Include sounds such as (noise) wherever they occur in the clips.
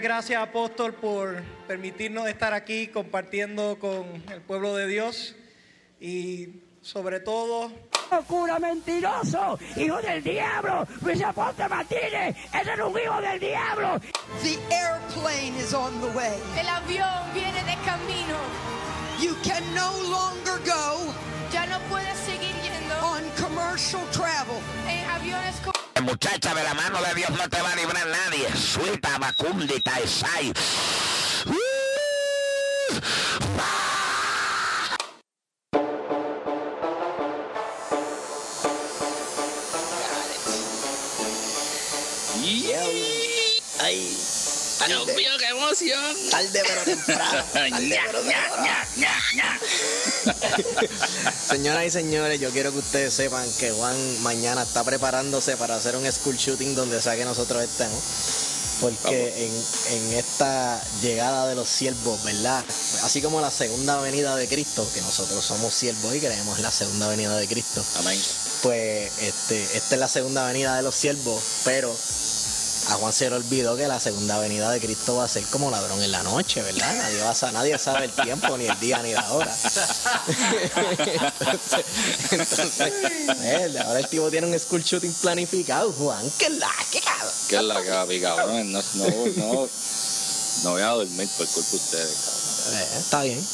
Gracias apóstol por permitirnos estar aquí compartiendo con el pueblo de Dios y sobre todo ¡Cura mentiroso! ¡Hijo del diablo! ¡Luis Aponte Martínez! ¡Ese es un hijo del diablo! The airplane is on the way. El avión viene de camino. You can no longer go Ya no puedes seguir yendo on commercial travel. Muchacha, de la mano de Dios no te va a librar nadie. Suelta, Macundi, Taesai. Ay, Dios mío, qué emoción. tarde pero temprano. (laughs) Tarde pero temprano. (laughs) Señoras y señores, yo quiero que ustedes sepan que Juan mañana está preparándose para hacer un school shooting donde sea que nosotros estemos. Porque en, en esta llegada de los siervos, ¿verdad? Así como la segunda venida de Cristo, que nosotros somos siervos y creemos en la segunda venida de Cristo, Amén. pues este, esta es la segunda venida de los siervos, pero a Juan se le olvidó que la segunda venida de Cristo va a ser como ladrón en la noche, ¿verdad? Nadie, va a nadie sabe el tiempo, ni el día, ni la hora. entonces, entonces, ahora el tipo tiene un school shooting planificado, Juan, que la que cabrón. ¿Qué es la que papi, cabrón? No, no, no, no voy a dormir por culpa de ustedes, cabrón. Eh, está bien.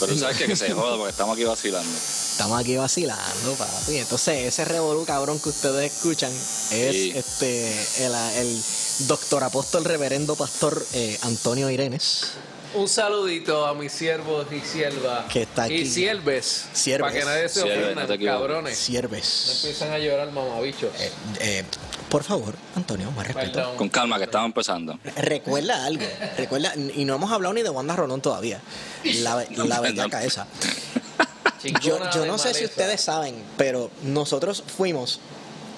Pero sabes que, que se joda porque estamos aquí vacilando. Estamos aquí vacilando, papi. Entonces, ese revolú cabrón que ustedes escuchan es Sí. este el, el doctor apóstol reverendo pastor eh, Antonio Irenes. Un saludito a mis siervos y siervas. Que está aquí. Y sierves. Sierves. Para que nadie se ofenda, no cabrones. No Sierves. empiezan a llorar mamabichos. Eh, eh, por favor, Antonio, más respeto. Perdón. Con calma, que estamos empezando. Recuerda algo, recuerda, y no hemos hablado ni de Wanda Rolón todavía. La, la (laughs) bellaca esa. Yo, no sé si ustedes saben, pero nosotros fuimos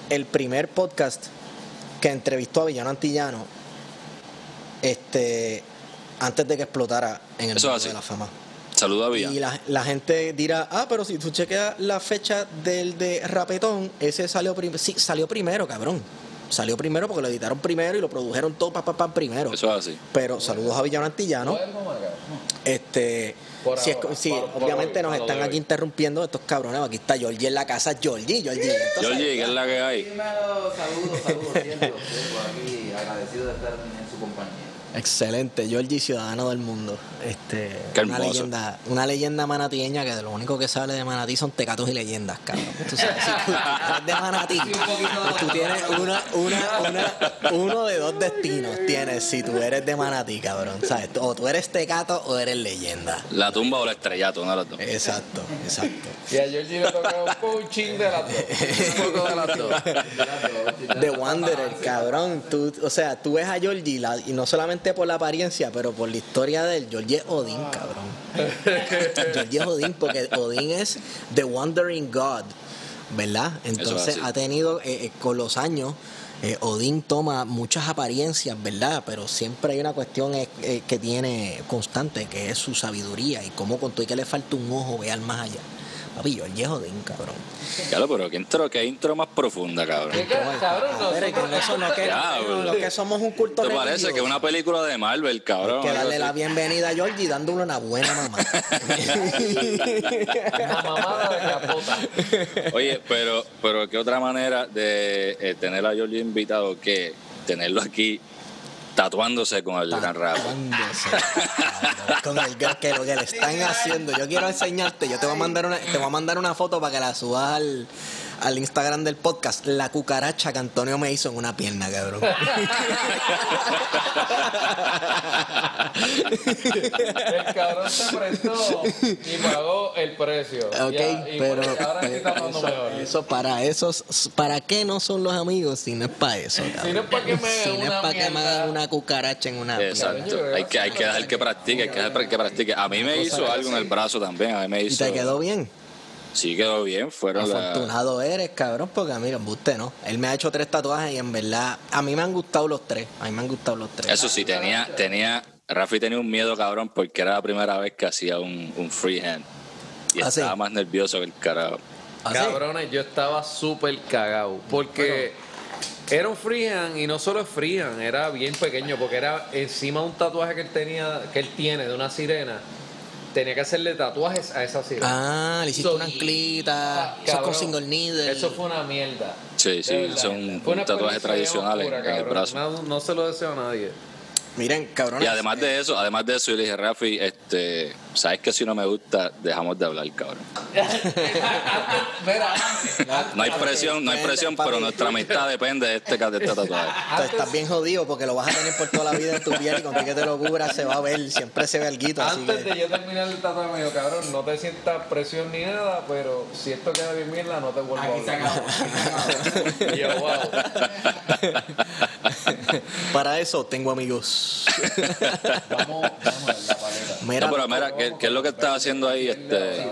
el primer podcast que entrevistó a Villano Antillano este, antes de que explotara en el Eso mundo de la fama. Saludos a Y Villa. la, la gente dirá, ah, pero si tú chequeas la fecha del de Rapetón, ese salió primero. Sí, salió primero, cabrón. Salió primero porque lo editaron primero y lo produjeron todo pa, pa, pa, primero. Eso es así. Pero saludos a Villano Antillano. Este, Por si es- ahora, si por- por obviamente hoy, nos por lo están aquí interrumpiendo estos cabrones. Aquí está Georgie en la casa. Georgie, Georgie. entonces- Georgie, ¿qué es la que hay? Primero, saludos, saludos, siento aquí agradecido de estar en su compañía. Excelente, Georgie, ciudadano del mundo. Este, Qué una leyenda, una leyenda manatieña que de lo único que sale de Manatí son tecatos y leyendas, cabrón. Tú sabes, si tú eres de Manatí, tú tienes una, una, una, uno de dos destinos tienes si tú eres de Manatí, cabrón. ¿Sabes? O tú eres tecato o eres leyenda. La tumba o el estrellato, una de las dos. Exacto, exacto. Y a Georgie le toca un puchín de las dos. Un poco de las dos. The Wanderer, cabrón. Tú, o sea, tú ves a Georgie la- y no solamente por la apariencia, pero por la historia de él. Georgie es Odín, cabrón. (laughs) Georgie es Odín porque Odín es The Wandering God, ¿verdad? Entonces ha tenido, eh, eh, con los años, eh, Odín toma muchas apariencias, ¿verdad? Pero siempre hay una cuestión eh, eh, que tiene constante, que es su sabiduría y cómo con todo y que le falta un ojo, ve al más allá. Papi, Georgie es Odín, cabrón. Claro, pero qué intro, qué intro más profunda, cabrón. ¿Qué ca- cabrón? Nosotros- eso no que, es que somos un culto ¿Te parece religioso. que es una película de Marvel, cabrón? Hay que darle la bienvenida a Georgie dándole una buena mamá. (laughs) Una mamada de capota. Oye, pero, pero qué otra manera de eh, tener a Georgie invitado que tenerlo aquí tatuándose con el gran rap. Tatuándose, Con el que, que lo que le están haciendo. Yo quiero enseñarte, yo te voy a mandar una, te voy a mandar una foto para que la subas al, al Instagram del podcast. La cucaracha que Antonio me hizo en una pierna, cabrón. El cabrón se prestó y pagó el precio. Ok, Ya, y pero ahora sí está dando mejor. eso para esos, ¿para qué no son los amigos si no es para eso? cabrón? Si no es para que me Si no es una para que me mierda. hagan una cucaracha en una pierna. Exacto. Hay que, hay que dejar que practique, hay que dejar que practique. A mí me hizo algo en el brazo también. A mí me ¿Y hizo. te quedó bien? Sí, quedó bien. Fueron la- Afortunado eres, cabrón, porque mira, usted no. Él me ha hecho tres tatuajes y en verdad, a mí me han gustado los tres. A mí me han gustado los tres. Eso sí, tenía, tenía. Rafi tenía un miedo, cabrón, porque era la primera vez que hacía un, un freehand. Y ¿Ah, sí? estaba más nervioso que el carajo. ¿Ah, sí? Cabrones, yo estaba súper cagado. Porque Era un freehand y no solo es freehand, era bien pequeño porque era encima de un tatuaje que él tenía, que él tiene de una sirena. Tenía que hacerle tatuajes a esa sirena. Ah, le hiciste So- una anclita, eso es con Cabrón, single needle. Eso fue una mierda. Sí, sí, son tatuajes tradicionales oscura, en el cabrón. brazo. No, no se lo deseo a nadie. Miren, cabrones. Y además de eso, además de eso, yo le dije, Rafi, este, sabes que si no me gusta, dejamos de hablar, cabrón. (laughs) No hay presión, no hay presión, pero nuestra amistad depende de este, de este tatuaje. Entonces, estás bien jodido porque lo vas a tener por toda la vida en tu piel y con que te lo cubras se va a ver, siempre se ve alguito. Así Antes que, de yo terminar el tatuaje me dijo, cabrón, no te sientas presión ni nada, pero si esto queda bien mierda, no te vuelvo a Aquí se acabó. hablar. (laughs) Y yo, wow. para eso tengo amigos. Vamos, vamos a la paleta. Mira, No, pero mira, ¿qué, qué es lo que estás haciendo ahí? Este,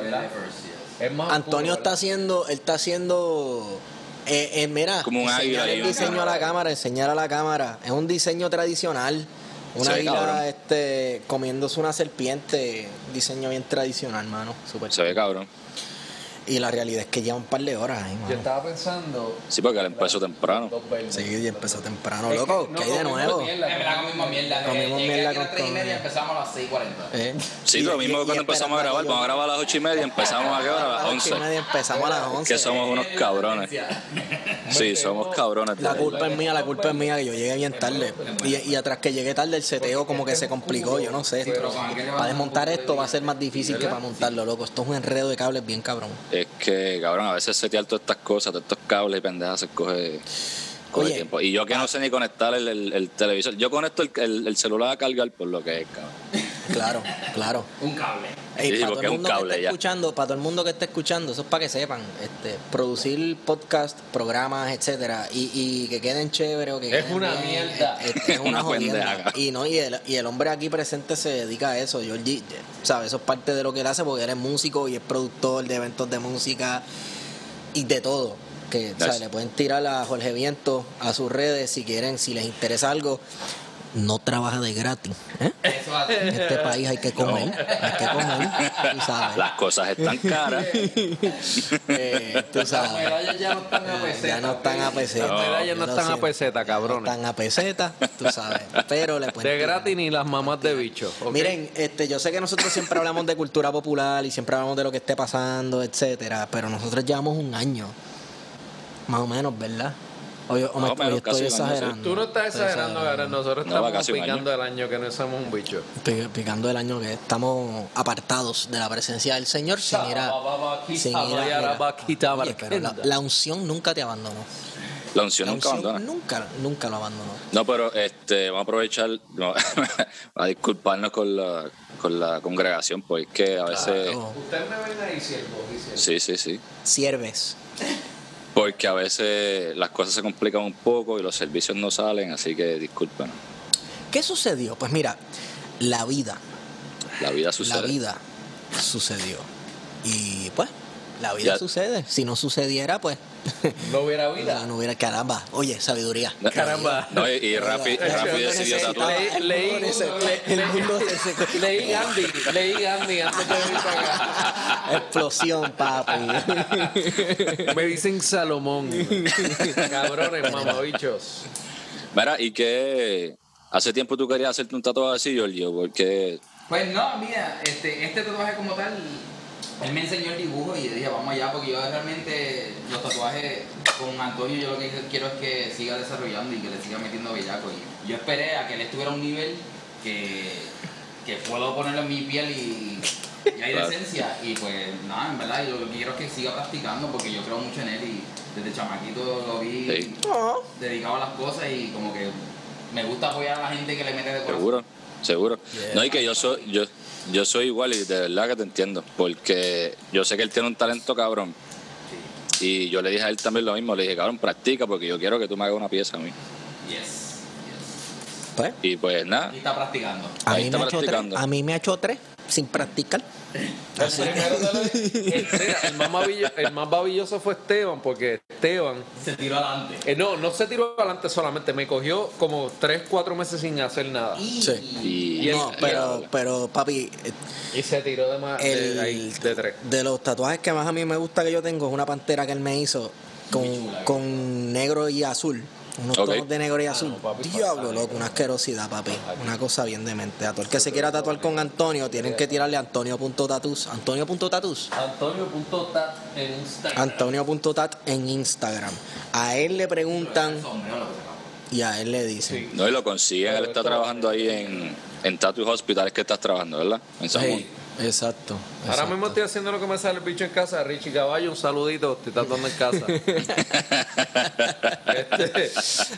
Antonio está haciendo, él está haciendo, eh, eh, mira, Como un águila el diseño a la cámara, enseñar a la cámara. Es un diseño tradicional. Una águila cabrón. este, comiéndose una serpiente, diseño bien tradicional, mano. Super. se ve cabrón. Y la realidad es que lleva un par de horas ahí, Yo estaba pensando. Sí, porque él empezó temprano. Sí, y empezó temprano, loco. ¿Qué hay de nuevo? mierda. En verdad comimos mierda. Comimos mierda aquí a las con 3 y empezamos a las 6.40. ¿Eh? Sí, Y- lo y- mismo y cuando empezamos a grabar. que Vamos a grabar a las ocho y media. Empezamos a qué hora? A las A las once. ocho y media empezamos a las once. Que somos unos cabrones. Sí, somos cabrones. La culpa es mía, la culpa es mía que yo llegué bien tarde. Y, y atrás que llegué tarde el seteo como que se complicó, yo no sé. Para desmontar esto va a ser más difícil que para montarlo, loco. Esto es un enredo de cables bien cabrón. Es que, cabrón, a veces setear todas estas cosas, todos estos cables y pendejas se coge, Oye, tiempo. Y yo que no sé ni conectar el, el- el televisor. Yo conecto el, el- el celular a cargar por lo que es, cabrón. (laughs) Claro, claro. Un cable. Ey, Sí, para todo el es un mundo que esté ya. escuchando, para todo el mundo que esté escuchando, eso es para que sepan, este, producir podcast, programas, etcétera, y, y que queden chévere o que Es queden una bien, mierda. Es, es- es (laughs) una Una jodienda. Y no, y el, y el hombre aquí presente se dedica a eso, Georgie, ¿sabes? Eso es parte de lo que él hace porque él es músico y es productor de eventos de música y de todo. Que, ¿sabes? Nice. Le pueden tirar a Jorge Viento a sus redes si quieren, si les interesa algo. No trabaja de gratis. ¿eh? En este país hay que comer, hay que comer, tú sabes. Las cosas están caras. (laughs) Eh, tú Las sabes. medallas ya no están a peseta. Ya no están a peseta. Las medallas no están a peseta, No cabrones. están a peseta, tú sabes. Pero le pueden De tirar. gratis ni las mamás de bicho. Miren, este, yo sé que nosotros siempre hablamos de cultura popular y siempre hablamos de lo que esté pasando, etcétera, pero nosotros llevamos un año, más o menos, ¿verdad? O, yo- o me- estoy exagerando. Tú no estás exagerando, cabrón. Nosotros No, estamos picando el año que no somos un bicho. Estoy picando el año que estamos apartados de la presencia del Señor sin ir a... sin ir a- mira, oye, pero la, la unción nunca te abandonó. La unción La nunca unción abandona. nunca, nunca lo abandonó. No, pero este, vamos a aprovechar no, (laughs) a disculparnos con la, con la congregación, porque a veces. Claro. Ustedes me ven ahí, siervo, dice. Sí, sí, sí. Sierves. Porque a veces las cosas se complican un poco y los servicios no salen, así que disculpen. ¿Qué sucedió? Pues mira, la vida, La vida sucede. la vida sucedió. Y pues, la vida Ya. sucede. Si no sucediera, pues No hubiera no, vida. no hubiera caramba. Oye, sabiduría. Caramba. No, y, y Rafi, Rafi decidió tatuar. Leí, leí, El mundo se- se- leí Gandhi, leí Gandhi antes de venir para acá. (laughs) Explosión, papi. (laughs) Me dicen Salomón. Cabrones, mamabichos. Mira, y que hace tiempo tú querías hacerte un tatuaje así, Giorgio, porque Pues no, mira, este, este tatuaje como tal, él me enseñó el dibujo y yo dije, vamos allá, porque yo realmente los tatuajes con Antonio yo lo que quiero es que siga desarrollando y que le siga metiendo bellaco. Y yo esperé a que él estuviera a un nivel que, que puedo ponerlo en mi piel y, y hay decencia. Y pues nada, en verdad, yo lo que quiero es que siga practicando porque yo creo mucho en él y desde chamaquito lo vi Sí. dedicado a las cosas y como que me gusta apoyar a la gente que le mete de corazón. seguro, seguro. No, y que yo soy, yo, yo soy igual y de verdad que te entiendo, porque yo sé que él tiene un talento cabrón. Y yo le dije a él también lo mismo, le dije, cabrón, practica porque yo quiero que tú me hagas una pieza a mí. Yes, yes. Pues, Y pues nada, Y está practicando. a Ahí mí, está me ha hecho tres, practicando. a mí me ha hecho tres sin practicar. Los- (laughs) el- más mavillo- el más babilloso fue Esteban, porque Esteban Se tiró adelante. Eh, no, no se tiró adelante solamente, me cogió como 3, 4 meses sin hacer nada. Sí. y, Y él- No, pero, pero papi, eh, Y se tiró de más de, el, ahí, de 3. de los tatuajes que más a mí me gusta que yo tengo es una pantera que él me hizo con, con negro y azul. Unos Ok. tonos de negro y Ah, azul. no, papi, Diablo, loco, una asquerosidad, papi. Una cosa bien demente. A todo el que se quiera tatuar con Antonio, tienen que tirarle a Antonio.tatus. Antonio.tatus. Antonio.tat en Instagram. Antonio.tat en Instagram. A él le preguntan y a él le dicen. No, y lo consiguen. Él está trabajando ahí en, en Tattoo Hospital. Es que estás trabajando, ¿verdad? En San Juan. Sí, exacto. Ahora exacto. mismo estoy haciendo lo que me sale el bicho en casa. Richie Caballo, un saludito. Estoy tatuando en casa. (laughs) Este,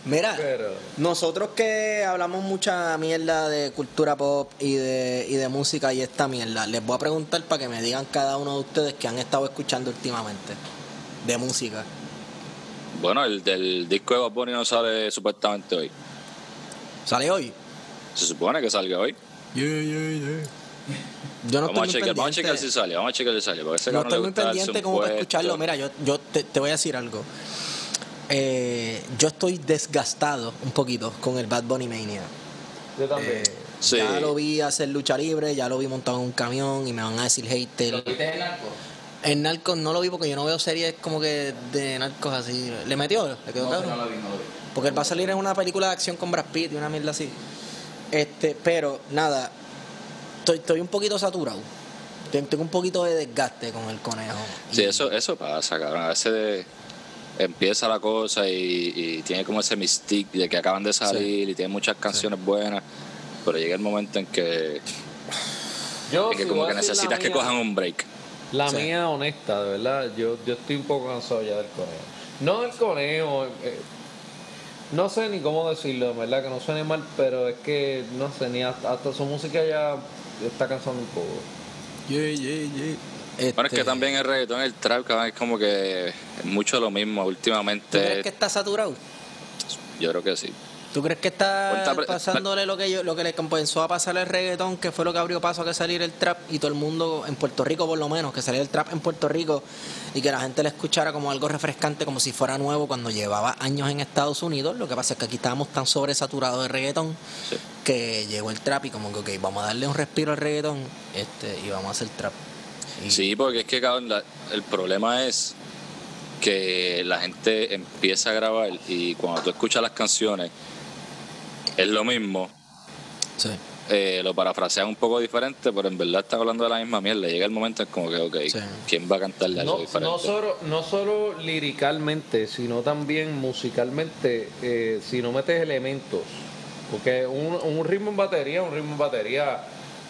Mira, pero- nosotros que hablamos mucha mierda de cultura pop y de, y de música y esta mierda, les voy a preguntar para que me digan cada uno de ustedes que han estado escuchando últimamente de música. Bueno, el del disco de Bad Bunny no sale supuestamente hoy. ¿Sale hoy? Se supone que salga hoy. Yo no vamos a estoy muy chequear, vamos a pendiente. si sale, vamos a chequear si sale. Porque No estoy muy pendiente como para escucharlo. Mira, yo, yo te, te voy a decir algo. Eh, yo estoy desgastado un poquito con el Bad Bunny Mania. Yo también. Eh, Sí. Ya lo vi hacer lucha libre, ya lo vi montado en un camión y me van a decir ¿Lo hater. viste en narco? En Narcos no lo vi porque yo no veo series como que de narcos así. ¿Le metió? ¿Le quedó No, cabrón? no lo vi, no lo vi. Porque él va a salir en una película de acción con Brad Pitt y una mierda así. Este, pero nada, estoy, estoy un poquito saturado. Ten- Tengo un poquito de desgaste con el conejo. Sí, eso, eso pasa, cabrón. A veces empieza la cosa y, y tiene como ese mystique de que acaban de salir y tiene muchas canciones buenas, pero llega el momento en que, Yo, en que si como que necesitas que mía- cojan un break. La Sí. mía honesta, de verdad, yo, yo estoy un poco cansado ya del conejo. No del conejo, eh, no sé ni cómo decirlo, ¿verdad? Que no suene mal, pero es que, no sé, ni hasta, hasta su música ya está cansando un poco. Bueno, es que Este, también el reggaetón, el trap, cabrón, es como que es mucho lo mismo ¿Tú últimamente. crees que está saturado? Yo creo que sí. ¿Tú crees que está pasándole lo que yo, lo que le comenzó a pasar el reggaetón, que fue lo que abrió paso a que saliera el trap y todo el mundo en Puerto Rico por lo menos, que saliera el trap en Puerto Rico y que la gente le escuchara como algo refrescante, como si fuera nuevo cuando llevaba años en Estados Unidos? Lo que pasa es que aquí estábamos tan sobresaturados de reggaetón Sí. que llegó el trap y como que, ok, vamos a darle un respiro al reggaetón este, y vamos a hacer trap. Y- Sí, porque es que cabrón, la- el problema es que la gente empieza a grabar y cuando tú escuchas las canciones es lo mismo, sí. eh, lo parafrasean un poco diferente, pero en verdad están hablando de la misma mierda. Llega el momento en como que, ok, Sí. ¿quién va a cantarle algo No, diferente? no, solo, no solo liricalmente, sino también musicalmente, eh, si no metes elementos. Porque un, un ritmo en batería, un ritmo en batería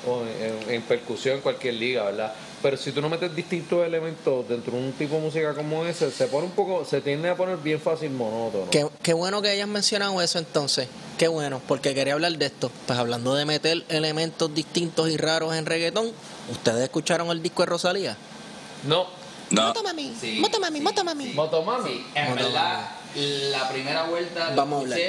o en, en percusión en cualquier liga, ¿verdad? Pero si tú no metes distintos elementos dentro de un tipo de música como ese, se pone un poco, se tiende a poner bien fácil monótono. Qué, qué bueno que hayas mencionado eso entonces. Qué bueno, porque quería hablar de esto. Pues hablando de meter elementos distintos y raros en reggaetón, ¿ustedes escucharon el disco de Rosalía? No, No, mami, Sí, mami, sí, mami. sí. Motomami. Sí, en Motomami. verdad, la primera vuelta Vamos a hablar.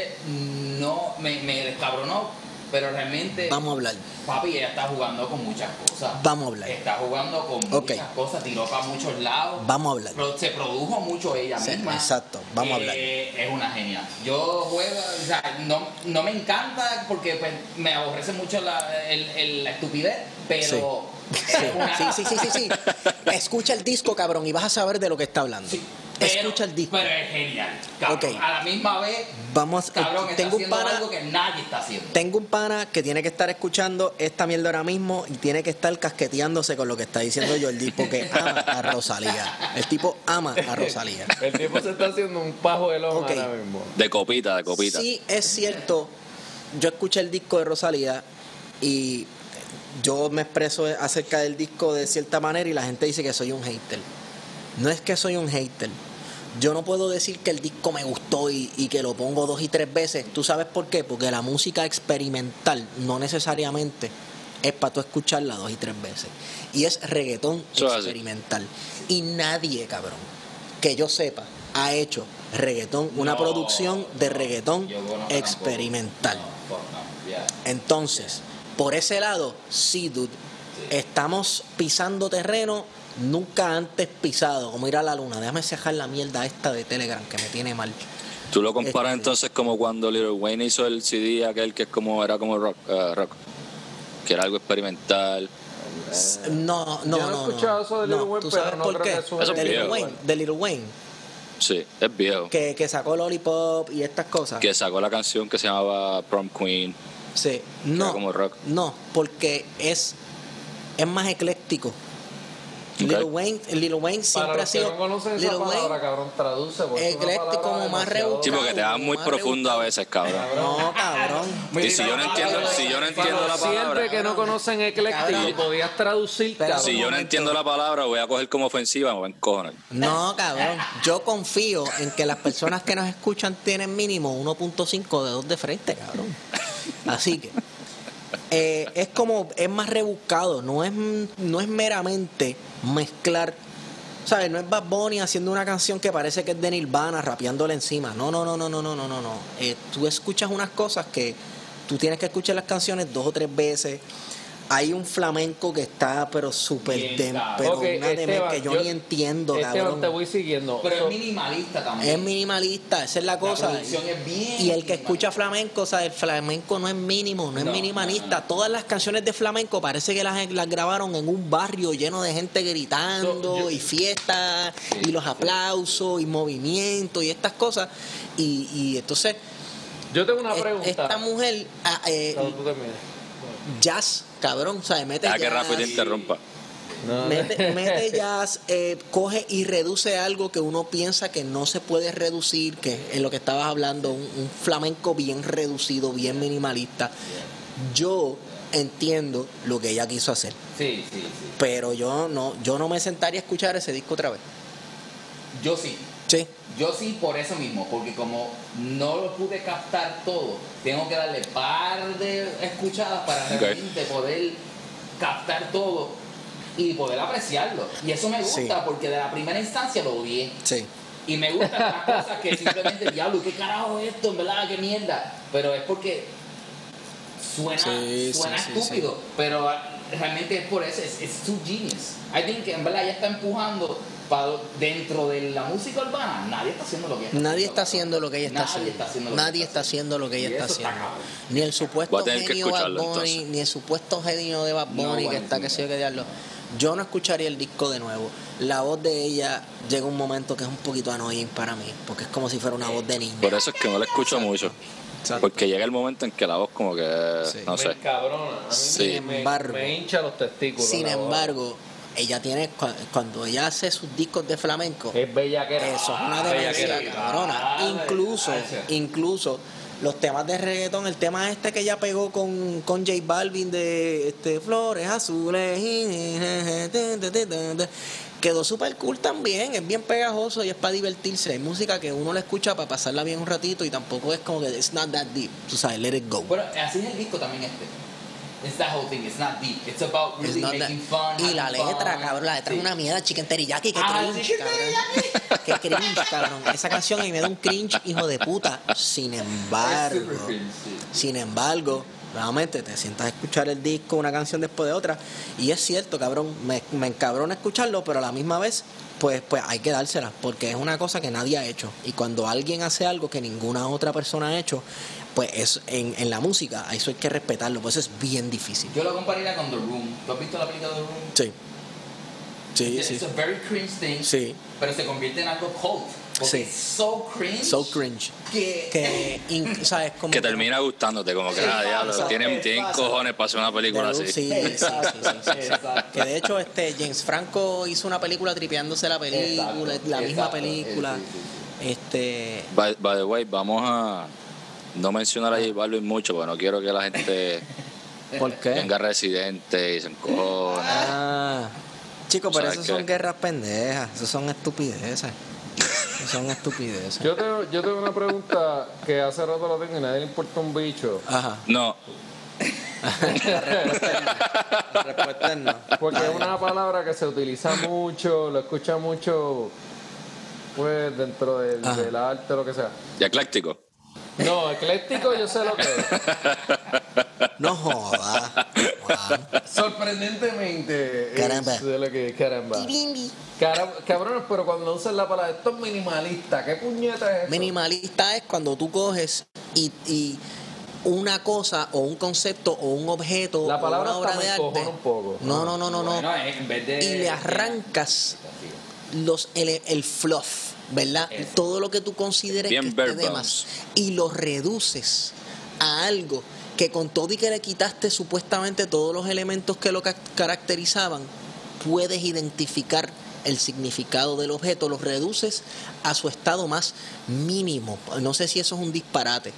no me, me descabronó, pero realmente, Vamos a hablar. papi, ella está jugando con muchas cosas. Vamos a hablar. Está jugando con muchas cosas, tiró para muchos lados. Vamos a hablar. Se produjo mucho ella Sí, misma. exacto, vamos a hablar. Eh, Es una genia. Yo juego, o sea, no, no me encanta porque pues, me aborrece mucho la, el- el- la estupidez, pero Sí, es una- sí, sí, sí, sí, sí. (laughs) Escucha el disco, cabrón, y vas a saber de lo que está hablando. Sí, pero- Escucha el disco. Pero es genial. cabrón. Ok. A la misma vez, Vamos, a- cabrón, está tengo un pana, algo que nadie está haciendo. tengo un pana que tiene que estar escuchando esta mierda ahora mismo y tiene que estar casqueteándose con lo que está diciendo Jordi porque (laughs) ama a Rosalía. El tipo ama a Rosalía. El tipo se está haciendo un pajo de loma Ok. ahora mismo. de copita, de copita. Sí, es cierto. Yo escuché el disco de Rosalía y yo me expreso acerca del disco de cierta manera y la gente dice que soy un hater. No es que soy un hater. Yo no puedo decir que el disco me gustó y, y que lo pongo dos y tres veces. ¿Tú sabes por qué? Porque la música experimental no necesariamente es para tú escucharla dos y tres veces. Y es reggaetón así. experimental. Y nadie, cabrón, que yo sepa, ha hecho reggaetón, una No, producción de reggaetón experimental. ya. Entonces, por ese lado, sí, dude, estamos pisando terreno nunca antes pisado, como ir a la luna. Déjame cejar la mierda esta de Telegram que me tiene mal. Tú lo comparas Este- entonces como cuando Little Wayne hizo el CD aquel que es como era como rock, eh, rock que era algo experimental. No, no, Yo no he no. escuchado eso de Little Wayne, ¿Tú pero sabes no por creo qué? que Eso de es Little. Wayne, de Little Wayne. Sí, es viejo. Que, que sacó Lollipop y estas cosas. Que sacó la canción que se llamaba Prom Queen. Sí. que era No, como rock. no, porque es, es más ecléctico. Ok. Lil Wayne, Lil Wayne siempre Para ha los que sido. no conocen esa palabra, Wayne, cabrón, traduce. porque ecléctico, como más rebuscado. Sí, porque te vas muy profundo a veces, cabrón. No, cabrón. Y si yo no entiendo, si yo no entiendo la Siempre palabra, que no conocen ecléctico, Cabrón. podías traducir, Pero- cabrón. si yo no entiendo la palabra, voy a coger como ofensiva, me voy a encojonar. No, cabrón. Yo confío en que las personas que nos escuchan tienen mínimo 1.5 dedos de frente, cabrón. Así que eh, es como, es más rebuscado, no es, no es meramente mezclar. ¿Sabes? No es Bad Bunny haciendo una canción que parece que es de Nirvana, rapeándole encima. No, no, no, no, no, no, no, no. Eh, tú escuchas unas cosas que tú tienes que escuchar las canciones dos o tres veces hay un flamenco que está pero súper pero Ok, una Esteban, que yo, yo- ni entiendo, Esteban, cabrón. te voy siguiendo. Pero So- es minimalista también. Es minimalista, esa es la cosa. producción es bien y el que escucha flamenco, o sea, el flamenco no es mínimo, no es minimalista. no, no. Todas las canciones de flamenco parece que las, las grabaron en un barrio lleno de gente gritando So, yo- y fiestas y los aplausos y movimientos y estas cosas. Y, y entonces, Yo tengo una pregunta. esta mujer, ah, eh, jazz, cabrón, ¿sabes? Mete Deja que Rafa te interrumpa. No, Mete, (laughs) mete jazz, eh, coge y reduce algo que uno piensa que no se puede reducir, que es lo que estabas hablando, un, un flamenco bien reducido, bien minimalista. Yo entiendo lo que ella quiso hacer, Sí, sí, sí. pero yo no, yo no me sentaría a escuchar ese disco otra vez. Yo sí. Sí, Yo sí por eso mismo, porque como no lo pude captar todo, tengo que darle par de escuchadas para realmente poder captar todo y poder apreciarlo. Y eso me gusta Sí. porque de la primera instancia lo odié. sí. Y me gustan las (laughs) cosas que simplemente, diablo, ¿qué carajo es esto? En verdad, qué mierda. Pero es porque suena, Sí, suena sí, estúpido. Pero realmente es por eso, es, es too genius. I think que en verdad ella está empujando para dentro de la música urbana. Nadie está haciendo lo que ella está Nadie haciendo. está haciendo lo que ella está Nadie haciendo. está haciendo lo que Nadie ella está haciendo lo que ella está haciendo. Ni el supuesto genio Bad Bunny, ni el supuesto genio de Bad No, Bunny que está que sé yo que diablo. Yo no escucharía el disco de nuevo. La voz de ella llega un momento que es un poquito annoying para mí, porque es como si fuera una voz de niña. Por eso es que no la escucho mucho. Exacto. Porque llega el momento en que la voz como que, Sí. no me sé. encabrona. A mí Sí. me, embargo. me hincha los testículos. Sin voz. Ella tiene cu- cuando ella hace sus discos de flamenco, Es bella que eso es una demencia cabrona. Incluso, incluso los temas de reggaetón, el tema este que ella pegó con, con J Balvin de este Flores Azules, quedó súper cool también, es bien pegajoso y es para divertirse. Hay música que uno la escucha para pasarla bien un ratito y tampoco es como que it's not that deep, tú sabes, let it go. Pero así es el disco también este. It's that whole thing, it's not deep. It's about It's really that- making fun. y la letra, fun. cabrón, la letra Sí. es una mierda, chicken teriyaki, que Ah, cringe, chicken cabrón. (laughs) Qué cringe, cabrón. Esa canción a mí me da un cringe, hijo de puta. Sin embargo, super cringe, sí. sin embargo, nuevamente te sientas a escuchar el disco, una canción después de otra, y es cierto, cabrón, me, me encabrona escucharlo, pero a la misma vez, pues, pues hay que dársela, porque es una cosa que nadie ha hecho. Y cuando alguien hace algo que ninguna otra persona ha hecho, pues es en, en la música, eso hay que respetarlo, pues es bien difícil. Yo lo compararía con The Room. ¿Tú has visto la película The Room? Sí. Sí, It's sí. a very cringe thing, Sí. pero se convierte en algo cult. Porque Sí. es so cringe. So cringe. Que, Que, in- (laughs) ¿sabes? Como Que termina gustándote, como que, Sí, ah, diablo, tienen, tienen cojones para hacer una película así. Sí, sí, sí, sí, sí, sí. (laughs) Exacto. Que de hecho este James Franco hizo una película tripeándose la película, Exacto, la misma exacto, película. sí, Este By, by the way, vamos a no mencionar a J Balvin mucho, porque no quiero que la gente (laughs) ¿Por qué? venga residente y se encojone. Ah. Chicos, pero ¿Sabes eso qué? son guerras pendejas, eso son estupideces. Eso son estupideces. Yo tengo, yo tengo una pregunta que hace rato la tengo y a nadie le importa un bicho. Ajá. No, La respuesta es no. Porque es una palabra que se utiliza mucho, lo escucha mucho, pues dentro del, del arte, lo que sea. y ecléctico. (laughs) No, ecléctico yo sé lo que es. No jodas. Juan. Sorprendentemente Caramba. es de lo que es caramba. Cara- cabrones, pero cuando usan la palabra esto es minimalista, ¿qué puñeta es eso? Minimalista es cuando tú coges y, y una cosa o un concepto o un objeto La o palabra una obra hasta me de arte. encojona un poco. No, no, no, no, no. Bueno, es- en vez de. y le arrancas los el, el fluff. ¿Verdad? Todo lo que tú consideres Bien que esté de más y lo reduces a algo que con todo y que le quitaste supuestamente todos los elementos que lo ca- caracterizaban, puedes identificar el significado del objeto, lo reduces a su estado más mínimo. No sé si eso es un disparate.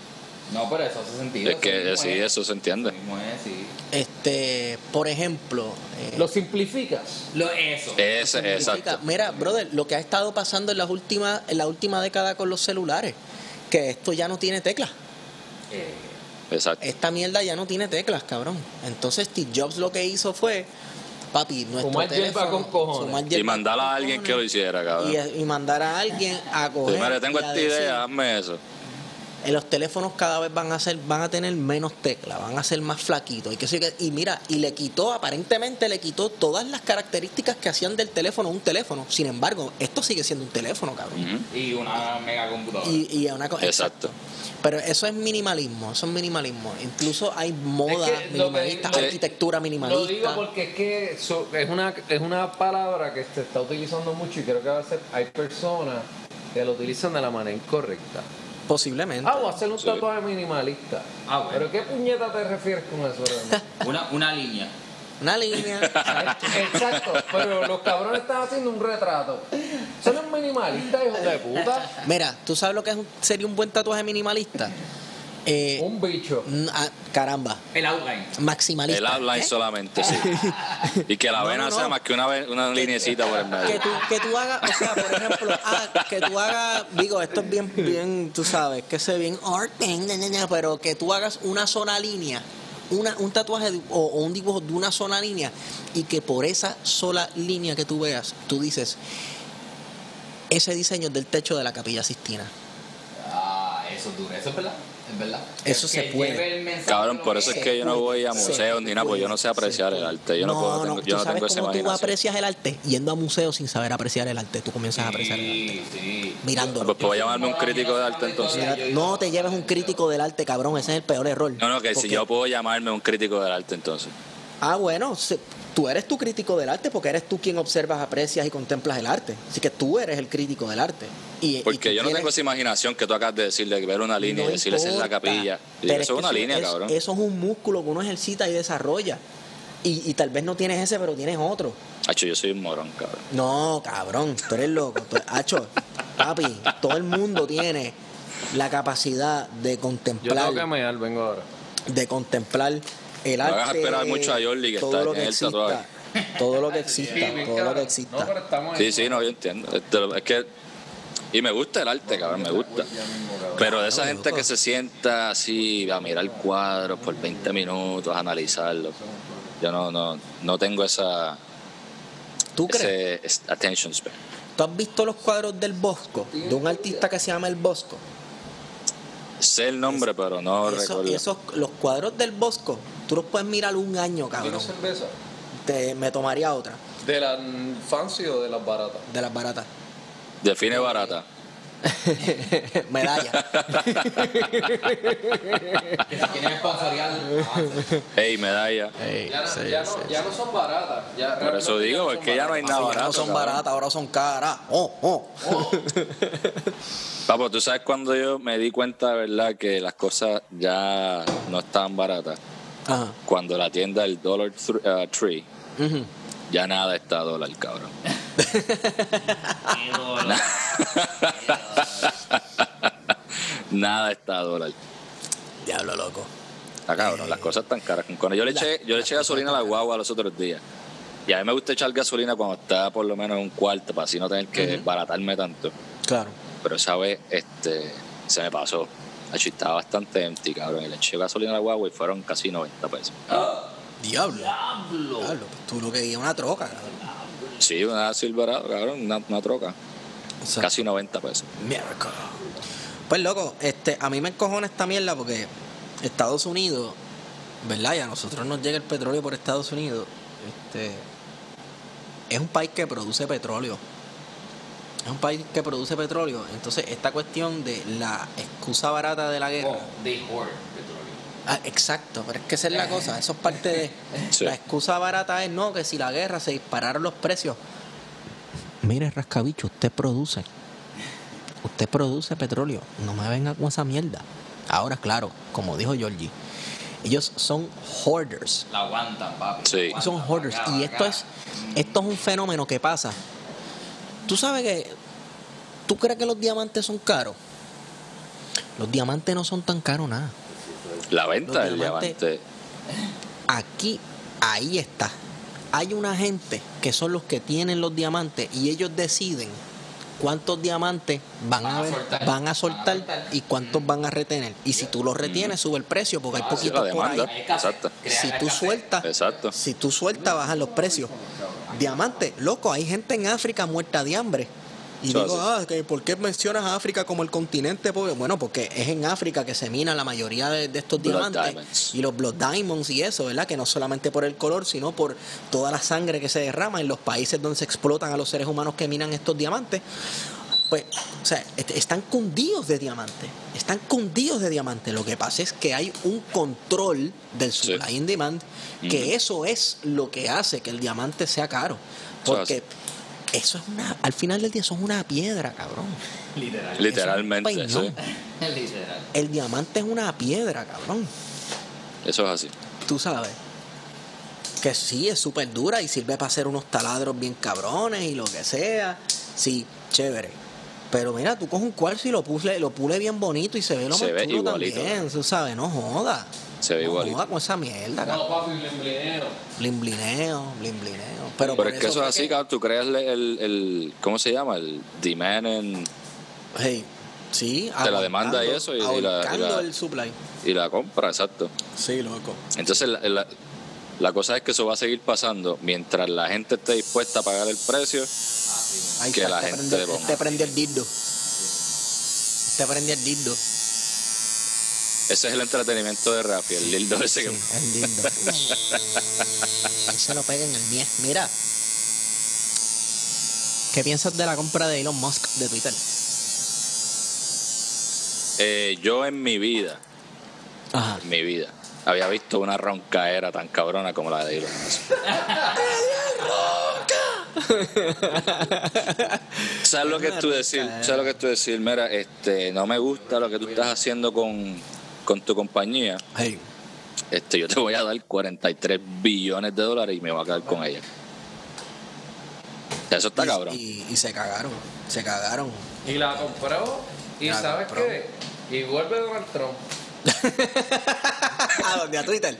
No, pero eso hace sentido. Es que sí, es. eso se entiende. Es, sí. Este, por ejemplo, eh, Lo simplificas. Lo, eso. Significa- exacto. Mira, brother, lo que ha estado pasando en las últimas, en la última década con los celulares, que esto ya no tiene teclas. Eh, Exacto. Esta mierda ya no tiene teclas, cabrón. Entonces Steve Jobs lo que hizo fue, papi, nuestro teléfono, con cojones. Y mandar a alguien que lo hiciera, cabrón. y, y mandar a alguien a coger. Primero, tengo y a esta decir, idea, hazme eso. Eh, los teléfonos cada vez van a ser van a tener menos teclas, van a ser más flaquitos y que sí que- y mira, y le quitó aparentemente le quitó todas las características que hacían del teléfono un teléfono. Sin embargo, esto sigue siendo un teléfono, cabrón. Y una mega computadora. Y, y una Exacto. Pero eso es minimalismo, eso es minimalismo. Incluso hay moda Es que lo que- minimalista, lo- arquitectura Lo digo minimalista. porque es que eso es una es una palabra que se está utilizando mucho y creo que a veces hay personas que lo utilizan de la manera incorrecta. Posiblemente. Ah, voy a hacer un Sí. tatuaje minimalista. Ah, bueno. ¿Pero qué puñeta te refieres con eso, realmente? (laughs) Una, una línea. Una línea. Exacto, pero los cabrones están haciendo un retrato. Son los minimalistas, hijos de puta. Mira, ¿tú sabes lo que es un- sería un buen tatuaje minimalista? Eh, Un bicho. ah, caramba, El outline. maximalista. El outline ¿eh? solamente, sí. (laughs) Y que la No, vena no, sea más que una, una linecita por el que tú, que tú hagas, o sea, por ejemplo, ah, que tú hagas, digo, esto es bien, bien, tú sabes, que se bien art, pero que tú hagas una sola línea, una, un tatuaje de- o, o un dibujo de una sola línea y que por esa sola línea que tú veas, tú dices, ese diseño es del techo de la capilla Sistina. Ah, eso es duro. Eso es verdad. Verdad. Eso Que se puede. Cabrón, por eso es que yo no voy a Se museos ni nada, porque yo no sé apreciar el arte. Yo no, puedo, tengo, ¿tú yo no tengo esa cómo tú imaginación. aprecias el arte? Yendo a museos sin saber apreciar el arte. Tú comienzas a apreciar el arte. Sí, sí. Mirándolo. Pues puedo llamarme un crítico de arte entonces. Mira, no te lleves un crítico del arte, cabrón. Ese es el peor error. No, no, que si yo puedo llamarme un crítico del arte entonces. Ah, bueno, se- tú eres tu crítico del arte porque eres tú quien observas, aprecias y contemplas el arte. Así que tú eres el crítico del arte. Y, y tú Porque yo no tienes- tengo esa imaginación que tú acabas de decir, de ver una línea no y decirle es la capilla. Y Pero eso es una línea, es- cabrón. Eso es un músculo que uno ejercita y desarrolla. Y, y tal vez no tienes ese, pero tienes otro. Hacho, yo soy un morón, cabrón. No, cabrón, tú eres loco. Tú, Hacho, papi, todo el mundo tiene la capacidad de Yo contemplar, tengo que mear, vengo ahora. de contemplar el No arte. hagas esperar mucho a Jordi, que todo está lo en que el exista, tatuaje. todo lo que exista, todo lo que No, exista. pero estamos Sí, sí, no, yo entiendo. Este, Es que. Y me gusta el arte, cabrón, me gusta. Pero de esa gente que se sienta así a mirar cuadros por 20 minutos, a analizarlo. Yo no, no, no tengo esa. ¿Tú crees? Ese es- attention span. ¿Tú has visto los cuadros del Bosco? De un artista que se llama El Bosco. Sé el nombre, pero no Eso- recuerdo. esos, los cuadros del Bosco, tú los puedes mirar un año, cabrón. ¿Tienes cerveza? Te, me tomaría otra, ¿De las fancy o de las baratas? de las baratas. Define barata. (laughs) Medalla. Que si quieren sponsorial. Ey, medalla. Ya, no- ya no, ya no son baratas. Ya Por eso digo, no es que ya no hay nada Así ya no barato. son cabrón. baratas, ahora son caras. Oh, oh. Papo, tú sabes cuando yo me di cuenta de verdad que las cosas ya no estaban baratas. Ajá. Cuando la tienda del Dollar uh, Tree ya nada está a dólar, cabrón. (laughs) nada está a dólar. Diablo, loco. Está cabrón, las cosas están caras. Cuando yo le eché, yo le eché gasolina a la guagua los otros días. Y a mí me gusta echar gasolina cuando está por lo menos en un cuarto, para así no tener que baratarme tanto. Claro. Pero esa vez este, se me pasó. Achí, estaba bastante empty, cabrón. Y le eché gasolina a la guagua y fueron casi 90 pesos. Diablo. Diablo. pues tú lo que guías una troca, cabrón. Sí, una Silverado, cabrón, una, una troca. O sea, Casi 90 pesos. Miracle. Pues loco, este, a mí me encojona esta mierda porque Estados Unidos, ¿verdad? Y a nosotros nos llega el petróleo por Estados Unidos. Este, es un país que produce petróleo. Es un país que produce petróleo. Entonces, esta cuestión de la excusa barata de la guerra. Oh, they hoard petróleo. Ah, exacto, pero es que esa es la cosa, eso es parte de... (laughs) Sí. La excusa barata es no, que si la guerra se dispararon los precios. Mire, rascabicho, usted produce. usted produce petróleo, no me venga con esa mierda. Ahora, claro, como dijo Georgie, ellos son hoarders. La aguantan, papi. Sí. Son hoarders. acá, Y esto acá. es, esto es un fenómeno que pasa. Tú sabes que. ¿Tú crees que los diamantes son caros? Los diamantes no son tan caros nada. La venta Los del diamantes- diamante. Aquí, ahí está. Hay una gente que son los que tienen los diamantes y ellos deciden cuántos diamantes van, Van a, ver- soltar. van a soltar Van a soltar. y cuántos van a retener. Y si tú los retienes, sube el precio porque hay Ah, poquitos por ahí. Exacto. Si tú sueltas, Exacto. si tú sueltas, bajan los precios. Diamante, loco, hay gente en África muerta de hambre. Y digo, ah, ¿por qué mencionas a África como el continente pobre? Bueno, porque es en África que se mina la mayoría de, de estos Blood diamantes. diamonds. Y los blood diamonds y eso, ¿verdad? Que no solamente por el color, sino por toda la sangre que se derrama en los países donde se explotan a los seres humanos que minan estos diamantes. Pues, o sea, est- están cundidos de diamantes. Están cundidos de diamantes. Lo que pasa es que hay un control del Sí. supply and demand, que eso es lo que hace que el diamante sea caro. Porque eso es una, al final del día, eso es una piedra, cabrón. Literal. Literalmente, Eso es un sí. (laughs) Literal. El diamante es una piedra, cabrón. Eso es así. Tú sabes. Que sí, es súper dura y sirve para hacer unos taladros bien cabrones y lo que sea. Sí, chévere. Pero mira, tú coges un cuarzo y lo pule, lo pule bien bonito y se ve lo Se más ve chulo igualito. también. Tú sabes, no joda. Se ve no igualito. joda con esa mierda, cabrón. No, papi, blimblinero. Blimblineo, blimblineo. Pero, Pero es que eso es así, cabrón. Tú creas el, el, el- ¿Cómo se llama? El demand en, Hey, sí, De la demanda y eso, y- y la- y la- el supply. y la compra, exacto. Sí, loco. Entonces, la, la- la cosa es que eso va a seguir pasando mientras la gente esté dispuesta a pagar el precio. Ahí Que está, la este gente le ponga. Este prendió el dildo. Este prendió el dildo. Ese es el entretenimiento de Rafi, el dildo ese Sí, que... el dildo. Ahí se lo pega en el 10. Mira. ¿Qué piensas de la compra de Elon Musk de Twitter? Eh, yo en mi vida, Ajá. en mi vida, había visto una roncaera tan cabrona como la de Elon Musk. (laughs) ¿Sabes lo que es tú decir? ¿Sabes lo que es tú decir? Mira, este, no me gusta lo que tú estás haciendo con, con tu compañía. Hey, Este, yo te voy a dar 43 billones de dólares y me voy a quedar con ella. Eso está y, cabrón. Y, y se cagaron. Se cagaron. Y la compró. Y La ¿sabes compró. qué? Y vuelve Donald Trump. (laughs) ¿A dónde? ¿A Twitter?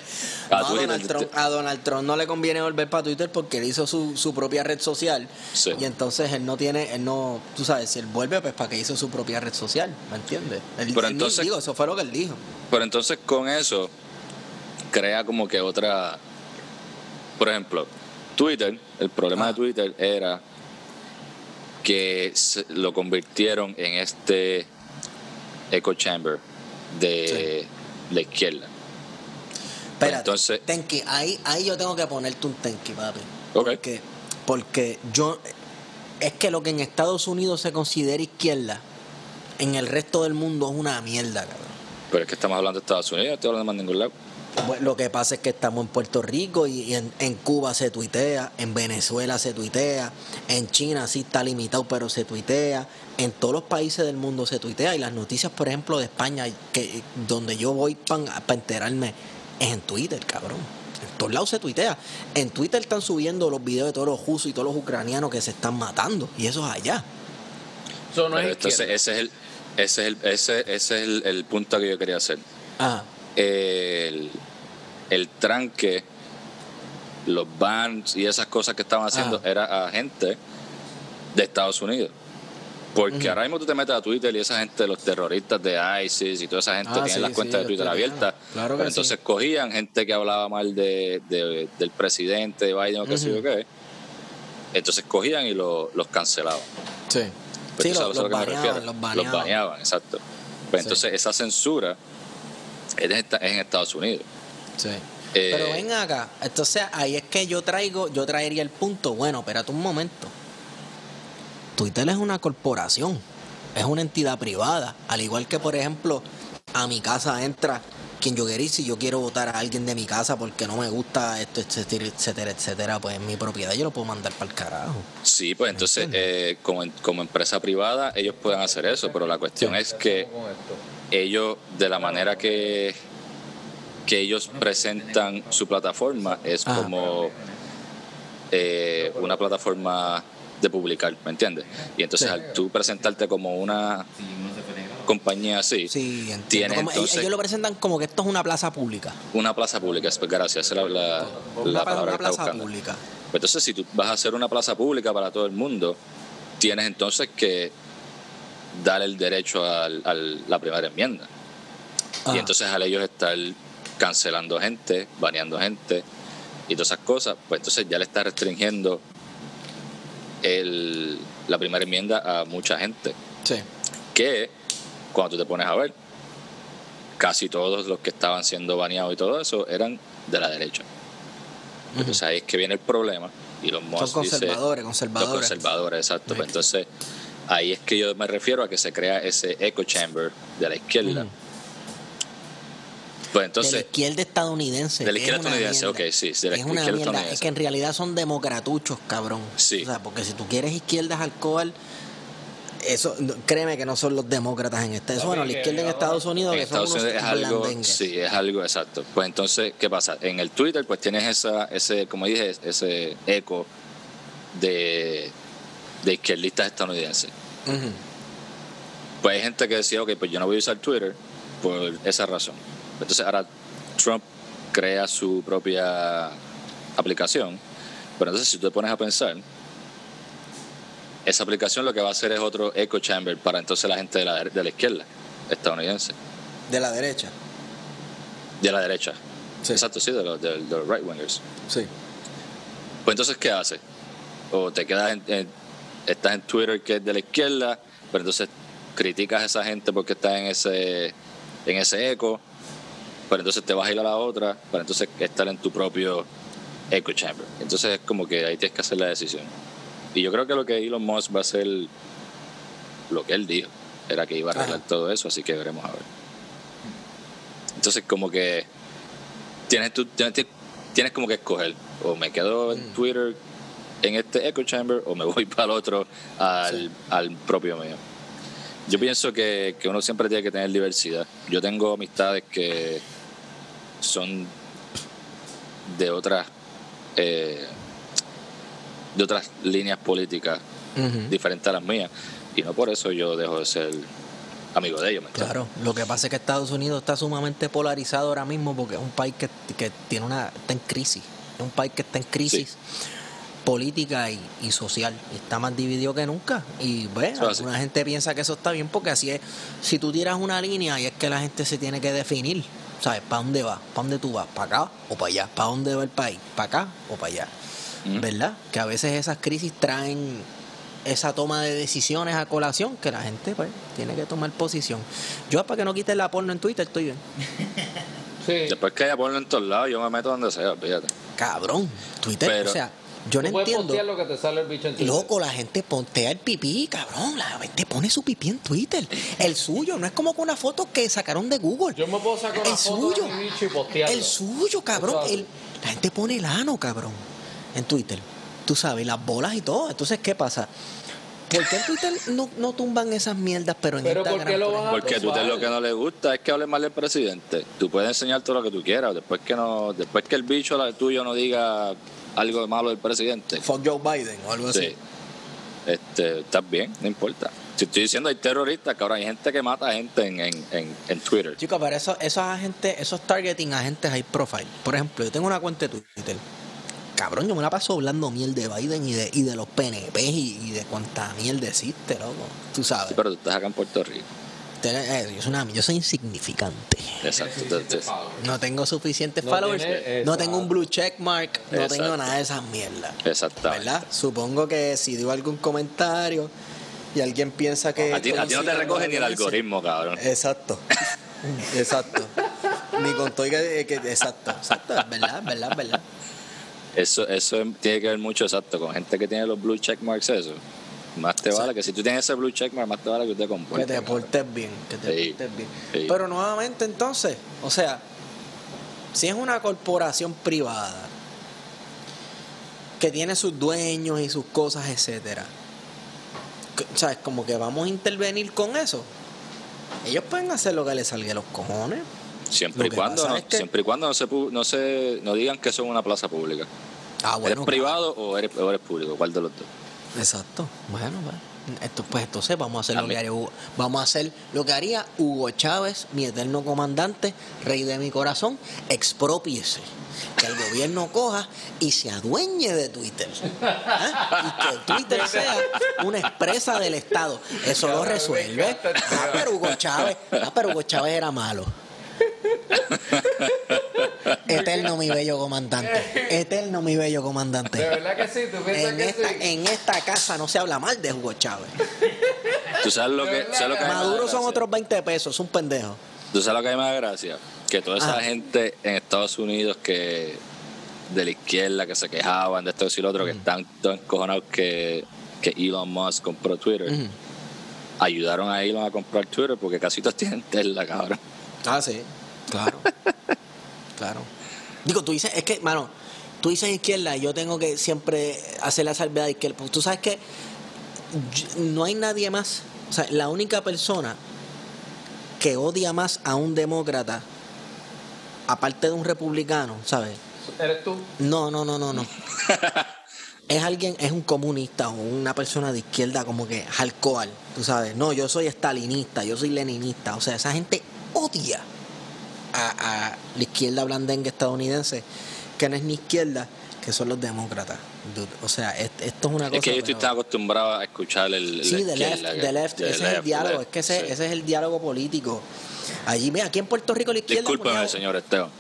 A No, a, Twitter. Donald Trump, a Donald Trump no le conviene volver para Twitter porque él hizo su, su propia red social. Sí. Y entonces él no tiene, él no, tú sabes, si él vuelve, pues para que hizo su propia red social, ¿me entiendes? Él, Pero él entonces- digo, eso fue lo que él dijo. Pero entonces con eso crea como que otra... Por ejemplo, Twitter, el problema Ah. de Twitter era que lo convirtieron en este echo chamber de la izquierda. Espérate, Entonces- Tenki, ahí, ahí yo tengo que ponerte un Tenki, papi. Ok. Porque, porque yo, es que lo que en Estados Unidos se considera izquierda, en el resto del mundo es una mierda, cabrón. Pero es que estamos hablando de Estados Unidos, no estoy hablando de más ningún lado. Bueno, lo que pasa es que estamos en Puerto Rico y, y en, en Cuba se tuitea, en Venezuela se tuitea, en China sí está limitado pero se tuitea, en todos los países del mundo se tuitea y las noticias, por ejemplo, de España, que donde yo voy para enterarme, es en Twitter, cabrón. En todos lados se tuitea. En Twitter están subiendo los videos de todos los rusos y todos los ucranianos que se están matando y eso es allá. Eso no es entonces ese es el, ese es el, ese, ese es el, el punto que yo quería hacer. Ajá. el, el tranque, los bans y esas cosas que estaban haciendo era a gente de Estados Unidos. Porque ahora mismo tú te metes a Twitter y esa gente, los terroristas de ISIS y toda esa gente Ah, tienen sí, las sí, cuentas de Twitter abiertas. Claro que Pero sí. entonces cogían gente que hablaba mal de, de- del presidente de Biden o qué sé yo qué. Entonces cogían y lo- los cancelaban. Sí. Pues Sí, los, los baneaban, los baneaban. Los baneaban, exacto. Pues Sí. entonces esa censura es en esta- es en Estados Unidos. Sí. Eh, Pero ven acá, entonces ahí es que yo traigo, yo traería el punto, bueno, espérate un momento. Twitter es una corporación, es una entidad privada, al igual que por ejemplo, a mi casa entra quien yo quiero ir. Si yo quiero votar a alguien de mi casa porque no me gusta esto, etcétera, etcétera, etcétera, pues mi propiedad yo lo puedo mandar para el carajo. Sí, pues entonces, eh, como, como empresa privada, ellos pueden hacer eso, pero la cuestión es que ellos, de la manera que, que ellos presentan su plataforma, es Ajá. como eh, una plataforma de publicar, ¿me entiendes? Y entonces, al tú presentarte como una compañía así, Sí, Como- entonces- ellos lo presentan como que esto es una plaza pública. una plaza pública, es- gracias, esa es la, la- Una, la palabra una que estaba plaza buscando. pública. Pues entonces, si tú vas a hacer una plaza pública para todo el mundo, tienes entonces que dar el derecho a la primera enmienda. Ah. Y entonces al ellos estar cancelando gente, baneando gente y todas esas cosas, pues entonces ya le está restringiendo el, la primera enmienda a mucha gente. Sí. Que cuando tú te pones a ver, casi todos los que estaban siendo baneados y todo eso eran de la derecha. Entonces ahí es que viene el problema. Y los Son dice- conservadores, conservadores. los conservadores, exacto. Pues entonces, ahí es que yo me refiero a que se crea ese echo chamber de la izquierda. Pues de la entonces, izquierda estadounidense. de la izquierda estadounidense, mierda. ok, sí, sí, de la es una izquierda mierda. Es que en realidad son democratuchos, cabrón. Sí. O sea, porque si tú quieres izquierdas alcohol, eso, créeme que no son los demócratas en Estados Papi, Bueno, la izquierda en Estados Unidos, en que son Estados unos Unidos es algo, sí, es algo exacto. Pues entonces, ¿qué pasa? En el Twitter, pues tienes esa, ese, como dije, ese eco de, de izquierdistas estadounidenses. Pues hay gente que decía, ok, pues yo no voy a usar Twitter por esa razón. Entonces ahora Trump crea su propia aplicación, pero entonces si tú te pones a pensar, esa aplicación lo que va a hacer es otro echo chamber para entonces la gente de la, de la izquierda estadounidense, De la derecha. de la derecha. Sí. Exacto, sí, de los, de, de los right wingers. Sí. Pues entonces, ¿qué hace? O te quedas en, en- estás en Twitter que es de la izquierda, pero entonces criticas a esa gente porque está en ese, en ese eco, pero entonces te vas a ir a la otra, para entonces estar en tu propio echo chamber. Entonces es como que ahí tienes que hacer la decisión. Y yo creo que lo que Elon Musk va a hacer, lo que él dijo, era que iba a arreglar Ajá. todo eso, así que veremos a ver. Entonces como que tienes, tú, tienes, tienes como que escoger, o me quedo en Mm. Twitter en este echo chamber o me voy (laughs) para el otro al, Sí. al propio mío. Yo pienso que, que uno siempre tiene que tener diversidad. Yo tengo amistades que son de otras eh, de otras líneas políticas diferentes a las mías y no por eso yo dejo de ser amigo de ellos. ¿me? Claro, lo que pasa es que Estados Unidos está sumamente polarizado ahora mismo porque es un país que, que tiene una está en crisis, es un país que está en crisis política y, y social, está más dividido que nunca y bueno, Eso es así. alguna gente piensa que eso está bien porque así es, si tú tiras una línea y es que la gente se tiene que definir, ¿sabes? ¿Para dónde va? ¿Para dónde tú vas? ¿Para acá o para allá? ¿Para dónde va el país? ¿Para acá o para allá? ¿Verdad? Que a veces esas crisis traen esa toma de decisiones a colación que la gente pues tiene que tomar posición. Yo para que no quiten la porno en Twitter estoy bien. Sí. Después que haya porno en todos lados, yo me meto donde sea, fíjate. Cabrón, Twitter, Pero- o sea, yo no entiendo. postear lo que te sale el bicho en Twitter. Loco, la gente pontea el pipí, cabrón. La gente pone su pipí en Twitter. El suyo, no es como con una foto que sacaron de Google. Yo me puedo sacar una el foto suyo. de mi bicho y postearlo. El suyo, cabrón. El- la gente pone el ano, cabrón, en Twitter. Tú sabes, las bolas y todo. Entonces, ¿qué pasa? ¿Por qué en Twitter no, no tumban esas mierdas, pero en Pero ¿por Instagram? qué lo por van a- ejemplo? Porque a igual. lo que no le gusta es que hable mal del presidente. Tú puedes enseñar todo lo que tú quieras, después que no, después que el bicho la- tuyo no diga algo malo del presidente. Fuck Joe Biden o algo así. Sí. Este, estás bien, no importa. Si estoy diciendo hay terroristas, cabrón, hay gente que mata gente en, en, en, en Twitter. Chicos, pero eso, esos agentes, esos targeting agentes high profile. Por ejemplo, yo tengo una cuenta de Twitter. Cabrón, yo me la paso hablando miel de Biden y de, y de los PNP y, y de cuánta mierda existe, loco. Tú sabes. Sí, pero tú estás acá en Puerto Rico. Eh, yo, soy una- yo soy insignificante. Exacto. Entonces, No tengo suficientes No followers. tiene- no tengo un exacto. blue check mark. No Exacto. tengo nada de esas mierdas. exactamente. ¿Verdad? Supongo que si digo algún comentario y alguien piensa que. A ti, a ti no te recoge ni el algoritmo, cabrón. Exacto. (laughs) Exacto. Ni con todo y que, que- Exacto. Exacto. Es verdad, es verdad, es verdad. Eso, eso tiene que ver mucho, exacto, con gente que tiene los blue check marks, eso. Más te vale que si tú tienes ese blue check más te vale que usted Que comporte. te cabrón. portes bien. Que te Sí. portes bien. Sí. Pero nuevamente, entonces, o sea, si es una corporación privada que tiene sus dueños y sus cosas, etcétera, que- ¿sabes? Como que vamos a intervenir con eso. Ellos pueden hacer lo que les salga de los cojones. Siempre y que cuando, no, es que- siempre y cuando no se, no se no digan que son una plaza pública. Ah, bueno. ¿Eres privado o eres, o eres público? ¿Cuál de los dos? Exacto. Bueno, pues, esto, pues entonces vamos a hacer lo que haría Hugo. Vamos a hacer lo que haría Hugo Chávez, mi eterno comandante, rey de mi corazón, expropiese. Que el gobierno (laughs) coja y se adueñe de Twitter. ¿Ah? Y que Twitter (laughs) sea una expresa del Estado. Eso lo resuelve. Ah, pero Hugo Chávez, ah, pero Hugo Chávez era malo. (laughs) Eterno mi bello comandante. Eterno mi bello De comandante. verdad que sí, tú piensas En que esta, sí. en esta casa no se habla mal de Hugo Chávez. ¿Tú sabes lo que, sabes lo que Maduro son otros 20 pesos, es un pendejo. ¿Tú sabes lo que me da gracia? Que toda esa Ah. gente en Estados Unidos que de la izquierda que se quejaban de esto y lo otro, que están todos encojonados que, que Elon Musk compró Twitter, ayudaron a Elon a comprar Twitter porque casi todos tienen Tesla, cabrón. Ah, sí. Claro. (laughs) claro. Digo, tú dices, es que, mano, tú dices izquierda y yo tengo que siempre hacer la salvedad de izquierda. Porque tú sabes que no hay nadie más. O sea, la única persona que odia más a un demócrata, aparte de un republicano, ¿sabes? ¿Eres tú? No, no, no, no, no. (laughs) es alguien, es un comunista o una persona de izquierda como que hardcore, tú sabes. No, yo soy estalinista, yo soy leninista. O sea, esa gente odia a, a la izquierda blandengue estadounidense, que no es ni izquierda, que son los demócratas. Dude, O sea, es- esto es una cosa... Es que yo estoy pero- acostumbrado a escuchar el, Sí, de left, de left, ese es el diálogo, left, es que ese, sí. ese es el diálogo político. Allí, mira, aquí en Puerto Rico la izquierda Discúlpeme, ponía- señor Esteban.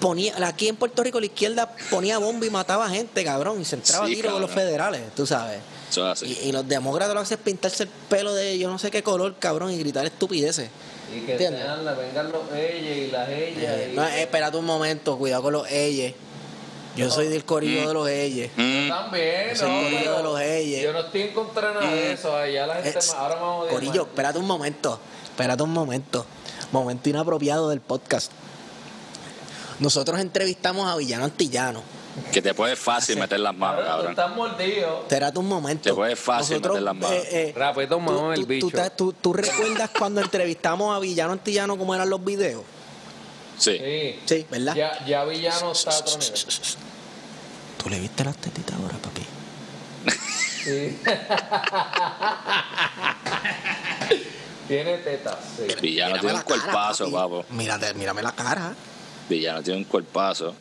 ponía, aquí en Puerto Rico la izquierda ponía bomba y mataba gente, cabrón, y se entraba Sí, a tiro con los federales, tú sabes. Eso es así. Y, y los demócratas lo hacen es pintarse el pelo de yo no sé qué color, cabrón, y gritar estupideces. Y que ¿Entiendes? sean, la- vengan los ella y las ellas. y- No, eh, espérate un momento, cuidado con los eyes. Yo soy del corillo de los eyes. Mm, También, Yo soy no, corillo pero de los Eyes. Yo no estoy en contra de nada de eso. Allá la gente, Es- más- ahora vamos a Corillo, espérate un momento. Espérate un momento. Momento inapropiado del podcast. Nosotros entrevistamos a Villano Antillano. Que te puede fácil meter las manos, Ahora tú cabrón. estás mordido. Espérate un momento. Te puede fácil meter las manos. Rápido, eh, tú, mamá, el tú- bicho. tú te- tú- tú recuerdas cuando entrevistamos a Villano Antillano cómo eran los videos? Sí. Sí. Sí, ¿verdad? Ya, ya Villano está a otro nivel. ¿Tú le viste las tetitas ahora, papi? Sí. (laughs) Tiene tetas, sí. Villano Mírame tiene un cuerpazo, cara, papo. Mírate, mírame la cara. Villano tiene un cuerpazo.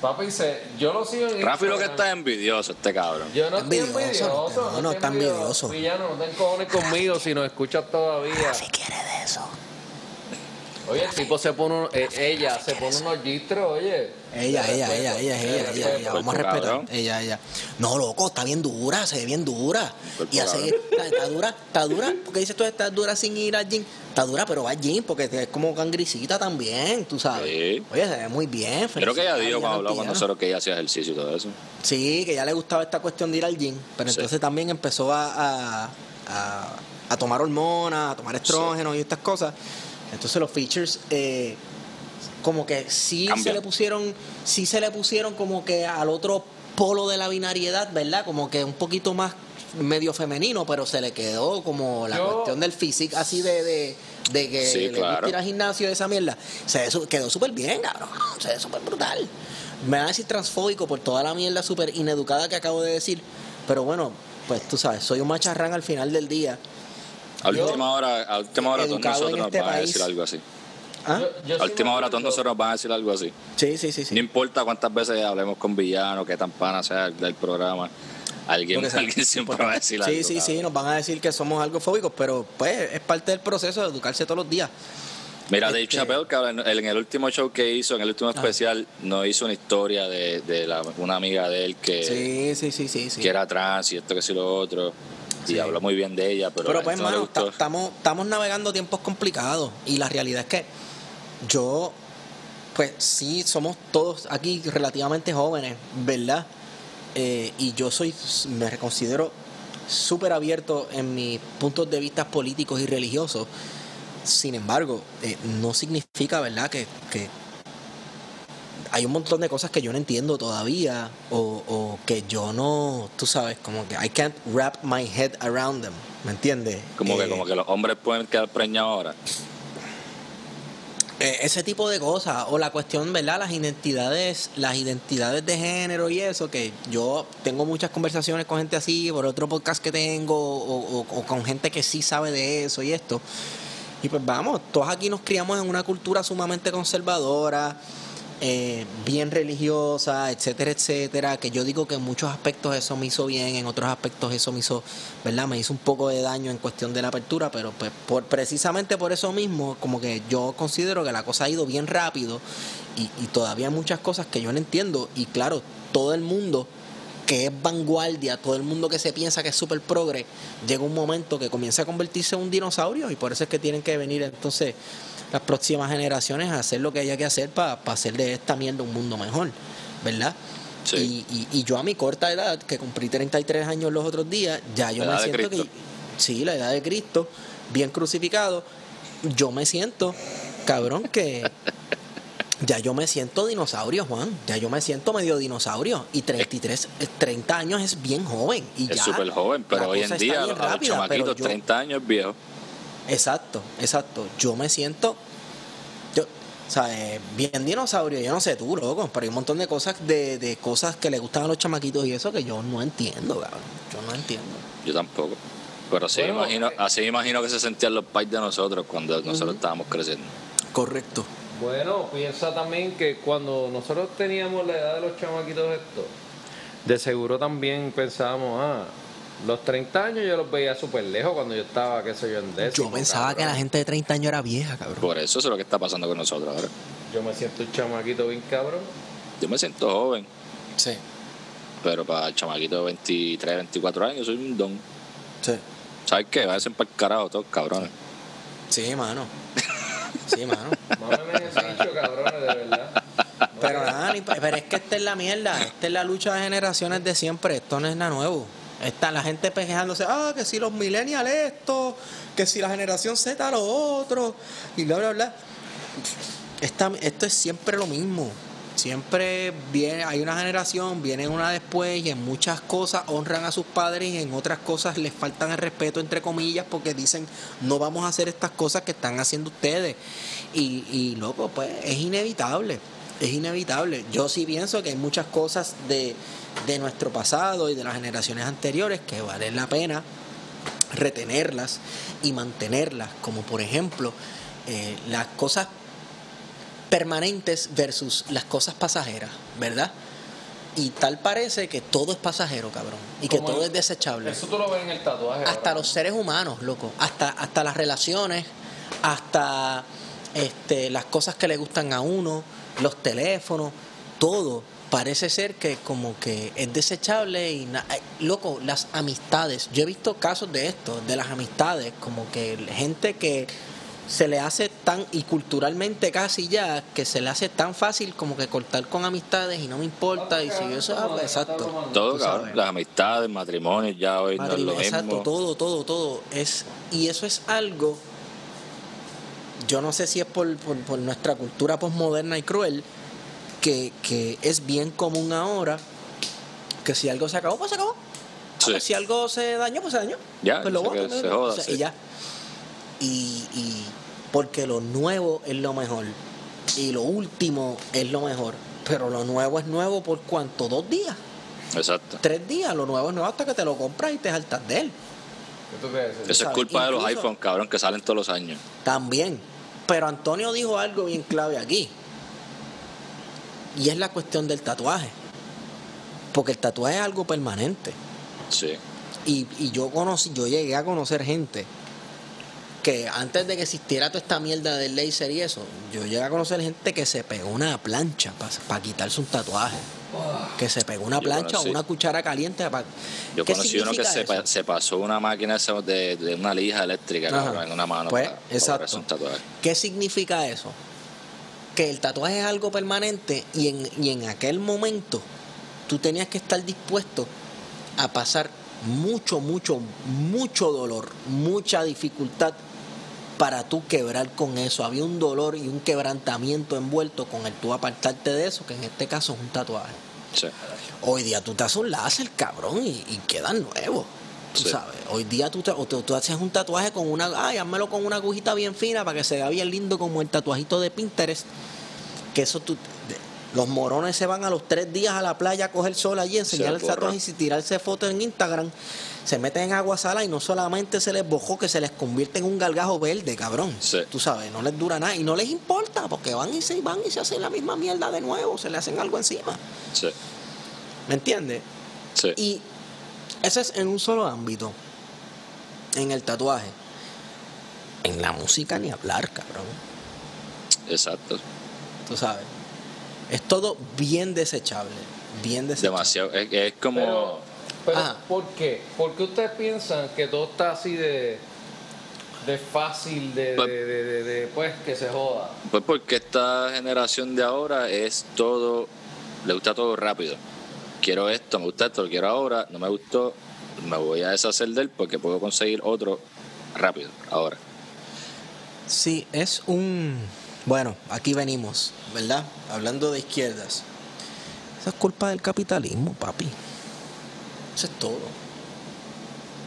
Papi, se, yo lo sigo en Rafi lo que está es envidioso, este cabrón. Yo no estoy Envidioso, envidioso. no, no, estoy está envidioso. Villano, no te encojones conmigo si nos escuchas todavía. Si quiere de eso. Oye, el tipo se pone, un- eh, ella se pone unos gistros, oye. Ella, ella, ella, ella, ella, ella, ella, Vamos a Cuerpo respetar. Ella, ella. No, loco, está bien dura, se ve bien dura. Cuerpo Y así, está, está dura, está dura, porque dices tú, está dura sin ir al gym. Está dura, pero va al gym, porque es como cangrisita también, tú sabes. Sí. Oye, se ve muy bien. Creo que ella dijo cuando habló con nosotros que ella hacía ejercicio y todo eso. Sí, que ya le gustaba esta cuestión de ir al gym, pero Sí. entonces también empezó a, a, a- a tomar hormonas, a tomar estrógenos y estas cosas. Entonces los features eh, como que sí se le pusieron, sí se le pusieron como que al otro polo de la binariedad, ¿verdad? Como que un poquito más medio femenino, pero se le quedó como la Yo- cuestión del físico así de, de, de que Sí, le claro. al gimnasio y esa mierda. Se quedó súper bien, cabrón. Se ve súper brutal. Me van a decir transfóbico por toda la mierda súper ineducada que acabo de decir. Pero bueno, pues tú sabes, soy un macharrán al final del día. A Yo- última hora, a última hora todos nosotros nos este van a decir algo así. ¿Ah? Yo- yo A sí última hora todos nosotros nos van a decir algo así. Sí, sí, sí, sí. No importa cuántas veces hablemos con villano, qué tan pana sea del programa. Alguien, alguien siempre va a decir Sí, algo. sí, sí, cabrón. nos van a decir que somos algo fóbicos, pero pues es parte del proceso de educarse todos los días. Mira, Dave Este- Chappelle, cabrón, en el último show que hizo, en el último especial, nos hizo una historia de, de la- una amiga de él que, Sí, sí, sí, sí. sí. que era trans y esto que sí lo otro. Y Sí. habló muy bien de ella, pero, Pero pues, hermano, estamos, estamos navegando tiempos complicados y la realidad es que yo, pues sí, somos todos aquí relativamente jóvenes, ¿verdad? Eh, y yo soy, me considero súper abierto en mis puntos de vista políticos y religiosos. Sin embargo, eh, no significa, ¿verdad?, que, que hay un montón de cosas que yo no entiendo todavía o, o que yo no, tú sabes, como que I can't wrap my head around them, ¿me entiendes? Como Eh, que, como que los hombres pueden quedar preñados ahora. eh, ese tipo de cosas o la cuestión verdad las identidades las identidades de género y eso que yo tengo muchas conversaciones con gente así por otro podcast que tengo o, o- o con gente que sí sabe de eso y esto y pues vamos todos aquí nos criamos en una cultura sumamente conservadora eh, bien religiosa, etcétera, etcétera, que yo digo que en muchos aspectos eso me hizo bien, en otros aspectos eso me hizo, ¿verdad? Me hizo un poco de daño en cuestión de la apertura, pero pues por, precisamente por eso mismo, como que yo considero que la cosa ha ido bien rápido y, todavía hay muchas cosas que yo no entiendo y claro, todo el mundo que es vanguardia, todo el mundo que se piensa que es súper progre, llega un momento que comienza a convertirse en un dinosaurio y por eso es que tienen que venir entonces las próximas generaciones a hacer lo que haya que hacer para hacer de esta mierda un mundo mejor, ¿verdad? Sí. Y, y- y yo a mi corta edad, que cumplí 33 años los otros días, ya yo La me siento que... Sí, la edad de Cristo, bien crucificado, yo me siento, cabrón, que... Ya yo me siento dinosaurio, Juan. Ya yo me siento medio dinosaurio. Y 33, eh, 30 años es bien joven. Y Es súper joven, pero hoy en día, a los, rápida, chamaquitos, yo- 30 años es viejo. Exacto, exacto. Yo me siento. Yo, o sea, eh, bien dinosaurio. Yo no sé tú, loco, pero hay un montón de cosas de, de cosas que le gustan a los chamaquitos y eso que yo no entiendo, cabrón. Yo no entiendo. Yo tampoco. Pero así, Bueno, imagino, eh. así imagino que se sentían los pais de nosotros cuando nosotros estábamos creciendo. Correcto. Bueno, piensa también que cuando nosotros teníamos la edad de los chamaquitos estos, de seguro también pensábamos, ah, los 30 años yo los veía súper lejos cuando yo estaba, qué sé yo, en décimo. Yo pensaba que la gente de 30 años era vieja, cabrón. Por eso, eso es lo que está pasando con nosotros ahora. Yo me siento un chamaquito bien cabrón. Yo me siento joven, Sí, pero para el chamaquito de 23, 24 años soy un don. sí. ¿Sabes qué? Váyanse para el carajo todos, cabrones. Sí, mano. (laughs) Sí, mano. Mámame ese bicho, cabrones, de verdad. Pero nada, ni- pero es que esta es la mierda, esta es la lucha de generaciones de siempre, esto no es nada nuevo. Está la gente pejeándose, ah, que si los millennials esto, que si la generación Z lo otro, y bla, bla, bla. Esto es siempre lo mismo. Siempre viene, hay una generación, viene una después y en muchas cosas honran a sus padres y en otras cosas les faltan el respeto, entre comillas, porque dicen no vamos a hacer estas cosas que están haciendo ustedes. Y, y loco, pues es inevitable, es inevitable. Yo sí pienso que hay muchas cosas de, de nuestro pasado y de las generaciones anteriores que valen la pena retenerlas y mantenerlas, como por ejemplo eh, las cosas permanentes versus las cosas pasajeras, ¿verdad? Y tal parece que todo es pasajero, cabrón, y que todo el- es desechable. Eso tú lo ves en el tatuaje. Hasta los seres humanos, loco, hasta, hasta las relaciones, hasta este, las cosas que le gustan a uno, los teléfonos, todo parece ser que como que es desechable y eh, loco, las amistades, yo he visto casos de esto, de las amistades, como que gente que se le hace tan, y culturalmente casi ya, que se le hace tan fácil como que cortar con amistades y no me importa, y si yo eso hago, exacto. Todo, cabrón. Las amistades, matrimonios, ya hoy no es lo Matrimonio, exacto, todo, todo, todo. Es, y eso es algo, yo no sé si es por, por, por nuestra cultura posmoderna y cruel, que, que es bien común ahora, que si algo se acabó, pues se acabó. Sí. Si algo se dañó, pues se dañó. Ya, pues lo se joda, O sea, sí. Y ya. Y, y porque lo nuevo es lo mejor. Y lo último es lo mejor. Pero lo nuevo es nuevo por cuánto? Dos días. Exacto. Tres días. Lo nuevo es nuevo hasta que te lo compras y te saltas de él. ¿Qué tú crees? Eso es culpa de los iPhones, cabrón, que salen todos los años. También. Pero Antonio dijo algo bien clave aquí. Y es la cuestión del tatuaje. Porque el tatuaje es algo permanente. Sí. Y, y yo conocí, yo llegué a conocer gente que antes de que existiera toda esta mierda del laser y eso, yo llegué a conocer gente que se pegó una plancha para quitarse un tatuaje. Que se pegó una plancha o una cuchara caliente para. Yo ¿Qué conocí uno que se, pasó una máquina de, de una lija eléctrica, cabrón, en una mano. Pues, para- para exacto. un tatuaje. ¿Qué significa eso? Que el tatuaje es algo permanente y en, y en aquel momento tú tenías que estar dispuesto a pasar mucho, mucho, mucho dolor, mucha dificultad para tú quebrar con eso. Había un dolor y un quebrantamiento envuelto con el tú apartarte de eso, que en este caso es un tatuaje. Sí. Hoy día tú te haces un láser, cabrón, y, y queda nuevo. Tú Sí. sabes, hoy día tú, te, o tú haces un tatuaje con una, ay, házmelo con una agujita bien fina para que se vea bien lindo como el tatuajito de Pinterest. Que eso tú, los morones se van a los tres días a la playa a coger sol allí, enseñar el tatuaje y tirarse fotos en Instagram. Se meten en agua salada y no solamente se les bojó, que se les convierte en un gargajo verde, cabrón. Sí. Tú sabes, no les dura nada y no les importa porque van y se van y se hacen la misma mierda de nuevo, se le hacen algo encima. Sí. ¿Me entiendes? Sí. Y eso es en un solo ámbito. En el tatuaje. En la música ni hablar, cabrón. Exacto. Tú sabes. Es todo bien desechable. Bien desechable. Demasiado. Es, es como. Pero, pero. ¿por qué? ¿Por qué ustedes piensan que todo está así de, de fácil, de, Pues- de, de- de- de, pues que se joda? Pues porque esta generación de ahora es todo. Le gusta todo rápido. Quiero esto, me gusta esto, lo quiero ahora, no me gustó, me voy a deshacer de él porque puedo conseguir otro rápido, ahora. Sí, es un... Bueno, aquí venimos, ¿verdad? Hablando de izquierdas. Eso es culpa del capitalismo, papi. Eso es todo.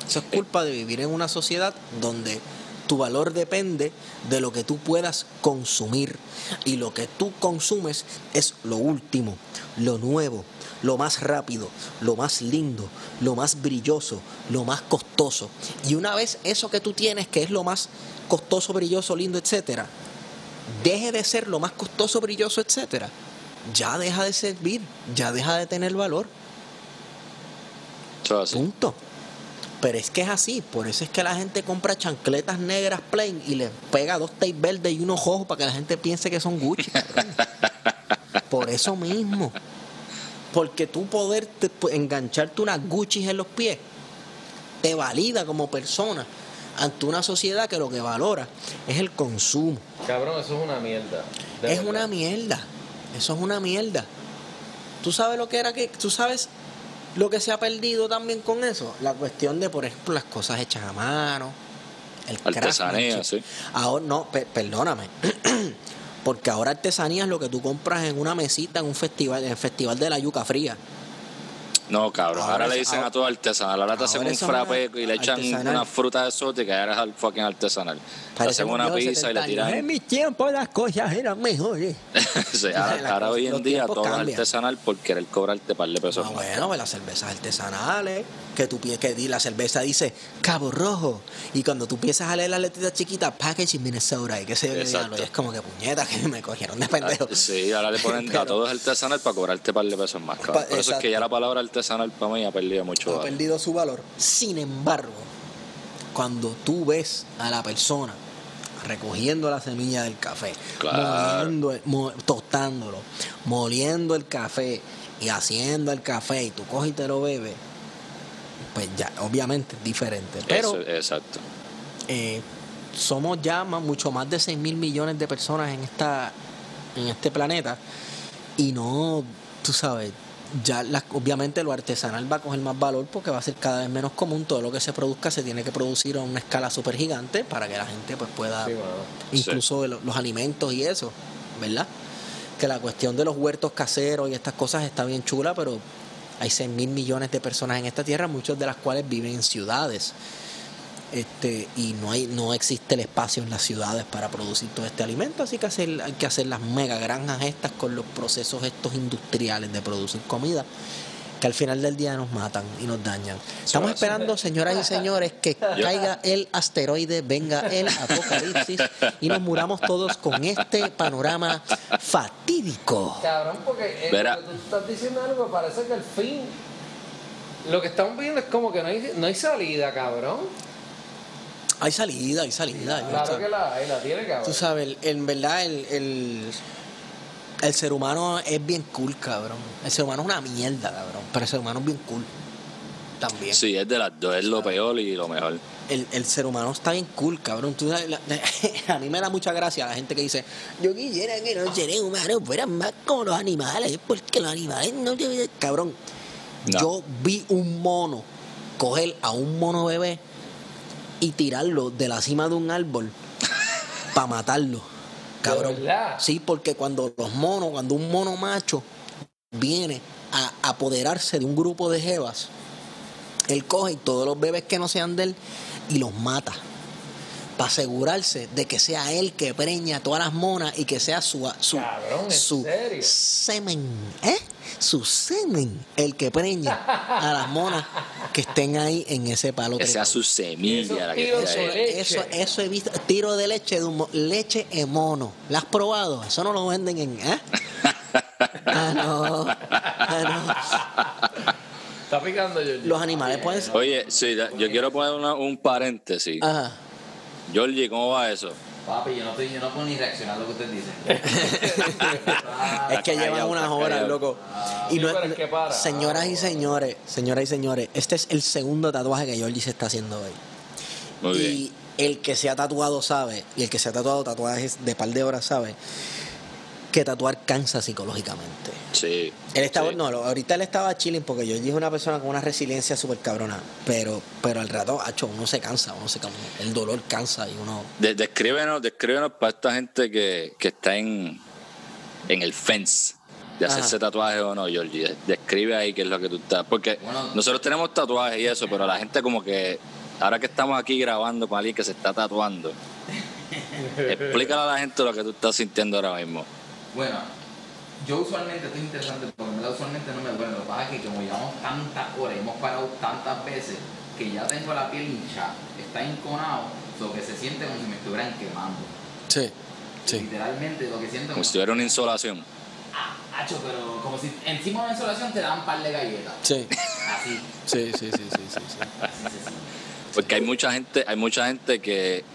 Eso es culpa de vivir en una sociedad donde tu valor depende de lo que tú puedas consumir. Y lo que tú consumes es lo último, lo nuevo, lo más rápido, lo más lindo, lo más brilloso, lo más costoso. Y una vez eso que tú tienes, que es lo más costoso, brilloso, lindo, etcétera, deje de ser lo más costoso, brilloso, etcétera, ya deja de servir, ya deja de tener valor. Eso es así. Punto. Pero es que es así, por eso es que la gente compra chancletas negras plain y le pega dos tape verdes y unos ojos para que la gente piense que son Gucci. (laughs) por eso mismo. Porque tú poder te- engancharte unas Gucci en los pies te valida como persona ante una sociedad que lo que valora es el consumo. Cabrón, eso es una mierda. de Es verdad. una mierda. Eso es una mierda. ¿Tú sabes lo que era que tú sabes lo que se ha perdido también con eso? La cuestión de, por ejemplo, las cosas hechas a mano, el Artesanía, sí. Ahora no, pe- perdóname. (clears throat) Porque ahora artesanía es lo que tú compras en una mesita en un festival, en el festival de la yuca fría. No, cabrón. Ahora, Ahora le es- dicen ahora- a todo artesanal. Ahora te hacen ahora un es frappe y le echan artesanal. una fruta exótica y eres al fucking artesanal. Te hacen un una pizza y le 70 años. En tiran. mis tiempos las cosas eran mejores. (laughs) Sí, ahora, ahora hoy en día todo es artesanal por querer cobrarte par de pesos Ah, más. bueno, pues las cervezas artesanales, que tú que di- la cerveza dice Cabo Rojo, y cuando tú empiezas a leer las letritas chiquitas, package in Minnesota, y que se ve Exacto. y es como que puñeta, (laughs) que me cogieron de pendejo. Ah, Sí, ahora le ponen a todo es artesanal para cobrarte par de pesos más. cabrón. Por eso es que ya la palabra artesanal para mí ha perdido mucho ha valor. perdido su valor. Sin embargo, cuando tú ves a la persona recogiendo la semilla del café, Claro. moliendo mo- tostándolo, moliendo el café y haciendo el café, y tú coges y te lo bebes, pues ya, obviamente es diferente. Pero Eso, exacto. eh, somos ya más- mucho más de 6 mil millones de personas en esta en este planeta y no, tú sabes, ya las- obviamente lo artesanal va a coger más valor porque va a ser cada vez menos común. Todo lo que se produzca se tiene que producir a una escala súper gigante para que la gente pues pueda, Sí, incluso lo- los alimentos y eso, ¿verdad? Que la cuestión de los huertos caseros y estas cosas está bien chula, pero hay 6 mil millones de personas en esta tierra, muchas de las cuales viven en ciudades este y no hay no existe el espacio en las ciudades para producir todo este alimento así que hacer, hay que hacer las mega granjas estas con los procesos estos industriales de producir comida que al final del día nos matan y nos dañan. Estamos esperando señoras y señores que (laughs) caiga el asteroide venga el apocalipsis y nos muramos todos con este panorama fatídico. Cabrón, porque eh, tú estás diciendo algo que parece que al fin lo que estamos viendo es como que no hay, no hay salida, cabrón. Hay salida hay salida hay Claro que la hay, la tiene, cabrón. Tú sabes, en verdad el, el, el ser humano es bien cool, cabrón. El ser humano es una mierda, cabrón. Pero el ser humano es bien cool. También. Sí, es de las dos, es lo peor y lo mejor. El, el ser humano está bien cool, cabrón. Tú sabes, la- la- (laughs) a mí me da mucha gracia la gente que dice, yo quisiera que los seres humanos fueran más como los animales, porque los animales no deben... Cabrón, No. yo vi un mono coger a un mono bebé y tirarlo de la cima de un árbol para matarlo. Cabrón. Sí, porque cuando los monos, cuando un mono macho viene a apoderarse de un grupo de jevas, él coge y todos los bebés que no sean de él y los mata. Para asegurarse de que sea él que preña a todas las monas y que sea su, su, Cabrón, ¿en su serio? semen, ¿eh? Su semen, el que preña a las monas que estén ahí en ese palo. Que sea su semilla la que esté ahí. Eso, eso he visto. Tiro de leche de un mo- leche en mono. ¿La has probado? Eso no lo venden en. ¿eh? (laughs) Ah, no. Ah, Está picando yo. no. Los animales pueden ser. Oye, sí, yo quiero poner una- un paréntesis. Ajá. Georgie, ¿cómo va eso? Papi, yo no, estoy, yo no puedo ni reaccionar a lo que usted dice. (laughs) Es que llevan unas horas, callado. loco. Sí, Y no, pero es que para. señoras y señores, señoras y señores, este es el segundo tatuaje que Georgie se está haciendo hoy. Muy bien. Y el que se ha tatuado sabe, y el que se ha tatuado tatuajes de par de horas sabe, que tatuar cansa psicológicamente. Sí. Él estaba, sí. no, ahorita él estaba chilling porque yo es una persona con una resiliencia súper cabrona, pero, pero al rato, hacho, uno se cansa, uno se cansa, el dolor cansa y uno... De- descríbenos, descríbenos para esta gente que, que está en, en el fence de hacerse Ajá. tatuajes o no, Georgie. De- Describe ahí qué es lo que tú estás. Porque Bueno. nosotros tenemos tatuajes y eso, pero la gente como que, ahora que estamos aquí grabando con alguien que se está tatuando, (laughs) explícale a la gente lo que tú estás sintiendo ahora mismo. Bueno, yo usualmente, esto es interesante porque en verdad usualmente no me duele. Lo que pasa es que como llevamos tantas horas, hemos parado tantas veces, que ya tengo la piel hinchada, está enconado, lo que se siente como si me estuvieran quemando. Sí, Literalmente lo que siento Como si tuviera una insolación. Ah, hacho, pero como si encima de una insolación te dan un par de galletas. sí, Así, sí, sí, sí, sí, sí, sí. así se siente. Porque hay mucha gente, hay mucha gente que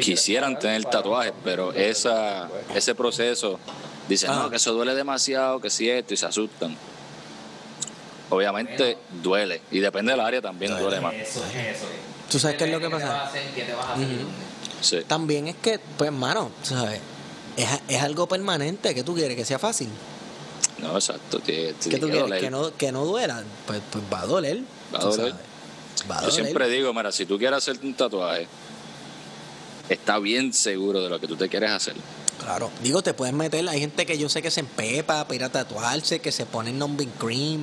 quisieran tener tatuajes, pero esa, ese proceso dicen, Ah. no, que eso duele demasiado, que si esto, y se asustan. Obviamente duele, y depende del área también duele más. Eso es, eso es. ¿Tú sabes qué es lo que te pasa? vas a hacer? ¿Qué te vas a hacer? Sí. También es que, pues, mano, ¿sabes? Es, es algo permanente, que tú quieres? Que sea fácil. No, exacto. Tiene, ¿Qué tiene tú que quieres? doler. Que no, que no duela. Pues, pues va a doler. Va a doler. sabes. Va a Yo doler. siempre digo, mira, si tú quieres hacerte un tatuaje, está bien seguro de lo que tú te quieres hacer. Claro. Digo, te puedes meter. Hay gente que yo sé que se empepa para ir a tatuarse, que se ponen numbing cream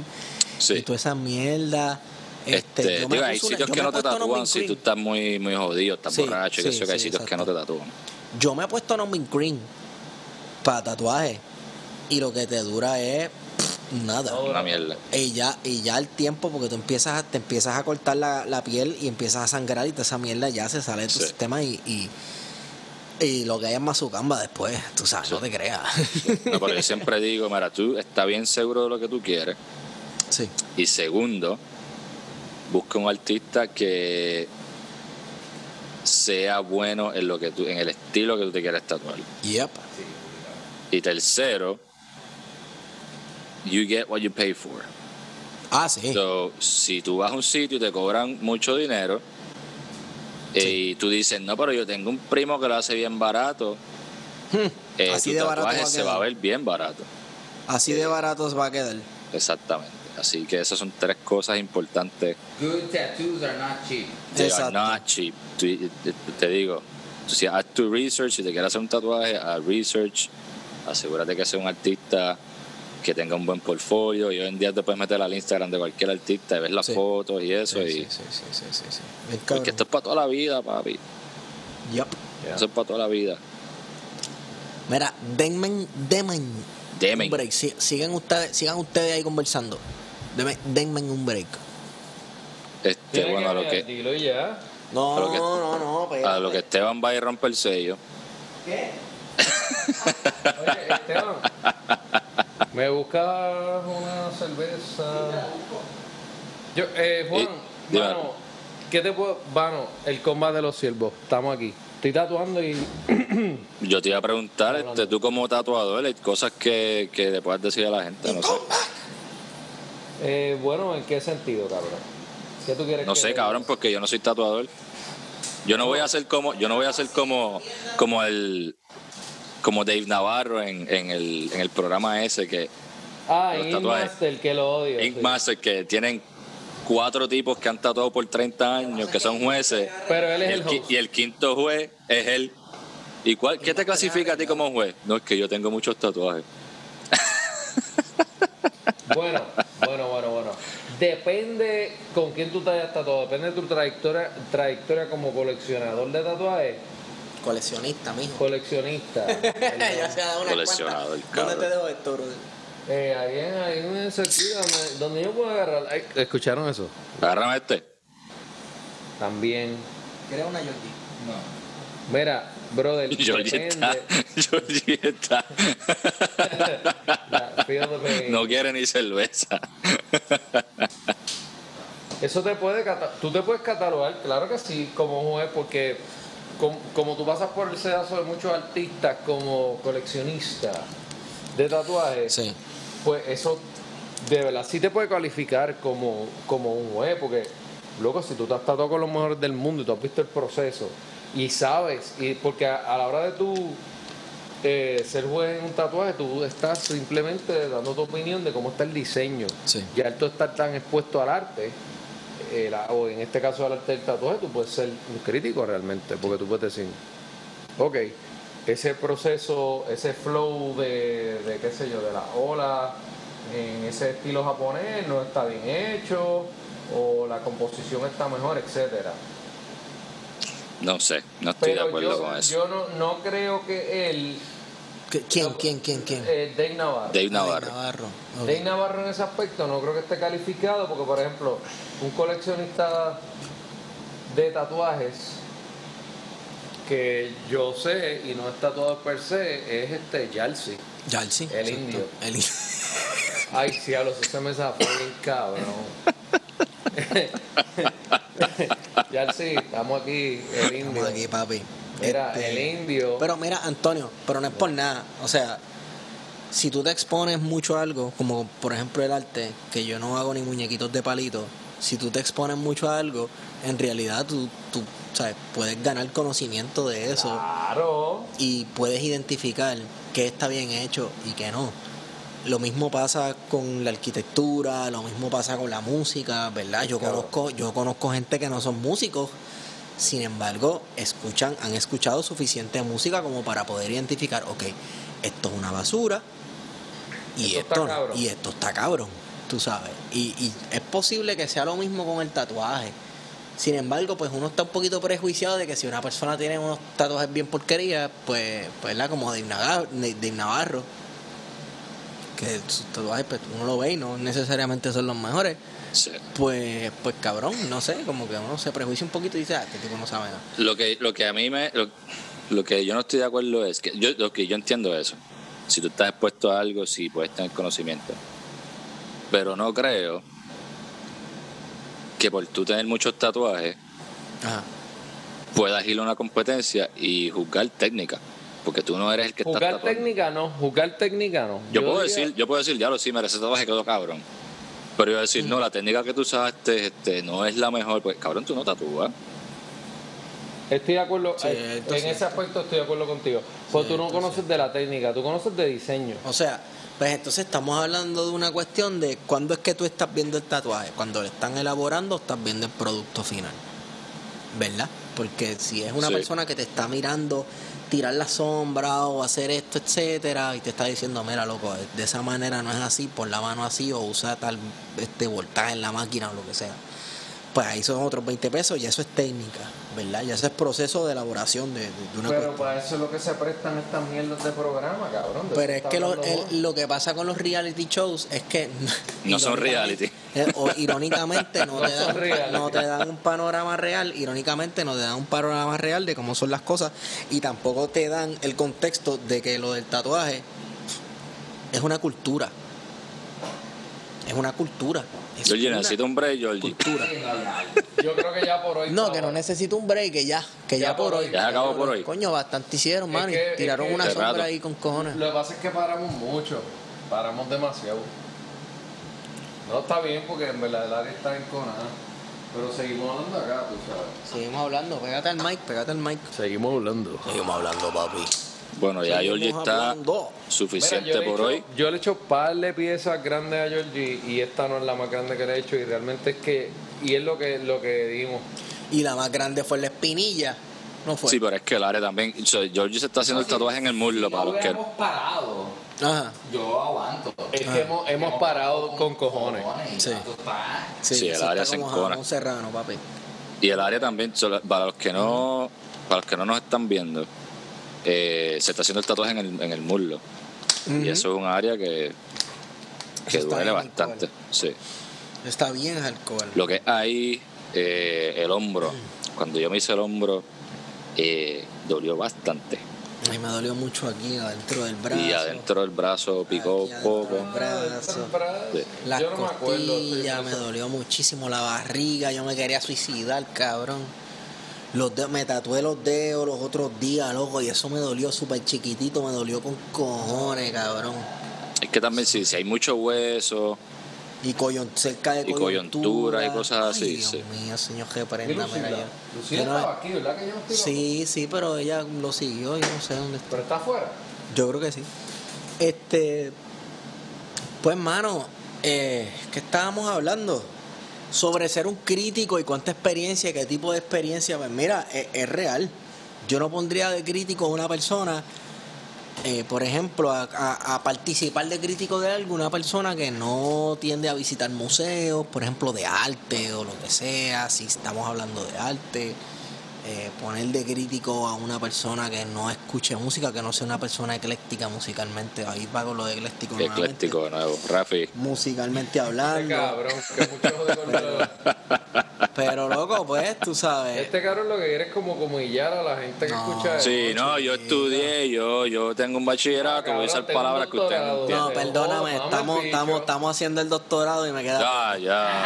y Sí. toda esa mierda. Este, me digo, hay una- sitios que no te tatúan si tú estás muy, muy jodido, estás Sí, borracho, y que sí, sé que hay sí, sitios que no te tatúan. Yo me he puesto numbing cream para tatuaje y lo que te dura es nada. Una mierda. Y ya, y ya el tiempo, porque tú empiezas a, te empiezas a cortar la, la piel y empiezas a sangrar y toda esa mierda ya se sale de tu Sí. sistema y, y, y lo que hay es mazucamba después, tú sabes, no te creas. No, pero yo siempre (laughs) digo, mira, tú estás bien seguro de lo que tú quieres. sí. Y segundo, busca un artista que sea bueno en lo que tú, en el estilo que tú te quieres tatuar. Yep. Y tercero, you get what you pay for. Ah, sí. So, si tú vas a un sitio y te cobran mucho dinero eh, y tú dices, no, pero yo tengo un primo que lo hace bien barato, eh, Hmm. Así tu de barato tatuaje va a se va a ver bien barato. Así de baratos va a quedar. Exactamente. Así que esas son tres cosas importantes. Good tattoos are not cheap. They are not cheap. Tú- te, te digo, tú si haz tu research, si te quieres hacer un tatuaje, haz research, asegúrate que sea un artista que tenga un buen portfolio y hoy en día te puedes meter al Instagram de cualquier artista y ver las Sí. fotos y eso. Sí, y, sí, sí, sí, sí, sí, sí. Bien porque esto es para toda la vida, papi. Yep. Eso es para toda la vida. Mira, denme, denme Denme. un break. Si- sigan, ustedes, sigan ustedes ahí conversando. Denme, denme un break. Este, bueno, a lo que, Dilo y ya. No, A lo que- no, no, no. a lo que Esteban va y rompe el sello. (laughs) Oye, Esteban, ¿me buscas una cerveza? Yo, eh, Juan, Y- mano, ¿qué te puedo...? Vano, el combate de los siervos, estamos aquí. Estoy tatuando y... Yo te iba a preguntar, este, tú como tatuador, hay cosas que, que le puedes decir a la gente, no sé. Eh, bueno, ¿en qué sentido, cabrón? ¿Qué tú quieres No que sé, cabrón, porque yo no soy tatuador. Yo no voy a hacer como, yo no voy a hacer como, como el, como Dave Navarro en, en el, en el programa ese que Ah, Ink. Master, que lo odio. Ink sí. Master que tienen cuatro tipos que han tatuado por 30 años, que son jueces. Pero él es y el y el quinto juez es él. ¿Y cuál, qué te clasifica a ti como juez? No, es que yo tengo muchos tatuajes. (laughs) Bueno, bueno, bueno, bueno. Depende con quién tú te hayas tatuado, depende de tu trayectoria, trayectoria como coleccionador de tatuajes, Coleccionista, mijo. coleccionista. (laughs) ya se ha dado una Coleccionador, cuenta. ¿Dónde te dejo esto, bro? Eh, ahí en, ahí en ese sentido, donde, donde yo puedo agarrar. Ay, ¿Escucharon eso? Agárrame este. También. ¿Quieres una Jordi? Mira, brother. La- feel the pain. No quiere ni cerveza. Eso te puede tú te puedes catalogar, claro que sí, como juez, porque com- como, tú pasas por el sedazo de muchos artistas como coleccionista de tatuajes, Sí. pues eso de verdad sí te puede calificar como, como un juez, porque loco, si tú te has tatuado con los mejores del mundo y tú has visto el proceso y sabes, y porque a, a la hora de tú eh, ser juez en un tatuaje, tú estás simplemente dando tu opinión de cómo está el diseño. Sí. Ya al tú estar tan expuesto al arte, eh, o en este caso al arte del tatuaje, tú puedes ser un crítico realmente, porque tú puedes decir, ok, ese proceso, ese flow de, de qué sé yo, de la ola en ese estilo japonés no está bien hecho, o la composición está mejor, etcétera. No sé, no estoy de acuerdo yo, con eso. yo no, no creo que él, ¿Qué- ¿Quién, quién, quién, quién? eh, Dave Navarro, Dave Navarro. Navarro. ok. Dave Navarro en ese aspecto no creo que esté calificado porque, por ejemplo, un coleccionista de tatuajes que yo sé y no es tatuado per se es este Yalsi. Yalsi. El exacto. indio. El indio. (laughs) Ay, sí, a los ese me zafó bien cabrón. (laughs) (laughs) Yalsi, estamos aquí, el indio. Estamos aquí, papi. Mira, Este, el indio. Pero mira, Antonio, pero no es por nada. O sea, si tú te expones mucho a algo, como por ejemplo el arte, que yo no hago ni muñequitos de palito, si tú te expones mucho a algo, en realidad tú, tú sabes, puedes ganar conocimiento de eso Claro. y puedes identificar qué está bien hecho y qué no. Lo mismo pasa con la arquitectura, lo mismo pasa con la música, ¿verdad? Yo Claro. conozco, yo conozco gente que no son músicos, sin embargo, escuchan, han escuchado suficiente música como para poder identificar, ok, esto es una basura y Esto está no, y esto está cabrón, tú sabes. Y, y es posible que sea lo mismo con el tatuaje. Sin embargo, pues uno está un poquito prejuiciado de que si una persona tiene unos tatuajes bien porquería, pues, pues ¿verdad? como Dave Navarro, que sus tatuajes pues, uno lo ve y no necesariamente son los mejores, Sí. pues, pues cabrón, no sé, como que uno se prejuicia un poquito y dice, ah, este tipo no sabe nada. Lo que, lo que a mí me. Lo, lo que yo no estoy de acuerdo es que. Yo, lo que yo entiendo eso. Si tú estás expuesto a algo, sí puedes tener conocimiento. Pero no creo que por tú tener muchos tatuajes Ajá. puedas ir a una competencia y juzgar técnica. Porque tú no eres el que está Jugar tatuando. técnica no, jugar técnica no. Yo, puedo diría- decir, yo puedo decir, ya lo sí, mira, ese tatuaje quedó cabrón. Pero yo voy a decir, no, la técnica que tú usaste este, no es la mejor. Pues cabrón, tú no tatúas. Estoy de acuerdo, Sí, eh, en sí. ese aspecto estoy de acuerdo contigo. Porque Sí, tú no conoces de la técnica, tú conoces de diseño. O sea, pues entonces estamos hablando de una cuestión de cuándo es que tú estás viendo el tatuaje, cuando lo están elaborando o estás viendo el producto final, ¿verdad? Porque si es una Sí. persona que te está mirando tirar la sombra o hacer esto, etcétera, y te está diciendo, mira, loco, de esa manera no es así, pon la mano así o usa tal este voltaje en la máquina o lo que sea. Pues ahí son otros 20 pesos y eso es técnica, ¿verdad? Y eso es proceso de elaboración de, de- una Pero cuestión. para eso es lo que se prestan estas mierdas de programa, cabrón. de Pero es que lo, el- lo que pasa con los reality shows es que (laughs) No son reality. eh, o irónicamente no, No te dan, reality. no te dan un panorama real, irónicamente no te dan un panorama real de cómo son las cosas y tampoco te dan el contexto de que lo del tatuaje es una cultura. Es una cultura. Es Georgie, una necesito un break, Georgie. cultura. (laughs) Yo creo que ya por hoy. No, que no necesito un break, que ya, que ya, por hoy. Ya se acabó por hoy. Coño, bastante hicieron, Es man, y que- es tiraron que- una sombra rato. ahí con cojones. Lo que pasa es que paramos mucho. Paramos demasiado. No está bien porque en verdad el área está enconada. Pero seguimos hablando acá, tú sabes. Seguimos hablando, pégate al mic, pégate al mic. Seguimos hablando. Seguimos hablando, papi. Bueno, ya Georgie está hablando. suficiente Mira, por he hoy. Yo le he hecho par de piezas grandes a Georgie y esta no es la más grande que le he hecho y realmente es que y es lo que lo que dimos. Y la más grande fue la espinilla. No fue. Sí, pero es que el área también. o sea, Georgie se está haciendo el tatuaje en el muslo Si para no los que. hubiéramos parado, Ajá. yo aguanto. Es que hemos, hemos parado con cojones. y Sí. Sí, Sí, el área se encona. serrano, papi. Y el área también, para los que no, para los que no nos están viendo, eh, se está haciendo el tatuaje en el, en el muslo. Y eso es un área que, que duele bien bastante. alcohol. Sí. Está bien alcohol. Lo que es ahí, eh, el hombro. Cuando yo me hice el hombro, eh, dolió bastante. Ay, me dolió mucho aquí, adentro del brazo. Y adentro del brazo picó un poco. del brazo. Sí. Las Yo no me acuerdo. costillas, me dolió muchísimo la barriga, yo me quería suicidar, cabrón. Los de- me tatué los dedos los otros días, loco, y eso me dolió súper chiquitito, me dolió con cojones, cabrón. Es que también si, si hay mucho hueso, Y coyon, cerca de Y coyuntura y cosas Ay, así, Dios sí. mío, señor, que Y prenda, mira yo. No- estaba aquí, ¿verdad que yo no estoy? Sí, sí, pero ella lo siguió, yo no sé dónde está. Pero está afuera. Yo creo que sí. Este, pues, mano, eh, ¿qué estábamos hablando? Sobre ser un crítico y cuánta experiencia, qué tipo de experiencia. Pues mira, es, real. Yo no pondría de crítico a una persona, eh, por ejemplo, a, a- a participar de crítico de algo, una persona que no tiende a visitar museos, por ejemplo, de arte o lo que sea, si estamos hablando de arte. Eh, poner de crítico a una persona que no escuche música, que no sea una persona ecléctica musicalmente. Ahí va con lo de ecléctico. nuevamente. ecléctico de nuevo. Rafi. Musicalmente hablando. Cabrón, que mucho lo- Pero loco, pues, tú sabes. Este cabrón lo que quiere es como humillar a la gente que No. escucha Sí, no, yo estudié, yo, yo tengo un bachillerato, voy a usar palabras que ustedes no doctorado. No, perdóname, Oh, estamos, estamos, estamos haciendo el doctorado y me queda. Ya, (laughs) ya,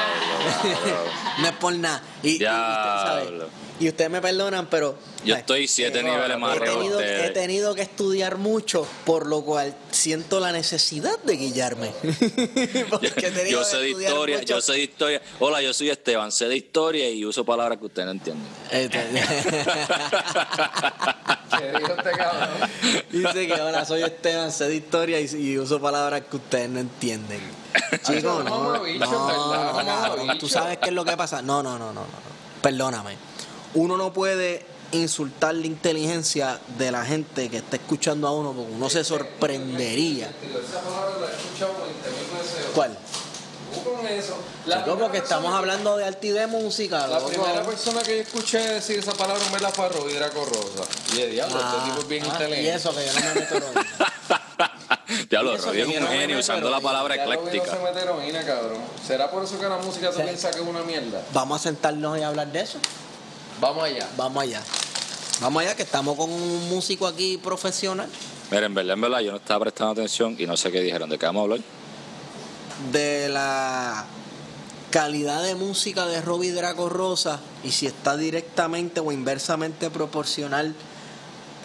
ya, No es por nada. Y, y, y usted sabe. Y ustedes me perdonan, pero. Yo estoy siete eh, niveles más he tenido, he tenido que estudiar mucho, por lo cual siento la necesidad de guillarme. (laughs) Yo sé de historia, mucho. yo sé de historia. Hola, yo soy Esteban, sé de historia y uso palabras que ustedes no entienden. ¿Qué dijo este cabrón? (laughs) Dice que ahora soy Esteban, sé de historia y, y uso palabras que ustedes no entienden. Chicos, no, tú sabes qué es lo que pasa. No, no, no, no, no. no. Perdóname. Uno no puede insultar la inteligencia de la gente que está escuchando a uno porque uno se sorprendería. Esa palabra la he escuchado 20 mil veces. ¿Cuál? ¿Tú con eso? Chico, porque estamos hablando de arte y de música. La loco. primera persona que yo escuché decir esa palabra me la fue a Rovira Corrosa. Y de diablo, Ah, este tipo es bien ah, inteligente. Y eso que yo no me meto en (laughs) Diablo, Y Robbie es un genio usando la palabra Rovira no ecléctica. se mete heroína, cabrón. ¿Será por eso que la música tú piensas que es una mierda? Vamos a sentarnos y hablar de eso. Vamos allá. Vamos allá. Vamos allá, que estamos con un músico aquí profesional Miren, en verdad, en verdad, yo no estaba prestando atención y no sé qué dijeron. ¿De qué vamos a hablar? de la calidad de música de Robbie Draco Rosa y si está directamente o inversamente proporcional,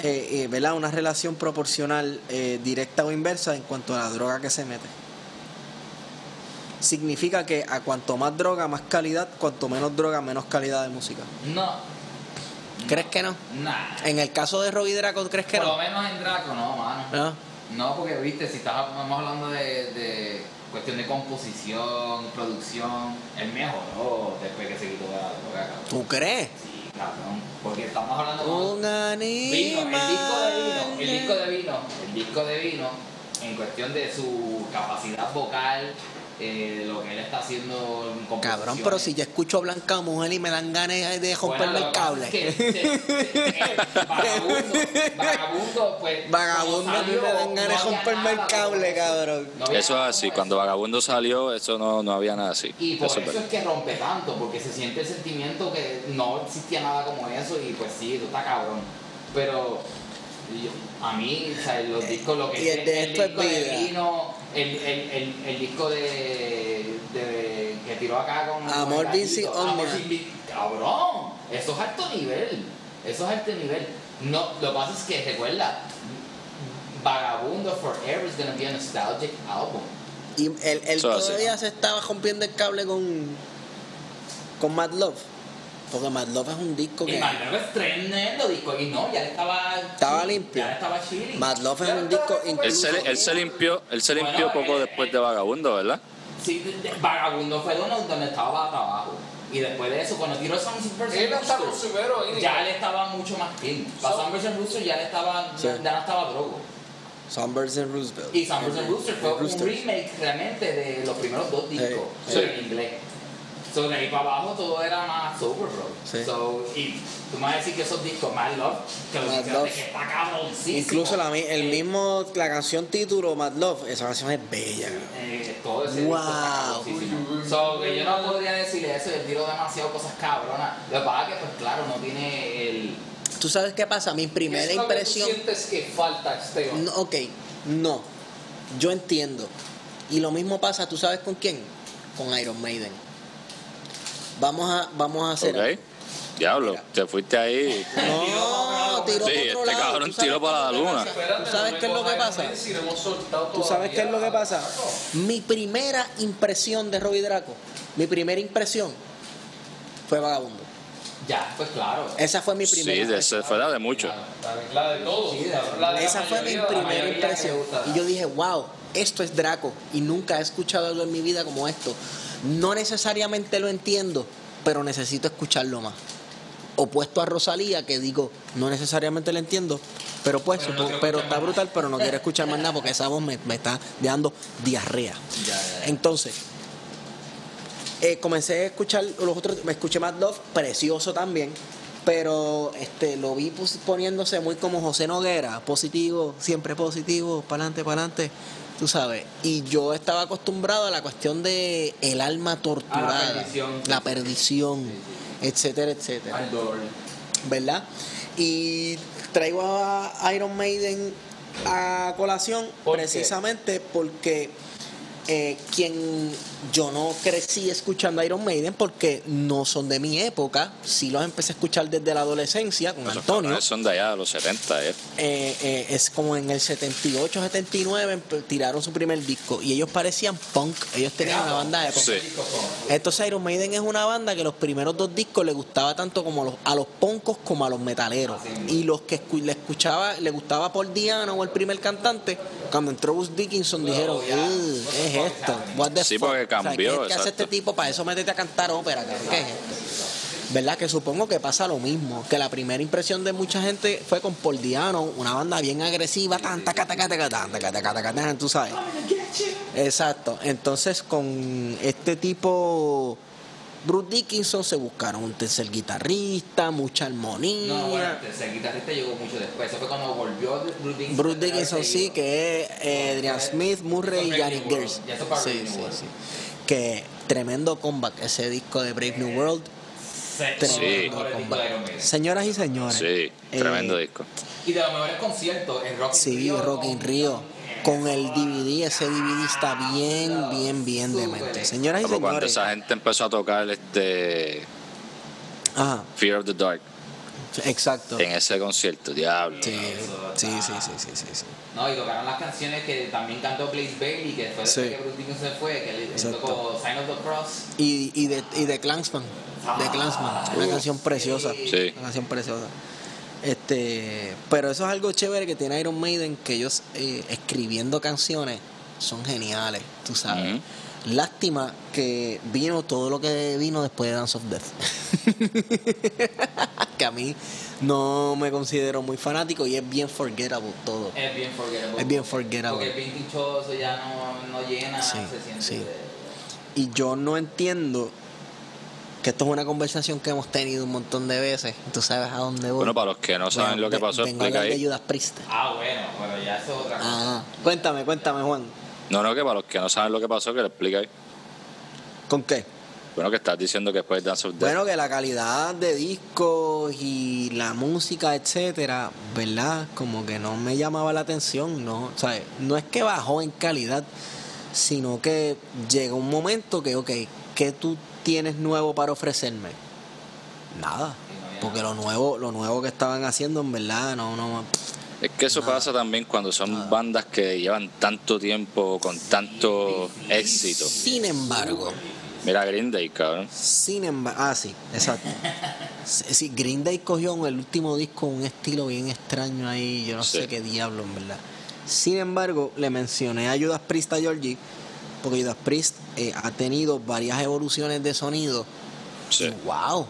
eh, eh, ¿verdad? Una relación proporcional eh, directa o inversa en cuanto a la droga que se mete. Significa que a cuanto más droga, más calidad, cuanto menos droga, menos calidad de música. No, ¿Crees que no? nah. En el caso de Robbie Draco, ¿crees que Por lo no? menos en Draco, no, mano. ¿No? No, porque viste, si estamos hablando de, de cuestión de composición, producción, él mejoró después que se quitó de la droga. ¿Tú crees? Sí, cabrón. Porque estamos hablando Un Vino, el disco de vino, el disco de vino, el disco de vino, en cuestión de su capacidad vocal, eh, lo que él está haciendo en. Cabrón, pero si yo escucho Blanca Mujer y me dan ganas de romperme el cable. vagabundo, vagabundo, pues. Vagabundo a mí me dan ganas de no romperme el cable, cabrón. No Eso es así. Cuando Vagabundo salió, eso no, no había nada así. Y por Eso eso es que rompe tanto, porque se siente el sentimiento que no existía nada como eso y pues sí, tú estás cabrón. Pero a mí, o sea, los discos, lo que Y el de el esto es disco de vida. vino, el, el, el, el disco de, de- que tiró acá con Amor Vinci Omnia. Cabrón, eso es alto nivel, eso es alto nivel. No, lo que pasa es que recuerda, Vagabundo Forever is gonna be a nostalgic album. Y él, todavía se estaba rompiendo el cable con, con Mad Love. Porque Mad Love es un disco Y que. Magnum es tremendo disco y no, ya le estaba Estaba limpio. Ya le estaba chilling. Mad Love es un disco Él se, él se limpió, él se limpió Bueno, poco eh, después eh. de Vagabundo, ¿verdad? Sí, de- de- Vagabundo fue donde, donde estaba para abajo. Y después de eso, cuando tiró Rooster, primero innings. ya él estaba mucho más clean. Para So- and Rooster ya, le estaba, Sí. ya no estaba drogo. Sunbirds and Roosevelt. Y Sunburst and Rooster fue un remake realmente de los primeros dos discos Sí, sí. en inglés. So, de ahí para abajo todo era más sober, bro. Sí. So, y tú me vas a decir que esos discos, Mad Love, que lo Mad mencionaste, Love. que está cabroncísimo. Incluso la, el Eh, mismo, la canción título, Mad Love, esa canción es bella. eh, todo ese Wow. disco está cabroncísimo. So, que yo no podría decirle eso, yo tiro demasiado cosas cabronas. Lo que pasa es que, pues claro, no tiene el... ¿Tú sabes qué pasa? Mi ¿Qué primera es lo que tú impresión... sientes que falta, Esteban? No, ok, no. Yo entiendo. Y lo mismo pasa, ¿tú sabes con quién? Con Iron Maiden. Vamos a, vamos a hacer... Ok. Diablo, te fuiste ahí. No, (laughs) tiró Sí, para otro este lado. cabrón ¿Tú sabes tiró para la luna. ¿Tú sabes qué es lo que pasa? ¿Tú sabes qué es lo que pasa? Mi primera impresión de Robbie Draco, mi primera impresión fue Vagabundo. Ya, pues claro. Esa fue mi Sí, primera impresión. se fue la de mucho. La de todos. Sí, Esa fue mi primera impresión. Y yo dije, wow, esto es Draco. Y nunca he escuchado algo en mi vida como esto. No necesariamente lo entiendo, pero necesito escucharlo más. Opuesto a Rosalía, que digo, no necesariamente lo entiendo, pero pues, Pero no está más brutal, pero no quiero escuchar más nada porque esa voz me, me está dando diarrea. Ya, ya, ya. Entonces, eh, comencé a escuchar los otros, me escuché Mad Love, precioso también, pero este lo vi poniéndose muy como José Noguera, positivo, siempre positivo, para adelante, para adelante, tú sabes. Y yo estaba acostumbrado a la cuestión de el alma torturada, perdición. la perdición, etcétera, etcétera. Al dolor. ¿verdad? Y traigo a Iron Maiden a colación precisamente porque eh, quien yo no crecí escuchando Iron Maiden porque no son de mi época, sí los empecé a escuchar desde la adolescencia con Esos Antonio. son de allá, de los 70. eh. Eh, eh, es como en el 78, 79 empe- tiraron su primer disco y ellos parecían punk, ellos tenían una banda de punk. Sí. Entonces Iron Maiden es una banda que los primeros dos discos le gustaba tanto como a los, a los poncos como a los metaleros. Y los que escu- le escuchaba, le gustaba Paul Diano o el primer cantante, cuando entró Bruce Dickinson dijeron, "Ugh, ¿qué es esto? What the Sí, fuck?" porque O sea, cambió, ¿qué, qué hace este tipo? Para eso métete a cantar ópera, cabrón. ¿Qué es esto? ¿Verdad? Que supongo que pasa lo mismo. Que la primera impresión de mucha gente fue con Paul Diano, una banda bien agresiva, tan, taca, taca, taca, tan, taca, taca, taca, tú sabes. Exacto. Entonces, con este tipo, Bruce Dickinson, se buscaron un tercer guitarrista, mucha armonía. No, bueno, el tercer guitarrista llegó mucho después. Eso fue cuando volvió Bruce Dickinson. Bruce Dickinson sí, que es eh, Adrian Smith, Murray y Janet para Sí, sí, World. sí. Que tremendo comeback ese disco de Brave New World. Se- Sí. Señoras y señores. Sí, eh, tremendo disco. Y de los mejores conciertos, el Rock in Sí, Rio. Rock in Rio. Con el DVD, ese DVD está bien, bien, bien demente. Señoras y Como cuando señores. esa gente empezó a tocar este Ajá, Fear of the Dark exacto. en ese concierto, diablo. Sí, sí, sí, sí, sí, sí, sí. No, y tocaron las canciones que también cantó Blaze Bailey, que fue después Sí. que Bruce Dickinson se fue, que le- tocó Sign of the Cross. Y, y de, y de Clansman. De Clansman. Una canción preciosa. Sí. Una canción preciosa. Este, pero eso es algo chévere que tiene Iron Maiden, que ellos eh, escribiendo canciones son geniales, tú sabes. Lástima que vino todo lo que vino después de Dance of Death. (laughs) que a mí no me considero muy fanático y es bien forgettable todo. Es bien forgettable. Es bien forgettable. Porque es bien dichoso, ya no, no llena, Sí, se siente. sí. de- Y yo no entiendo que esto es una conversación que hemos tenido un montón de veces. Tú sabes a dónde voy. Bueno, para los que no saben lo que pasó, vengo a explica hablar de ahí. Judas Priest. Ah, bueno, pero ya eso es otra cosa. Ah, cuéntame, cuéntame, Juan. No, no, que para los que no saben lo que pasó, que le explica ahí. ¿Con qué? Bueno, que estás diciendo que después de Dance of Death. Bueno, que la calidad de discos y la música, etcétera, ¿verdad? Como que no me llamaba la atención, ¿no? O sea, no es que bajó en calidad, sino que llegó un momento que, ok, ¿qué tú tienes nuevo para ofrecerme? Nada. Porque lo nuevo, lo nuevo que estaban haciendo, en verdad, no, no. Es que eso pasa también cuando son bandas que llevan tanto tiempo con tanto éxito. Sin embargo, Mira Green Day, cabrón. Sin embargo, ah, sí, exacto. Sí, Green Day cogió en el último disco un estilo bien extraño ahí, yo no Sí. sé qué diablo, en verdad. Sin embargo, le mencioné a Judas Priest a Georgie, porque Judas Priest eh, ha tenido varias evoluciones de sonido Sí. Wow.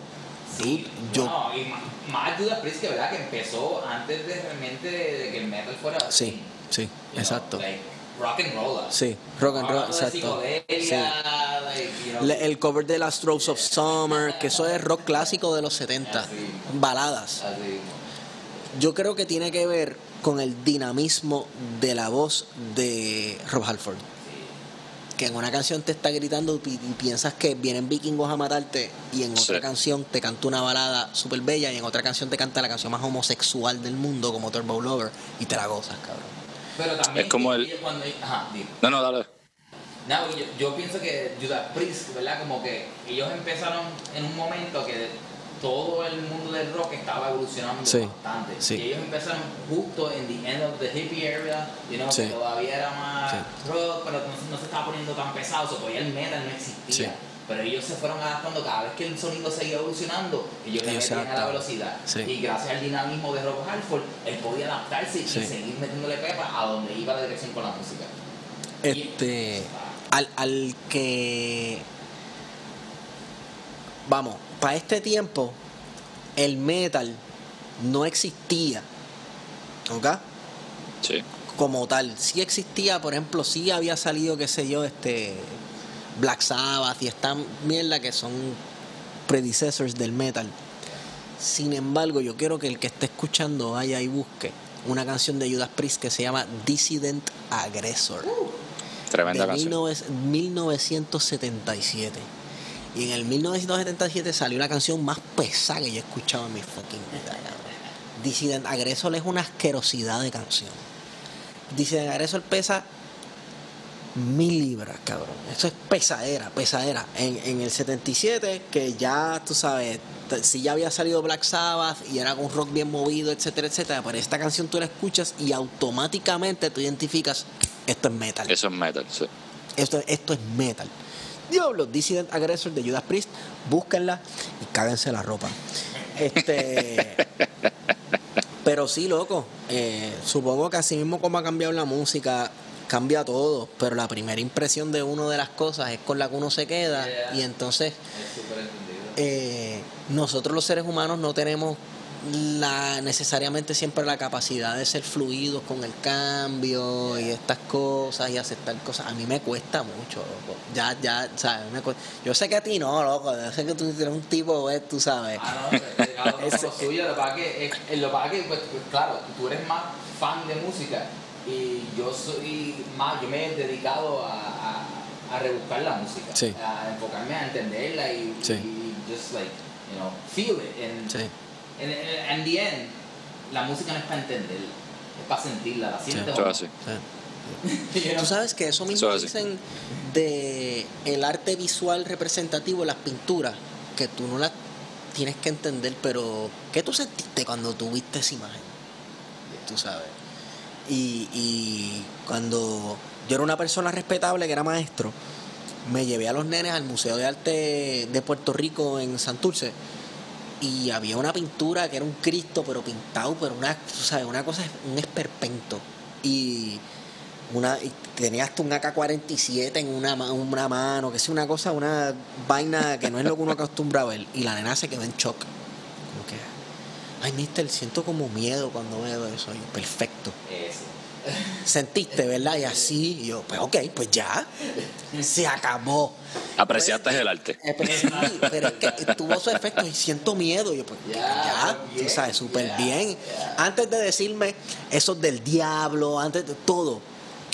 Dude, yo. No, y más, Judas Priest que verdad que empezó antes de realmente de, de que el metal fuera así. Sí, sí, You know, exacto. like, rock and roll. Sí, rock and roll, de exacto. psicodelia, like, you know, Le- El cover de las Strokes of Summer, que eso es rock clásico de los 70. Así. Baladas. así. Yo creo que tiene que ver con el dinamismo de la voz de Rob Halford. Que en una canción te está gritando y, y piensas que vienen vikingos a matarte, y en otra Sí. canción te canta una balada súper bella, y en otra canción te canta la canción más homosexual del mundo, como Turbo Lover, y te la gozas, cabrón. Pero también Es como el- cuando ajá, dime. No, no, dale. No, yo, yo pienso que Judas Priest, ¿verdad? Como que ellos empezaron en un momento que todo el mundo del rock estaba evolucionando Sí, bastante. sí. Y ellos empezaron justo en the end of the hippie area, you know, Sí. que todavía era más rock, pero no, no se estaba poniendo tan pesado, o sea, todavía el metal no existía. Pero ellos se fueron adaptando cada vez que el sonido seguía evolucionando, ellos le metían a la velocidad. Y gracias al dinamismo de Rob Halford, él podía adaptarse y seguir metiéndole pepa a donde iba la dirección con la música. Este. Al, al que. Vamos, para este tiempo, el metal no existía. ¿Ok? Sí. Como tal. Sí existía, por ejemplo, sí había salido, qué sé yo, este. Black Sabbath y esta mierda que son predecessors del metal. Sin embargo, yo quiero que el que esté escuchando vaya y busque una canción de Judas Priest que se llama Dissident Aggressor Tremenda de canción. 19 1977. Y en el 1977 salió la canción más pesada que yo he escuchado en mi fucking vida. cabrón. Dissident Aggressor es una asquerosidad de canción. Dissident Aggressor pesa mil libras, cabrón. Eso es pesadera, pesadera. En, en el 77, que ya, tú sabes, si ya había salido Black Sabbath y era un rock bien movido, etcétera, etcétera, pero esta canción tú la escuchas y automáticamente tú identificas, esto es metal. Eso es metal, sí. Esto, esto es metal. Diablo, Dissident Aggressor de Judas Priest, búsquenla y cáguense la ropa. Este. (laughs) pero sí, loco. eh, supongo que así mismo como ha cambiado la música, cambia todo. Pero la primera impresión de uno de las cosas es con la que uno se queda. Yeah. Y entonces, eh, nosotros los seres humanos no tenemos la necesariamente siempre la capacidad de ser fluidos con el cambio y estas cosas y aceptar cosas. A mí me cuesta mucho, loco. Ya, ya, ¿sabes? Me cuesta. Yo sé que a ti no, loco. Yo sé que tú eres un tipo, eh, tú sabes. Ah, no, que uno Ese- con lo suyo. Lo que pasa que, es- eh, lo que que, pues, pues, claro, tú eres más fan de música y yo soy más, yo me he dedicado a, a, a rebuscar la música, Sí. a enfocarme a entenderla y, Sí. y just like, you know, feel it. And, Sí. And, and- and the end, la música no es para entenderla, es para sentirla, la sientes. Eso o no. es así. Sí. You know? (laughs) Tú sabes que eso mismo así. dicen de el arte visual representativo, las pinturas, que tú no las tienes que entender, pero ¿qué tú sentiste cuando tú viste esa imagen? Tú sabes. Y, y cuando yo era una persona respetable, que era maestro, me llevé a los nenes al Museo de Arte de Puerto Rico en Santurce y había una pintura que era un Cristo pero pintado pero una tú sabes una cosa un esperpento. Y una y tenía hasta un AK-47 en una, una mano que es una cosa una vaina que no es lo que uno acostumbra a ver. Y la nena se quedó en shock. Como que ay mister siento como miedo cuando veo eso perfecto Eso. Sentiste verdad y así y yo pues ok pues ya se acabó Apreciaste el arte. eh, pero sí, pero es que tuvo su efecto y siento miedo. Y yo, pues, Ya, ya, tú sabes, súper bien. Antes de decirme eso del diablo, antes de todo,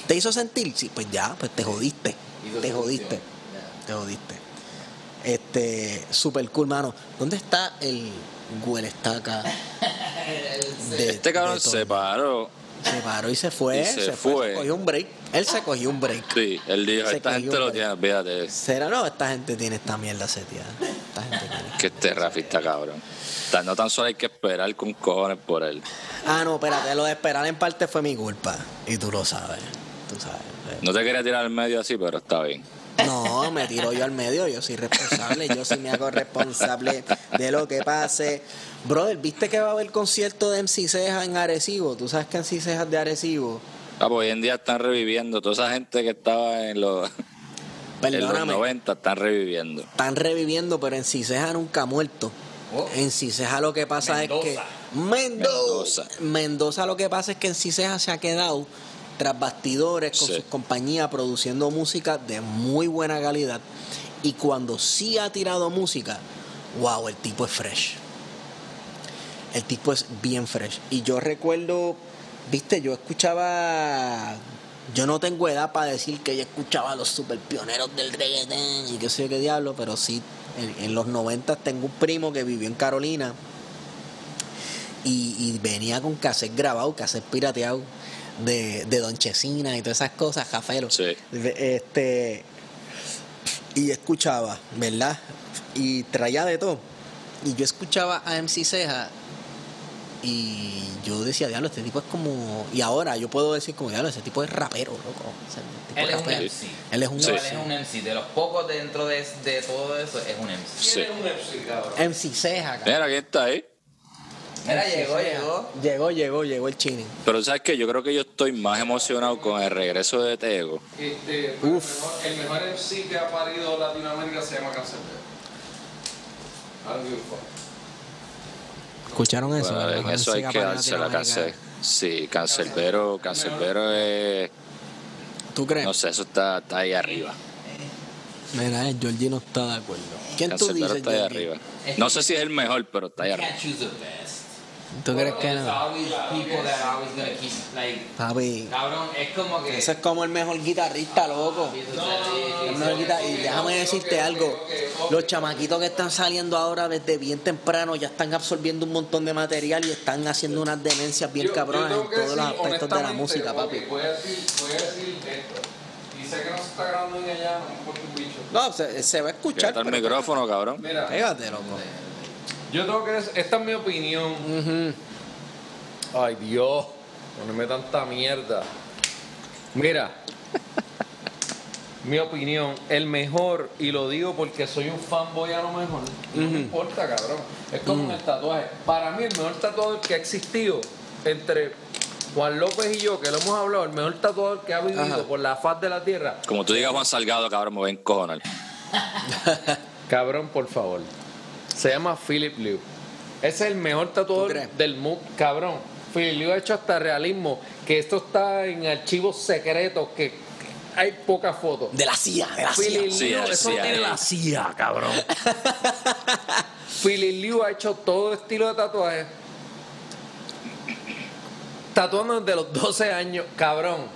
¿te hizo sentir? Sí, pues ya, pues te jodiste. Te jodiste. Te jodiste. Este, súper cool, mano. ¿Dónde está el Guelestaca? (laughs) de- Este cabrón de se paró. Se paró y se fue. Y se se fue. fue. se cogió un break. Él se cogió un break. Sí, él dijo, Se esta gente lo tiene, olvídate. ¿Será no? Esta gente tiene esta mierda seteada. Esta gente tiene. Que este Rafi está cabrón. No tan solo hay que esperar con cojones por él. Ah, no, espérate, lo de esperar en parte fue mi culpa. Y tú lo sabes. Tú sabes. No te quería tirar al medio así, pero está bien. No, me tiro yo al medio, yo soy responsable, yo sí me hago responsable de lo que pase. Brother, ¿viste que va a haber concierto de MC Ceja en Arecibo? ¿Tú sabes que MC Ceja es de Arecibo? Ah, pues hoy en día están reviviendo toda esa gente que estaba en los. En los Perdóname. 90 están reviviendo. Están reviviendo, pero en Ciseja nunca ha muerto. Oh. En Ciseja lo que pasa es que. Mendoza. Mendoza. Mendoza lo que pasa es que en Ciseja se ha quedado tras bastidores con Sí. sus compañías produciendo música de muy buena calidad. Y cuando sí ha tirado música, wow, el tipo es fresh. El tipo es bien fresh. Y yo recuerdo, viste, yo escuchaba. Yo no tengo edad para decir que yo escuchaba a los super pioneros del reggaetón y qué sé yo qué diablo, pero sí, en, en los 90 tengo un primo que vivió en Carolina y, y venía con cassette grabado, cassette pirateado de, de Don Chesina y todas esas cosas, Jafelo. Sí. Este, y escuchaba, ¿verdad? Y traía de todo. Y yo escuchaba a MC Ceja y yo decía, diablo, este tipo es como... Y ahora yo puedo decir como, diablo, ese tipo es rapero, loco. O sea, el tipo Él es un. MC. Él es un No, Sí. él es un MC. De los pocos dentro de, de todo eso, es un MC. Sí. ¿Quién es un MC, cabrón? MC Ceja, cabrón. Mira, ¿quién está ahí? Mira, llegó, llegó. Llegó, llegó, llegó el chini. Pero sabes que yo creo que yo estoy más emocionado con el regreso de Tego. Este, Uf. El, mejor, el mejor MC que ha parido Latinoamérica se llama fuck. ¿Escucharon eso? Bueno, en eso hay que darse la cáncer. Sí, Cancerbero, Cancerbero es... ¿Tú crees? No sé, eso está, está ahí arriba. Mira, el Georgie no está de acuerdo. ¿Quién tú Cancerbero dices, está ahí arriba. No sé si es el mejor, pero está ahí arriba. ¿Tú crees que no? Papi, cabrón, es como que... ese es como el mejor guitarrista, loco. El mejor guitarra- Y déjame decirte algo. Los chamaquitos que están saliendo ahora desde bien temprano ya están absorbiendo un montón de material y están haciendo unas demencias bien cabronas en todos los aspectos de la música, papi. Voy a decir, voy a decir esto. Sé que no se está grabando en allá, no bicho. No, se, se va a escuchar. Está el micrófono, cabrón. Mira, Pégate, loco. Yo tengo que decir, esta es mi opinión. Ay, Dios, poneme tanta mierda. Mira, mi opinión, el mejor, y lo digo porque soy un fanboy a lo mejor, no me importa, cabrón. Es como el tatuaje. Para mí, el mejor tatuador que ha existido entre Juan López y yo, que lo hemos hablado, el mejor tatuador que ha vivido Ajá. por la faz de la tierra, Como tú digas Juan Salgado, cabrón, me voy a encojonar. (laughs) Cabrón, por favor. Se llama Philip Liu. Ese es el mejor ¿Tú tatuador del mundo. Cabrón. Philip Liu ha hecho hasta realismo. Que esto está en archivos secretos. Que, hay pocas fotos. De la CIA, de la CIA. Philip Sí, Liu, de eso CIA. tiene la CIA, cabrón. (laughs) Philip Liu ha hecho todo estilo de tatuaje. Tatuando desde los 12 años, cabrón.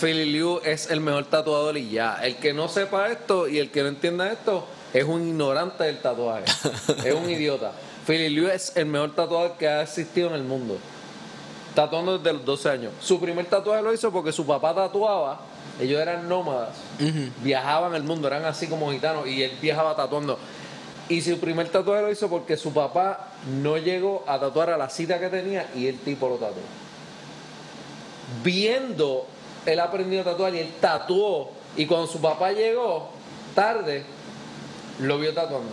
Philip Liu es el mejor tatuador y ya. El que no sepa esto y el que no entienda esto es un ignorante del tatuaje. (laughs) es un idiota. Philip Liu es el mejor tatuador que ha existido en el mundo. Tatuando desde los 12 años. Su primer tatuaje lo hizo porque su papá tatuaba. Ellos eran nómadas. Viajaban el mundo, eran así como gitanos. Y él viajaba tatuando. Y su primer tatuaje lo hizo porque su papá no llegó a tatuar a la cita que tenía y el tipo lo tatuó. Viendo, él aprendió a tatuar y él tatuó. Y cuando su papá llegó, tarde, lo vio tatuando.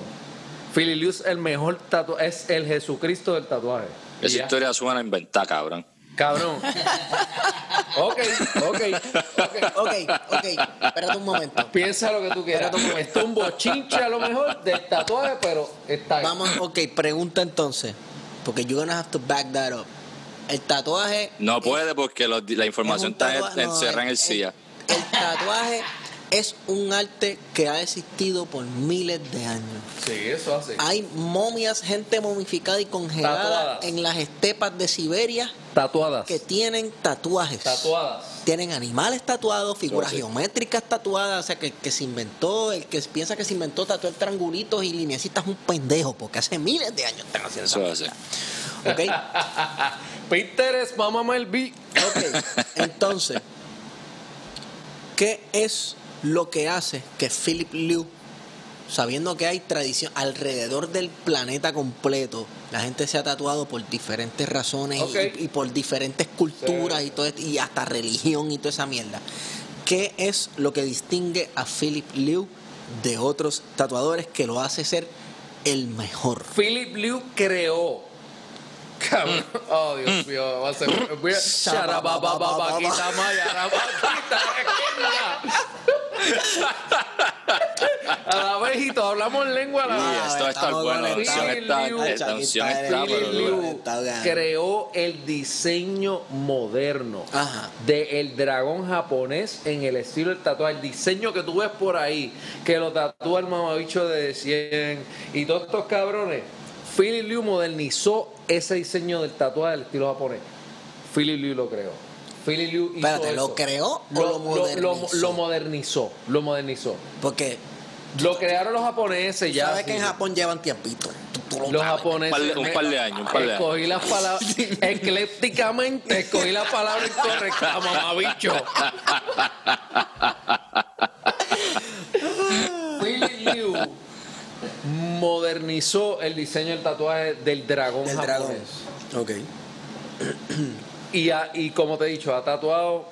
Philly Liu es el mejor tatuaje, es el Jesucristo del tatuaje. Esa Ya. historia suena inventada, cabrón. Cabrón. (laughs) ok, ok, ok. Ok, ok. Espérate un momento. Piensa lo que tú quieras. Esto es un bochinche a lo mejor del tatuaje, pero está ahí. Vamos, ok, pregunta entonces. Porque you're gonna have to back that up. El tatuaje. No puede porque lo- la información está no, encerrada en el el- CIA. El tatuaje es un arte que ha existido por miles de años. Sí, eso hace. Hay momias, gente momificada y congelada Tatuadas. en las estepas de Siberia Tatuadas. que tienen tatuajes. Tatuadas. Tienen animales tatuados, figuras Sí. geométricas tatuadas, o sea, que, que se inventó, el que piensa que se inventó tatuar triangulitos y lineecitas es un pendejo, porque hace miles de años están haciendo Eso mierda. ¿Ok? (laughs) Pinterest, mamá Melví. Ok, entonces, ¿qué es lo que hace que Philip Liu, sabiendo que hay tradición alrededor del planeta completo, la gente se ha tatuado por diferentes razones y- Ok. y, y por diferentes culturas Sí. y todo y hasta religión y toda esa mierda? ¿Qué es lo que distingue a Philip Liu de otros tatuadores que lo hace ser el mejor? Philip Liu creó. Cabrón. Oh, Dios mío. Va a ser. Voy a. Hablamos en lengua a la Y vez. esto va a estar estamos bueno. La conectados. unción está, Liu. la Aquí está, creó el diseño moderno Ajá. del dragón japonés en el estilo del tatuaje. El diseño que tú ves por ahí, que lo tatúa el mamabicho de 100 y todos estos cabrones. Philly Liu modernizó ese diseño del tatuaje del estilo japonés. Philly Liu lo creó. Philly Liu hizo Espérate, ¿lo eso. creó o Lo, lo lo- modernizó? lo modernizó. Lo modernizó. Porque Lo crearon los japoneses ya. sabes que en. Japón llevan tiempito. Tú, tú lo Los sabes. japoneses. Un par de- un par de años, un par de años. Escogí las palabras. (laughs) eclépticamente escogí la palabra incorrecta, (laughs) mamabicho. (laughs) Philly Liu modernizó el diseño del tatuaje del dragón Del japonés. dragón. Ok. Y, ha- y como te he dicho, ha tatuado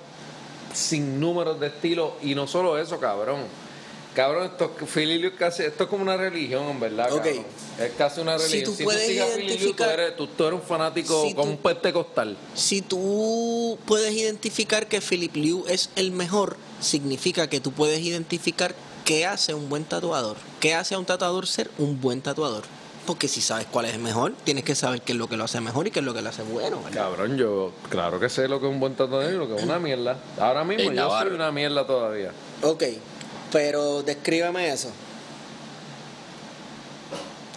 sin números de estilos. Y no solo eso, cabrón. Cabrón, esto, Liu es casi, esto es como una religión, en verdad. Ok. cabrón. Es casi una Si religión. tú Si tú, puedes sigas a tú eres, tú, tú eres un fanático Si como tú- un pentecostal. Si tú puedes identificar que Philip Liu es el mejor, significa que tú puedes identificar qué hace un buen tatuador. ¿Qué hace a un tatuador ser un buen tatuador? Porque si sabes cuál es el mejor, tienes que saber qué es lo que lo hace mejor y qué es lo que lo hace bueno. ¿verdad? Cabrón, yo claro que sé lo que es un buen tatuador y lo que es una mierda. Ahora mismo yo soy una mierda todavía. Ok, pero descríbeme eso.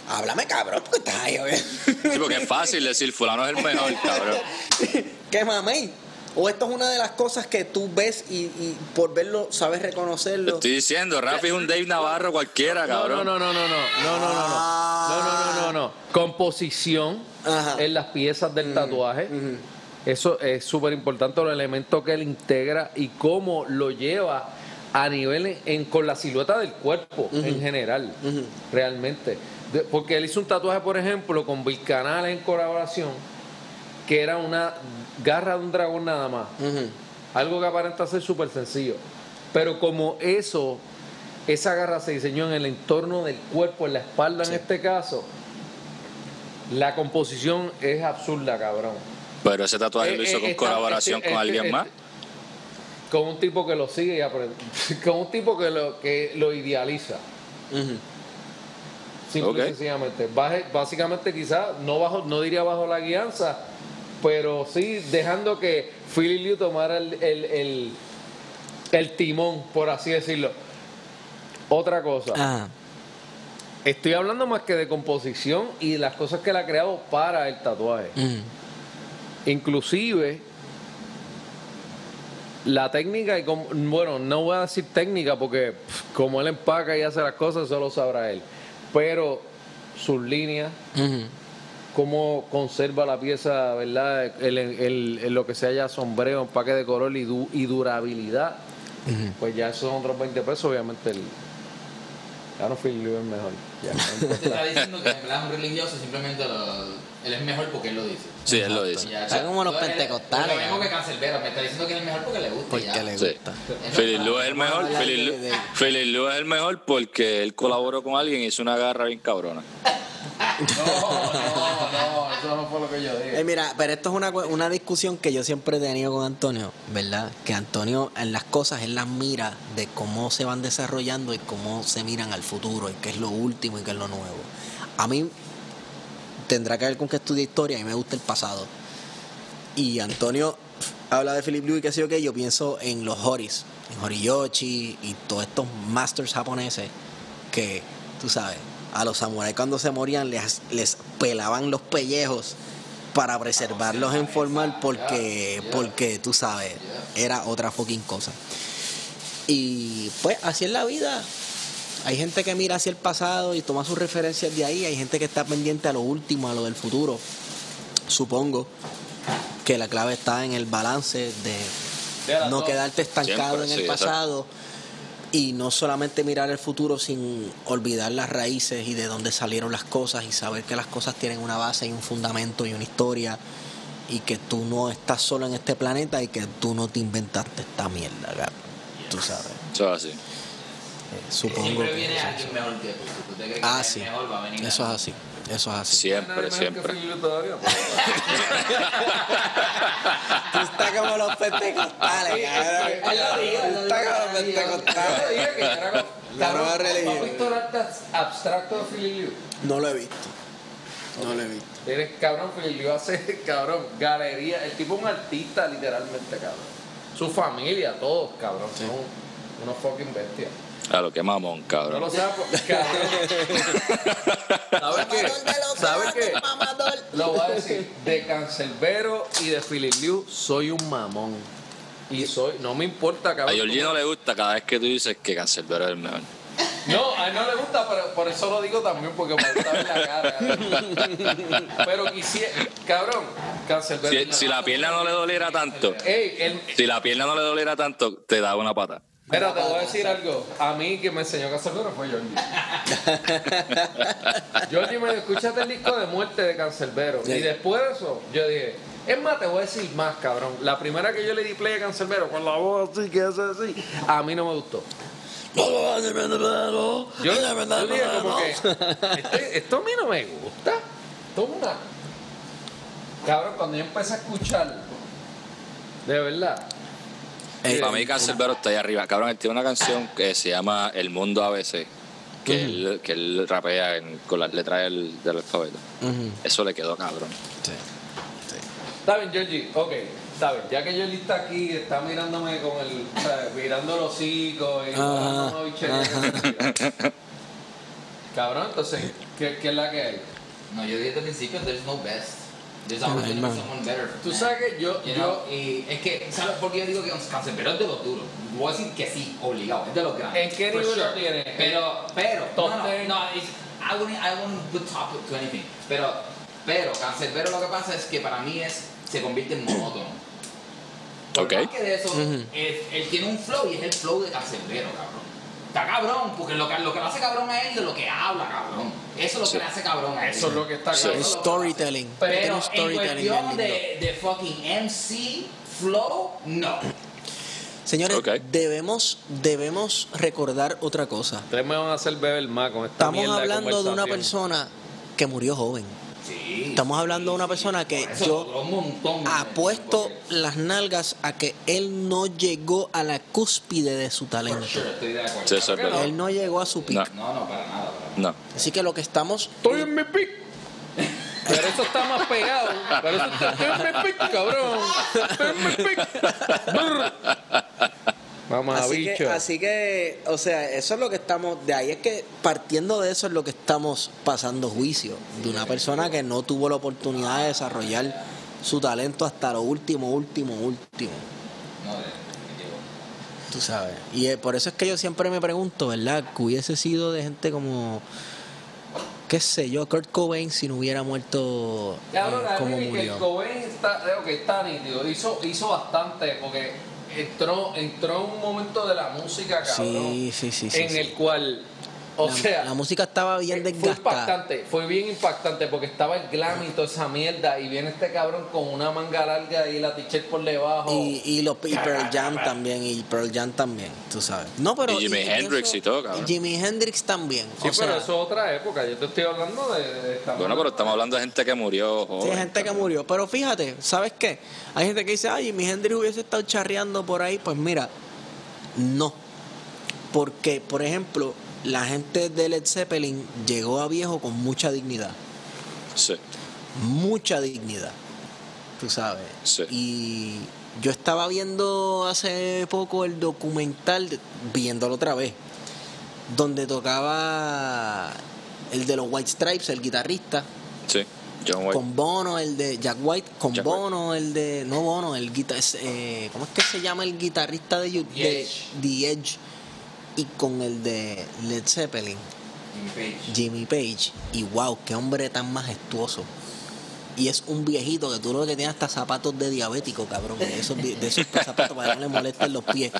Háblame, cabrón, porque estás ahí, ¿ok? Sí, porque es fácil decir fulano es el mejor, cabrón. (laughs) ¿Qué mamey? O esto es una de las cosas que tú ves y, y por verlo sabes Te reconocerlo. estoy diciendo, Rafi es un Dave Navarro cualquiera, No, cabrón. no, no, no, no, no, no, no, no, no, no, no, no, no, no. Composición Ajá. en las piezas del tatuaje. Eso es súper importante, los elementos que él integra y cómo lo lleva a nivel en, en- con la silueta del cuerpo en general, realmente. De- porque él hizo un tatuaje, por ejemplo, con Bill Canales en colaboración, que era una garra de un dragón nada más. Algo que aparenta ser súper sencillo. Pero como eso, esa garra se diseñó en el entorno del cuerpo, en la espalda en este caso, la composición es absurda, cabrón. Pero ese tatuaje lo Eh, hizo eh, con colaboración este- con este- alguien este- más. Con un tipo que lo sigue y aprende. (laughs) Con un tipo que lo, que lo idealiza. Ujú. Simple y sencillamente. Baje- básicamente quizás, no, bajo, no diría bajo la guianza, pero sí dejando que Philly Liu tomara el, el, el- el timón, por así decirlo. Otra cosa. Ajá. Estoy hablando más que de composición y de las cosas que él ha creado para el tatuaje. Ujú. Inclusive la técnica y como- bueno, no voy a decir técnica porque pff, como él empaca y hace las cosas, eso lo sabrá él. Pero sus líneas, Ujú. Cómo conserva la pieza, ¿verdad? El, el- el- lo que se haya sombrero, empaque de color y, du- y durabilidad, pues ya esos son otros 20 pesos, obviamente el ya no es mejor. Ya, no Te está diciendo que en un religioso, simplemente lo- él es mejor porque él lo dice. Sí, él lo dice. Ya, Son como los Lo- pentecostales, Lo mismo que Cancelbero, me está diciendo que él es mejor porque le gusta. Porque ya. le Sí. gusta. Philly Lou es el mejor. Lou es el mejor porque él colaboró con alguien y hizo una garra bien cabrona. (laughs) No, no, no, eso no fue lo que yo dije. Eh, mira, pero esto es una, una discusión que yo siempre he tenido con Antonio, ¿verdad? Que Antonio en las cosas, él las mira de cómo se van desarrollando y cómo se miran al futuro y qué es lo último y qué es lo nuevo. A mí tendrá que ver con que estudia historia y me gusta el pasado. Y Antonio habla de Philip Liu y qué sé yo qué, yo pienso en los Horis, en Horiyoshi y todos estos masters japoneses que, tú sabes, a los samuráis cuando se morían les, les pelaban los pellejos para preservarlos en formal porque, porque tú sabes, era otra fucking cosa. Y pues así es la vida. Hay gente que mira hacia el pasado y toma sus referencias de ahí. Hay gente que está pendiente a lo último, a lo del futuro. Supongo que la clave está en el balance de no quedarte estancado Siempre, en el sí, exacto. Y no solamente mirar el futuro sin olvidar las raíces y de dónde salieron las cosas y saber que las cosas tienen una base y un fundamento y una historia y que tú no estás solo en este planeta y que tú no te inventaste esta mierda, cabrón. Tú sabes. Eso es así. supongo Siempre que viene alguien mejor que tú. Si tú te crees que Ah, sí. mejor, va a venir Eso es así. Eso es así. Siempre, siempre. Todavía. (laughs) Tú estás como los pentecostales, cabrón. Él lo dijo, Tú estás como los. Yo pentecostales. te dije que ya era como- (laughs) La Cabrón, nueva religión. ¿tú has visto el arte abstracto de Philly Liu? No lo he visto. No lo he visto. Eres cabrón, Philly Liu hace, (laughs) cabrón, galería. El tipo es un artista, literalmente, cabrón. Su familia, todos, cabrón. Son unos fucking bestias. A lo que mamón, No cabrón. lo (laughs) sabes, por- cabrón. ¿Sabes qué? ¿Sabes qué? Lo voy a decir. De Cancelbero y de Philly Liu soy un mamón. Y soy, no me importa, A cabrón. Georgie no le gusta cada vez que tú dices que Cancelbero es el mejor. No, a él no le gusta, pero por eso lo digo también, porque me gusta ver la cara. Pero quisiera, cabrón, Cancelbero. Si, si la pierna no le doliera tanto, Ey, si la pierna no le doliera tanto, te da una pata. Mira, te voy a decir algo. A mí que me enseñó Cancelbero fue Georgie. (laughs) Georgie me dijo, escúchate el disco de muerte de Cancelbero. Y después de eso, yo dije, es más, te voy a decir más, cabrón. La primera que yo le di play a Cancelbero, con la voz así, que hace así, a mí no me gustó. Yo, yo dije como que este- esto a mí no me gusta. Una. Cabrón, cuando yo empecé a escuchar, de verdad. Ey, Para mí Cancelbero está ahí arriba. Cabrón, él tiene una canción que se llama El Mundo ABC, que, él, que él rapea en- con las letras del, del alfabeto. Ujú. Eso le quedó cabrón. Sí. Está bien, Georgie, ok. Está bien, ya que Georgie está aquí, está mirándome con el. o sea, mirando los hocico y se tira. Cabrón, entonces, ¿qué, ¿qué es la que hay? No, yo dije desde el principio, there's no best. There's Ay, always man. someone better. Tú sabes que yo- You yo- know, y es que, ¿sabes por qué yo digo que Cancelbero es de los duros? Voy a decir que sí, obligado, es de los grandes. ¿En qué nivel lo tiene? Pero, pero, Top no, no, no, I wouldn't, I wouldn't put top to anything. Pero, pero, Cancelbero lo que pasa es que para mí es, se convierte en monótono. Por Ok. más que de eso, Ujú. él, él tiene un flow y es el flow de Cancelbero, cabrón. Está cabrón, porque lo que, lo que lo hace cabrón a él de lo que habla, cabrón. Eso es lo que le hace cabrón a él. Eso es lo que está Sí. cabrón. Es storytelling. Pero en cuestión de, de fucking MC, flow, no. Señores, debemos, debemos recordar otra cosa. Ustedes me van a hacer beber más con esta Estamos de hablando de una persona que murió joven. Estamos hablando de una persona que yo apuesto las nalgas a que él no llegó a la cúspide de su talento. sure, estoy de acuerdo. Sí, eso es verdad. Él no llegó a su pico. No. No, para nada. Para nada. No. Así que lo que estamos Estoy en mi pic. Pero eso está más pegado. Pero eso está, estoy en mi pic, cabrón. Estoy en mi pic. Vamos a Así que, bicho. así que, o sea, eso es lo que estamos, de ahí es que partiendo de eso es lo que estamos pasando juicio, de una persona que no tuvo la oportunidad de desarrollar su talento hasta lo último, último, último, No, de- definitivo. tú sabes. Y eh, por eso es que yo siempre me pregunto, ¿verdad? Que hubiese sido de gente como, qué sé yo, Kurt Cobain si no hubiera muerto eh, Cabrón, a como que murió. Cobain está, eh, ok, está nítido. Hizo, hizo bastante porque entró, entró en un momento de la música, cabrón. Sí, sí, sí, sí, En el cual, o la, sea, la música estaba bien Eh, Fue desgastada. impactante, fue bien impactante porque estaba el glam y toda esa mierda y viene este cabrón con una manga larga y la t-shirt por debajo. Y, y, los, y Pearl Jam también, y Pearl Jam también, tú sabes. No, pero, Y Jimi Hendrix y todo, cabrón. Jimi Hendrix también. sí, o pero sea, eso es otra época, yo te estoy hablando de... de- Bueno, pero estamos hablando de gente que murió sí, joven. hay gente que murió. Pero fíjate, ¿sabes qué? Hay gente que dice, ay, Jimi Hendrix hubiese estado charreando por ahí. Pues mira, no. Porque, por ejemplo, la gente de Led Zeppelin llegó a viejo con mucha dignidad. Sí. mucha dignidad, tú sabes. Sí. Y yo estaba viendo hace poco el documental, viéndolo otra vez, donde tocaba el de los White Stripes, el guitarrista, Sí. John White. con Bono, el de Jack White, con Jack Bono, el de, no Bono, el guitar, eh, ¿cómo es que se llama el guitarrista de. The Edge? Y con el de Led Zeppelin. Jimmy Page. Jimmy Page y wow, qué hombre tan majestuoso. Y es un viejito que tú lo que tiene hasta zapatos de diabético, cabrón. De esos, vi- de esos zapatos para que no le molesten los pies.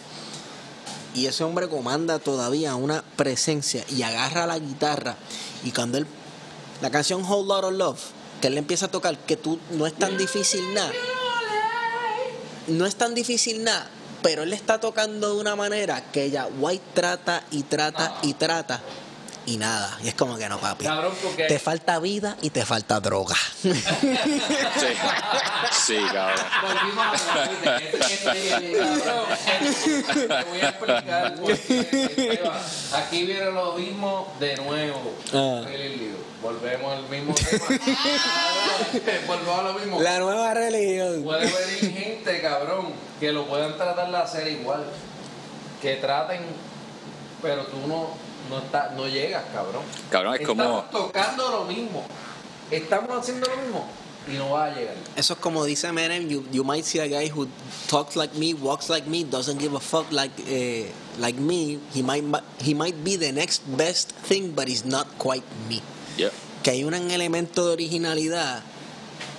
Y ese hombre comanda todavía una presencia y agarra la guitarra. Y cuando él. La canción Whole Lot of Love, que él empieza a tocar, que tú no es tan difícil nada. No es tan difícil nada pero él le está tocando de una manera que ella, White, trata y trata y trata y nada. Y es como que no, papi. Cabrón, porque- Te falta vida y te falta droga. Sí, sí, cabrón. Volvimos a hablar, ese- ese- Cabrón, te voy a explicar. Aquí viene lo mismo de nuevo. Ah. Volvemos al mismo tema. Volvemos a lo mismo. La nueva religión. Puede venir gente, cabrón, que lo puedan tratar de hacer igual. Que traten, pero tú no, no, estás, no llegas, cabrón. Cabrón, es como. Estamos tocando lo mismo. Estamos haciendo lo mismo y no va a llegar. Eso es como dice Eminem, you, you might see a guy who talks like me, walks like me, doesn't give a fuck like eh, like me. He might he might be the next best thing, but he's not quite me. Yeah. Que hay un elemento de originalidad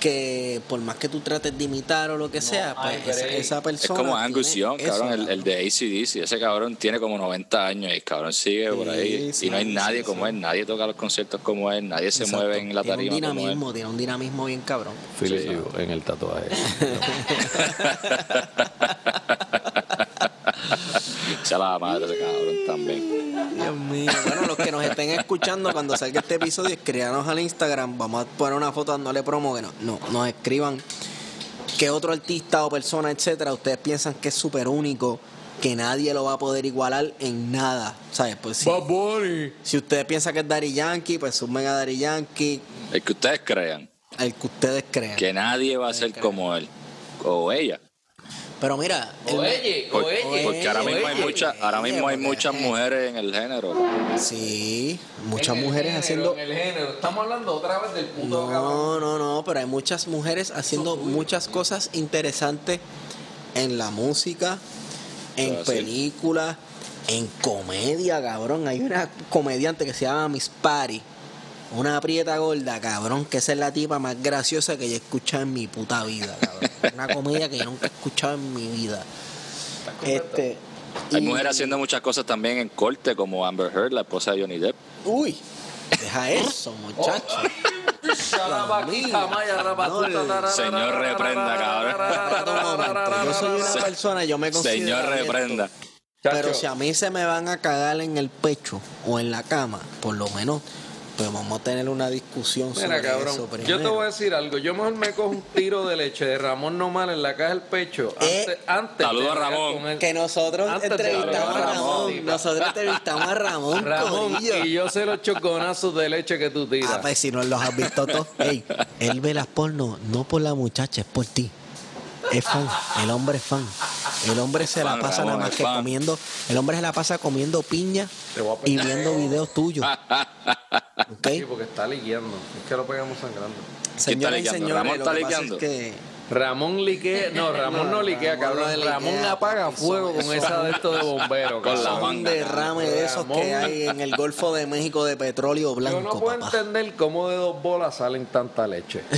que por más que tú trates de imitar o lo que sea, pues esa, esa Es persona como Angus tiene Young, eso, cabrón, el, el de ACDC. Ese cabrón tiene como 90 años y el cabrón sigue por ahí. Sí, y no hay sí, nadie sí, como sí. él, nadie toca los conciertos como él, nadie se Exacto. mueve en la Tiene tarima un como él. dinamismo, tiene un dinamismo bien cabrón. Philip en el tatuaje. (laughs) (laughs) Sea la madre de ese cabrón también. Dios mío. Bueno, los que nos estén escuchando cuando salga este episodio, escríbanos al Instagram. Vamos a poner una foto dándole promo. Que no, no, nos escriban qué otro artista o persona, etcétera, ustedes piensan que es súper único, que nadie lo va a poder igualar en nada. ¿Sabes? Pues si, si ustedes piensan que es Daddy Yankee, pues sumen a Daddy Yankee, El que ustedes crean el que ustedes crean. que nadie va a ser como él o ella. Pero mira, Por- porque ahora mismo hay ella. muchas, ahora mismo hay muchas mujeres en el género. sí, muchas En el mujeres género, haciendo En el género. Estamos hablando otra vez del puto cabrón. No, no, no, pero hay muchas mujeres haciendo muchas cosas interesantes en la música, en películas, en comedia, cabrón. Hay una comediante que se llama Miss Patty, una aprieta gorda, cabrón, que esa es la tipa más graciosa que yo he escuchado en mi puta vida, cabrón. Una comedia que yo nunca he escuchado en mi vida. Este. Hay y- mujeres haciendo muchas cosas también en corte, como Amber Heard, la esposa de Johnny Depp. Uy, deja eso, muchacho. No, (laughs) tarara, Señor reprenda, cabrón. Yo soy una persona, yo me considero. Señor reprenda. Pero si a mí se me van a cagar en el pecho o en la cama, por lo menos, pues vamos a tener una discusión sobre Mira, cabrón, eso yo te primero. voy a decir algo. Yo mejor me cojo un tiro de leche de Ramón Normal en la caja del pecho Eh, antes, antes saludo de a Ramón. Que nosotros Antes entrevistamos a Ramón. Ramón. Nosotros entrevistamos a Ramón. Ramón, corillo. y yo sé los choconazos de leche que tú tiras. Ah, pues si no los has visto todos. Ey, él ve las porno no por la muchacha, es por ti. Es fan, el hombre es fan. El hombre se la pasa nada más que fan. comiendo. El hombre se la pasa comiendo piña y viendo videos tuyos. (laughs) Sí, porque está liqueando. Es que lo pegamos sangrando. Señoras y señores, ¿Ramón lo está que pasa es que Ramón liquea. No, Ramón no liquea, Ramón cabrón. Ramón apaga fuego con esa de esto de bombero. Con la un derrame de esos que hay en el Golfo de México de petróleo Yo blanco, no puedo papá. entender cómo de dos bolas salen tanta leche. (laughs)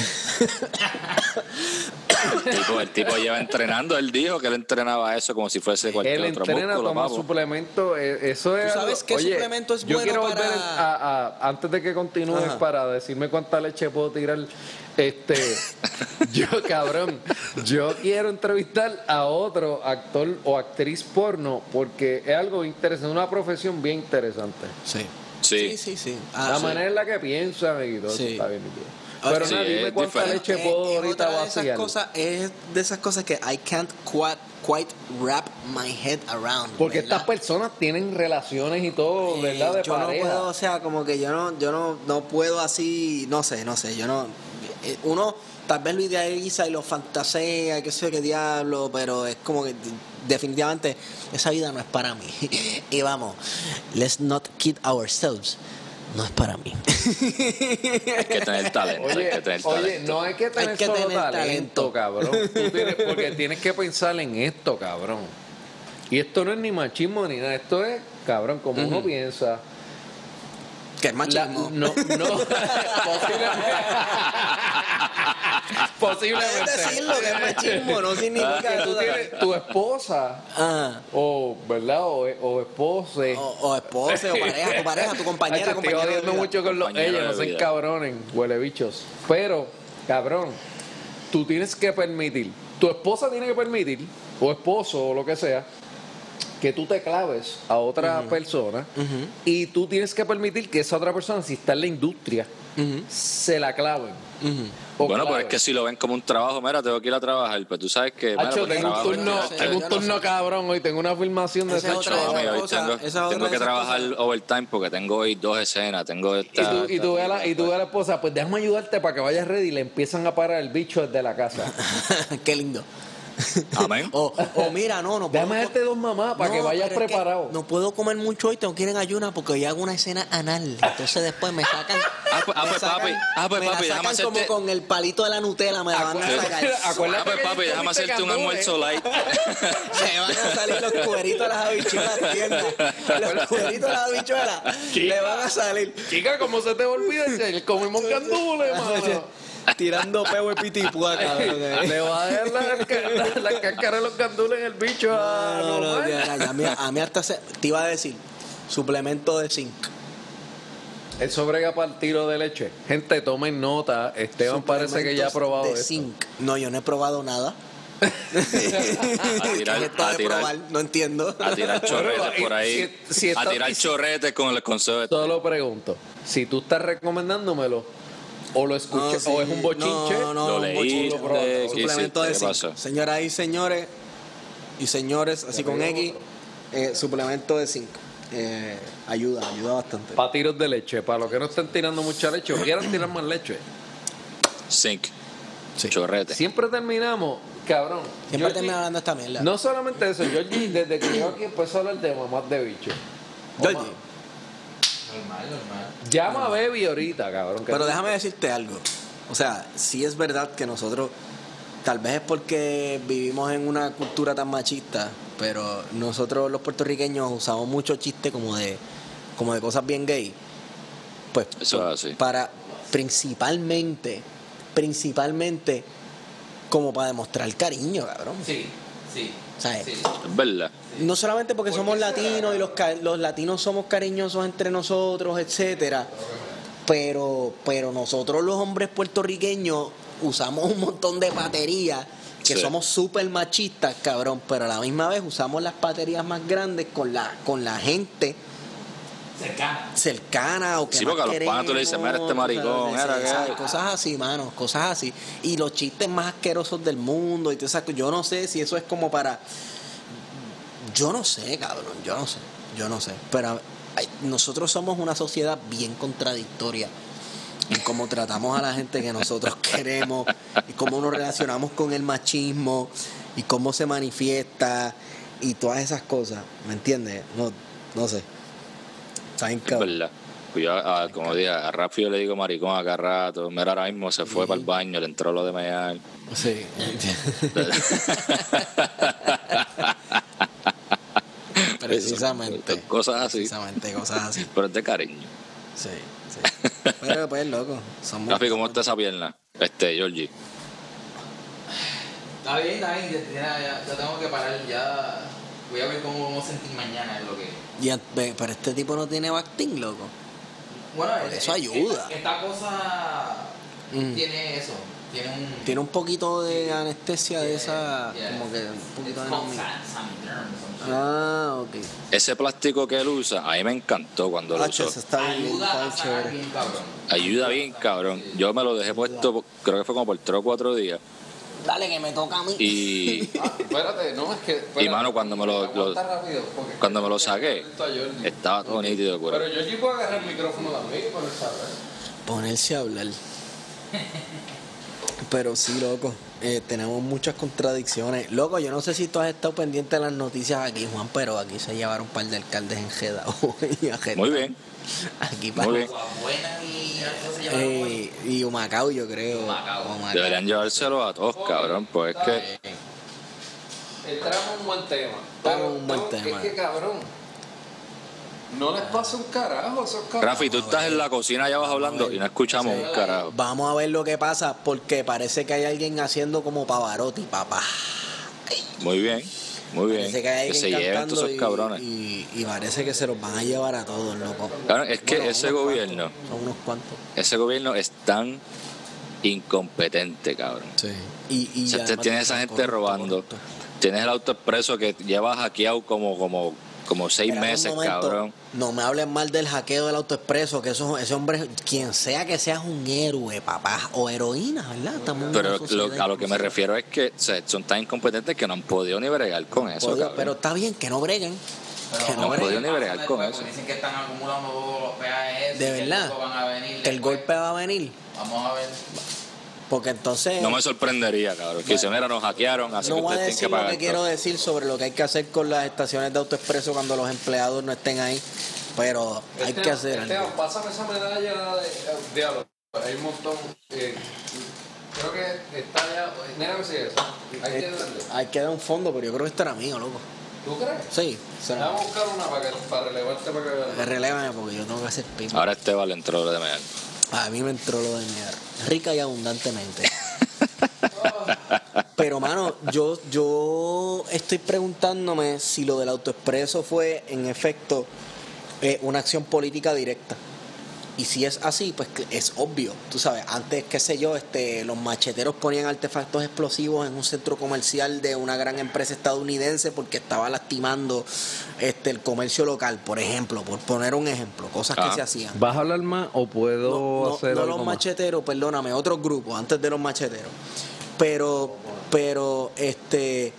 El tipo, el tipo lleva entrenando. Él dijo que él entrenaba eso como si fuese cualquier Él otro entrena, músculo. toma papo. suplemento. eh, Eso es. ¿Tú sabes qué Oye, suplemento es yo bueno quiero para- volver a, a- antes de que continúes para decirme cuánta leche puedo tirar. Este, (laughs) yo cabrón, yo quiero entrevistar a otro actor o actriz porno porque es algo interesante, una profesión bien interesante. Sí. Sí. Sí, sí, sí. Ah, la sí. manera en la que piensan y todo eso Sí. está bien. Pero sí, nada, dime es cuánta diferente. leche Eh, puedo es ahorita otra de esas vaciar. cosas, es de esas cosas que I can't quite, quite wrap my head around. Porque ¿verdad? estas personas tienen relaciones y todo, ¿verdad? De yo pareja. no puedo, o sea, como que yo no, yo no, no puedo así, no sé, no sé, yo no. Eh, Uno tal vez lo idealiza y lo fantasea, y qué sé yo qué diablo, pero es como que definitivamente esa vida no es para mí. (laughs) y vamos, let's not kid ourselves. No es para mí. Hay que tener talento. hay que tener oye, talento. no hay que tener Hay que solo tener talento, talento. cabrón. Tú (laughs) tienes- porque tienes que pensar en esto, cabrón. Y esto no es ni machismo ni nada. Esto es, cabrón, como uno piensa. Que es La- machismo. no, no. (laughs) posiblemente. Puedes posiblemente. decirlo que es machismo, no Que significa tú tienes tu esposa, Ah. o, ¿verdad? O, o espose. O, o esposa, o pareja, tu pareja, tu compañera, Ay, te estoy vida. mucho con los ellos, no de se vida. encabronen, huele bichos. Pero, cabrón, tú tienes que permitir, tu esposa tiene que permitir o esposo o lo que sea, que tú te claves a otra persona y tú tienes que permitir que esa otra persona, si está en la industria, se la claven. Bueno, pues es que si lo ven como un trabajo, mira, tengo que ir a trabajar, pero tú sabes que... mira, Hacho, pues, tengo un turno, tengo un turno cabrón hoy, tengo una filmación de Esa otra hoy cosa, tengo, esa tengo que trabajar cosas. overtime porque tengo hoy dos escenas, tengo Y esta... tú, y, tú ves a la, y tú ves a la esposa, pues déjame ayudarte para que vayas ready y le empiezan a parar el bicho desde la casa. (laughs) Qué lindo. Amén. O, o mira, no, no (laughs) Déjame darte dos mamás para que vayas pero es que preparado. No puedo comer mucho hoy, tengo que ir en ayuna porque hoy hago una escena anal. Entonces después me sacan. Ah, pues, ah, me pues, sacan- papi, ah, pues, me papi, sacan como hacerte- con el palito de la Nutella, me la van a sacar. (laughs) acuérdate Ah, pues, papi, déjame hacerte un almuerzo light. (laughs) Se van a salir los cueritos de las habichuelas. Los cueritos de las habichuelas le van a salir. Chica, ¿cómo se te olvida? Comimos candules, mano. Tirando peo de pitipua, cabrón. Le va a dar la, la, la cáscara de los candules en el bicho a No, no, ya, a, mí, a mí hasta se, te iba a decir, suplemento de zinc. Él sobrega para el tiro de leche. Gente, tomen nota. Esteban parece que ya ha probado de zinc. No, yo no he probado nada. A tirar, ¿Qué es (laughs) esto a de tirar, probar? No entiendo. a tirar chorretes y- por ahí. si- si a tirar y chorretes con el consejo de... Solo pregunto. Si tú estás recomendándomelo, o lo escuché, No, sí. o es un bochinche, No, no, Lo un leí, bochinche. lo probaste. ¿qué Suplemento de ¿Qué zinc. pasó? Señoras y señores, y señores, así con X, eh, suplemento de zinc. Eh, ayuda, ayuda bastante. para tiros de leche. Para los que no estén tirando mucha leche o quieran tirar más leche. Zinc. Sí. Chorrete. Siempre terminamos, cabrón. Siempre Georgie- termina hablando esta mierda. No solamente eso, Georgie, desde que yo aquí empezó a hablar de mamás de bicho. Georgie, Normal, normal. Llama a Baby ahorita, cabrón. pero déjame decirte algo. O sea, sí es verdad que nosotros, tal vez es porque vivimos en una cultura tan machista, pero nosotros los puertorriqueños usamos mucho chiste como de, como de cosas bien gay. Pues Eso es así. para principalmente, principalmente como para demostrar cariño, cabrón. Sí, sí. Sí. Es verdad. No solamente porque somos latinos y los, ca- los latinos somos cariñosos entre nosotros, etcétera, pero, pero nosotros los hombres puertorriqueños usamos un montón de baterías que Sí. somos súper machistas, cabrón, pero a la misma vez usamos las baterías más grandes con la, con la gente Cercana. cercana o que Sí, más porque a los tú le queremos, "Mira este maricón, cosas así, mano, cosas así. Y los chistes más asquerosos del mundo y todo eso, yo no sé si eso es como para yo no sé, cabrón, yo no sé, yo no sé, pero ay, nosotros somos una sociedad bien contradictoria en cómo tratamos a la gente que nosotros (laughs) queremos y cómo nos relacionamos con el machismo y cómo se manifiesta y todas esas cosas, ¿me entiendes? No, no sé. Es cabrón. verdad. Pues yo, a- como dije, a Rafi yo le digo maricón a cada rato. Mira, ahora mismo se fue para el baño, le entró lo de mear. Sí. (laughs) Precisamente. Cosas así. Precisamente, cosas así. Pero es de cariño. Sí, sí. Pero pues, loco. Somos, Rafi, ¿cómo está esa pierna? Este, Georgie. Está bien, está bien. Ya, ya, ya- ya tengo que parar. Ya voy a ver cómo vamos a sentir mañana. Es lo que. Y a- ve, pero este tipo no tiene Bactin, loco. Bueno, Por es- eso es- ayuda. Esta, esta cosa Mm. tiene eso. Tiene un. Tiene un poquito de anestesia de esa. yeah. Como que un poquito de. Ah, ok. Ese plástico que él usa, a mí me encantó cuando lo usó. está bien, Ayuda está bien sanar chévere. bien cabrón. Ayuda bien, cabrón. Yo me lo dejé puesto, creo que fue como por tres o cuatro días. Dale, que me toca a mí. Y, (laughs) Ah, espérate, no, es que. espérate. y mano, cuando me lo, cuando me lo saqué, estaba todo nítido, cura. Pero Georgie puede agarrar el micrófono también y ponerse a hablar. Ponerse a hablar. (laughs) Pero sí, loco. eh, tenemos muchas contradicciones. Loco, yo no sé si tú has estado pendiente de las noticias aquí, Juan, pero aquí se llevaron un par de alcaldes enjedados. (laughs) y. Muy bien, (laughs) Aquí muy para. bien. Buena y. ¿cómo se llama? Eh, y Humacao, yo creo. Humacao. Humacao. Deberían llevárselo a todos, cabrón, pues es que Entramos en un buen tema. Estamos en un buen no, tema. Es que cabrón. No les pasa un carajo esos cabrones. Rafi, tú estás en la cocina allá abajo hablando y no escuchamos un carajo. Vamos a ver lo que pasa, porque parece que hay alguien haciendo como Pavarotti, papá. Muy bien, muy bien. Parece que hay Que se lleven todos esos cabrones. Y, y parece que se los van a llevar a todos, loco. Cabrón, es que Bueno, ese gobierno, cuantos, son unos cuantos. ese gobierno es tan incompetente, cabrón. Sí. Y, y O sea, te además tiene de esa gente corrupto, robando. corrupto. Tienes el auto expreso que lleva hackeado como, como, como seis meses, momento. cabrón. No me hablen mal del hackeo del autoexpreso, que eso, ese hombre, quien sea que seas un héroe, papá, o heroína, ¿verdad? Estamos Pero lo- a lo que me refiero es que o sea, son tan incompetentes que no han podido ni bregar con eso, Podido- cabrón. pero está bien que no breguen. Pero que no no han podido ni bregar con eso. Dicen que están acumulando los peajes. De verdad. luego van a venir Que el golpe va a venir. Vamos a ver. Porque entonces. No me sorprendería, cabrón. Que se mira, nos hackearon, así No que voy a ustedes decir tienen que lo pagar. que quiero decir sobre lo que hay que hacer con las estaciones de autoexpreso cuando los empleados no estén ahí, pero hay Esteban, que hacer Esteban, algo. pásame esa medalla de eh, diablo. Hay un montón. eh, creo que está ya. Mira a ver si es esa. Hay que darle. Hay que dar un fondo, pero yo creo que esto era mío, loco. ¿Tú crees? Sí, será. Vamos a buscar una para, que, para relevarte para que veas. Relévame porque yo tengo que hacer pico. Ahora Esteban le entró lo de mear. A mí me entró lo de mear. Rica y abundantemente. (laughs) Pero, mano, yo, yo estoy preguntándome si lo del autoexpreso fue, en efecto, eh, una acción política directa. Y si es así, pues es obvio. Tú sabes, antes, qué sé yo, este, los macheteros ponían artefactos explosivos en un centro comercial de una gran empresa estadounidense porque estaba lastimando este, el comercio local, por ejemplo, por poner un ejemplo, cosas que Ah. se hacían. ¿Vas a hablar más o puedo No, no- hacer no algo los más? macheteros, perdóname, otros grupos, antes de los macheteros. Pero, pero, este,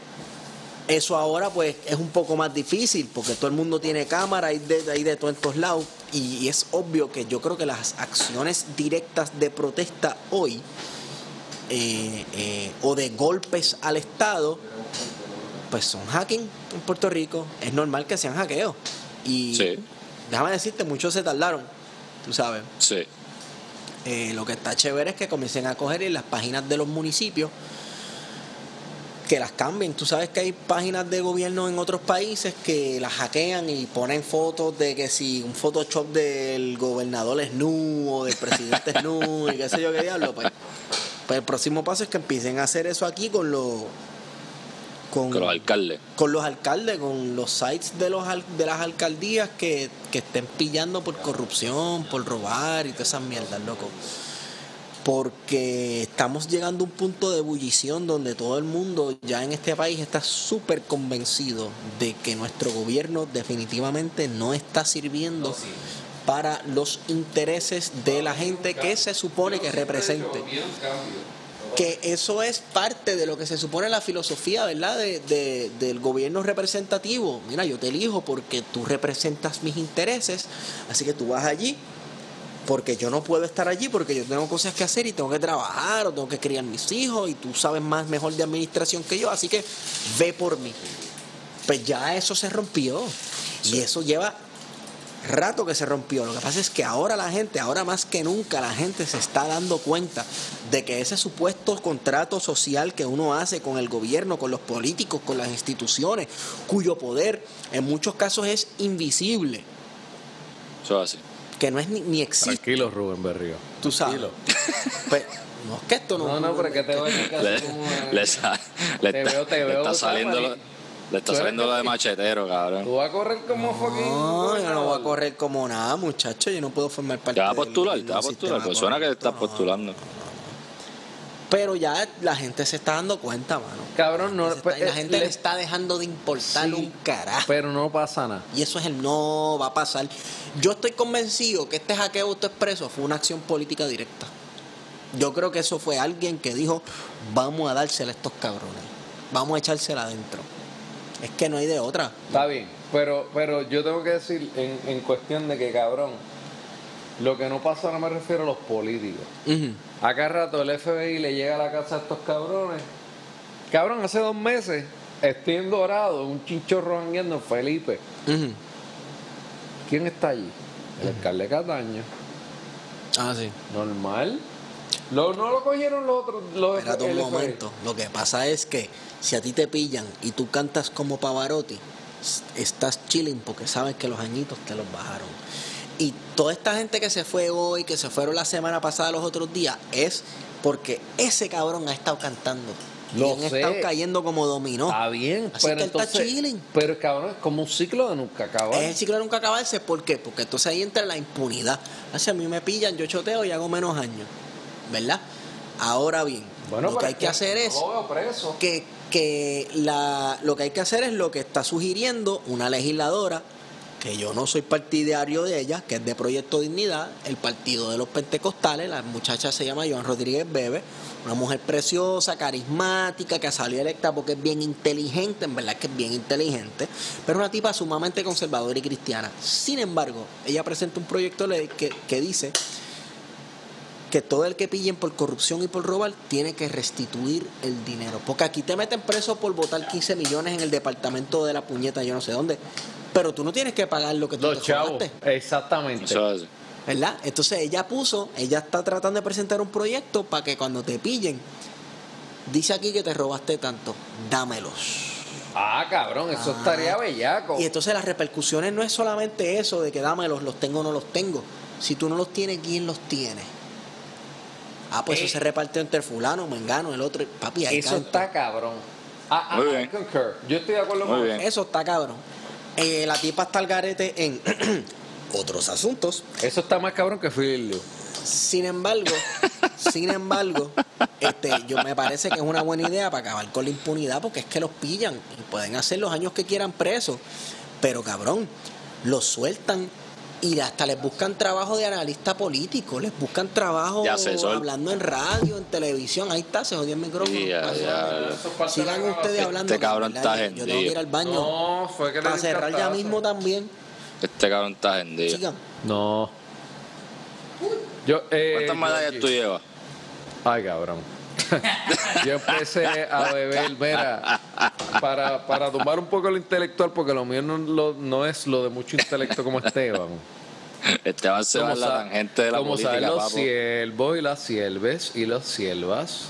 eso ahora pues es un poco más difícil porque todo el mundo tiene cámara, hay de, hay de todos lados. Y, y es obvio que yo creo que las acciones directas de protesta hoy eh, eh, o de golpes al Estado, pues son hacking en Puerto Rico. Es normal que sean hackeos. Y Sí. déjame decirte, muchos se tardaron, tú sabes. Sí. Eh, lo que está chévere es que comiencen a coger en las páginas de los municipios que las cambien. Tú sabes que hay páginas de gobierno en otros países que las hackean y ponen fotos de que si un Photoshop del gobernador es nu o del presidente es nu y qué sé yo qué diablo. Pues, pues el próximo paso es que empiecen a hacer eso aquí con los con, Con los alcaldes. con los alcaldes, con los sites de los de las alcaldías que, que estén pillando por corrupción, por robar y todas esas mierdas, loco. Porque estamos llegando a un punto de ebullición donde todo el mundo ya en este país está súper convencido de que nuestro gobierno definitivamente no está sirviendo para los intereses de la gente que se supone que represente. que eso es parte de lo que se supone la filosofía, ¿verdad? De, de- del gobierno representativo. Mira, yo te elijo porque tú representas mis intereses, así que tú vas allí porque yo no puedo estar allí porque yo tengo cosas que hacer y tengo que trabajar o tengo que criar mis hijos y tú sabes más mejor de administración que yo, así que ve por mí. Pues ya eso se rompió y eso lleva rato que se rompió. Lo que pasa es que ahora la gente, ahora más que nunca, la gente se está dando cuenta de que ese supuesto contrato social que uno hace con el gobierno, con los políticos, con las instituciones, cuyo poder en muchos casos es invisible, Eso es así. Que no es ni, ni existe, Tranquilo, Rubén Berrío. tú sabes. (laughs) Pues, no es que esto no. No, no, pero es que te voy a Le, decir le le Te está, veo- te le veo, está ¿sabes, saliendo lo, le está saliendo lo de machetero, cabrón. Tú vas a correr como fucking. No, yo no voy a correr como nada, muchacho. Yo no puedo formar parte Te vas a postular, del te vas a postular. Pues suena que te estás no. postulando. Pero ya la gente se está dando cuenta, mano. Cabrón, no. Pues, la eh, gente le le- está dejando de importar Sí, un carajo. Pero no pasa nada. Y eso es el no va a pasar. Yo estoy convencido que este hackeo autoexpreso fue una acción política directa. Yo creo que eso fue alguien que dijo, vamos a dársela a estos cabrones. Vamos a echársela adentro. Es que no hay de otra. Está bien, pero, pero yo tengo que decir en, en cuestión de que, cabrón, lo que no pasa no me refiero a los políticos. Ujú. Acá rato el FBI le llega a la casa a estos cabrones. Cabrón, hace dos meses estoy en Dorado, un chinchorro jangueando en Felipe. ¿Quién está allí? El alcalde Cataño. Ah, sí. Normal. Lo- no lo cogieron los otros. Los Espérate un momento. Lo que pasa es que si a ti te pillan y tú cantas como Pavarotti, estás chilling porque sabes que los añitos te los bajaron. Y toda esta gente que se fue hoy, que se fueron la semana pasada, los otros días, es porque ese cabrón ha estado cantando. Lo y han sé. estado cayendo como dominó. Está bien, Así pero que él está entonces. chilling. Pero cabrón, es como un ciclo de nunca acabar. Es el ciclo de nunca acabarse. ¿Por qué? Porque entonces ahí entra la impunidad. Así a mí me pillan, yo choteo y hago menos años. ¿Verdad? Ahora bien, Bueno, lo que hay que hacer es que, que la, lo que hay que hacer es lo que está sugiriendo una legisladora, que yo no soy partidario de ella, que es de Proyecto Dignidad, el partido de los pentecostales, la muchacha se llama Joan Rodríguez Bebe, una mujer preciosa, carismática, que salió electa porque es bien inteligente, en verdad que es bien inteligente, pero una tipa sumamente conservadora y cristiana. Sin embargo, ella presenta un proyecto de ley que, que dice que todo el que pillen por corrupción y por robar tiene que restituir el dinero. Porque aquí te meten preso por votar 15 millones en el departamento de la puñeta, yo no sé dónde. Pero tú no tienes que pagar lo que tú Los te chavos. robaste, Exactamente. Eso es así. ¿verdad? Entonces ella puso, ella está tratando de presentar un proyecto para que cuando te pillen, dice aquí que te robaste tanto, dámelos. Ah, cabrón, eso estaría bellaco. Y entonces las repercusiones no es solamente eso de que dámelos, los tengo o no los tengo. Si tú no los tienes, ¿quién los tiene? Ah, pues Eh. eso se reparte entre fulano, mengano, el otro. Papi, hay Eso canto. está cabrón. Ah, ah, Muy I bien. concur. Yo estoy de acuerdo Muy con bien. Eso está cabrón. Eh, la tipa está al garete en (clears throat) otros asuntos. Eso está más cabrón que Liu. Sin embargo, (laughs) sin embargo, este, yo me parece que es una buena idea para acabar con la impunidad porque es que los pillan y pueden hacer los años que quieran presos, pero cabrón, los sueltan y hasta les buscan trabajo de analista político, les buscan trabajo hablando en radio, en televisión, ahí está, se jodió el micrófono. Sigan ustedes hablando. Este cabrón está Yo tengo que ir al baño No, fue que le para cerrar ya mismo también. Este cabrón está hendido. Sigan. No. Yo, eh, ¿Cuántas medallas tú llevas? Ay, cabrón. Yo empecé a beber, mira, para, para tomar un poco lo intelectual, porque lo mío no, lo- no es lo de mucho intelecto como Esteban. Esteban se va en la tangente de la como política, saben los papo. siervos y las sierves y las siervas.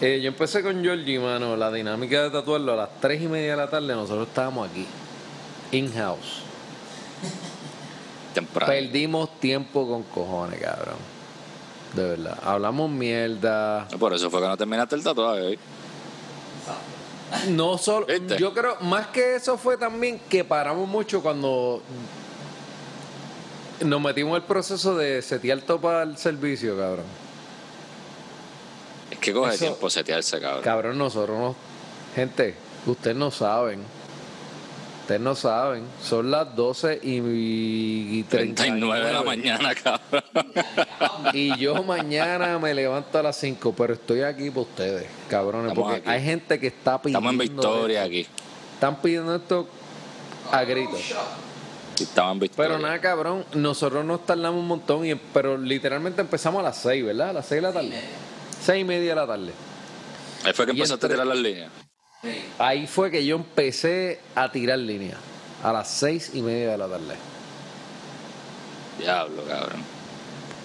Eh, yo empecé con Georgie, mano, la dinámica de tatuarlo a las 3 y media de la tarde, nosotros estábamos aquí, in-house. Temprano. Perdimos tiempo con cojones, cabrón. De verdad. Hablamos mierda. Por eso fue que no terminaste el tatuaje hoy. No solo. ¿Viste? Yo creo, más que eso fue también que paramos mucho cuando nos metimos el proceso de setear todo para el servicio, cabrón. Es que coge Eso- tiempo setearse, cabrón. Cabrón, nosotros no. Gente, ustedes no saben. Ustedes no saben. Son las 12 y, y 39 de la mañana, cabrón. Y yo mañana me levanto a las 5, pero estoy aquí por ustedes, cabrones. Estamos porque aquí. hay gente que está pidiendo. Estamos en victoria esto. aquí. Están pidiendo esto a gritos. Estamos en victoria. Pero nada, cabrón, nosotros nos tardamos un montón, y, pero literalmente empezamos a las 6, ¿verdad? A las 6 de la tarde. 6 y media de la tarde. Ahí fue que y empezaste entre- a tirar las líneas. Ahí fue que yo empecé a tirar línea. A las 6 y media de la tarde. Diablo, cabrón.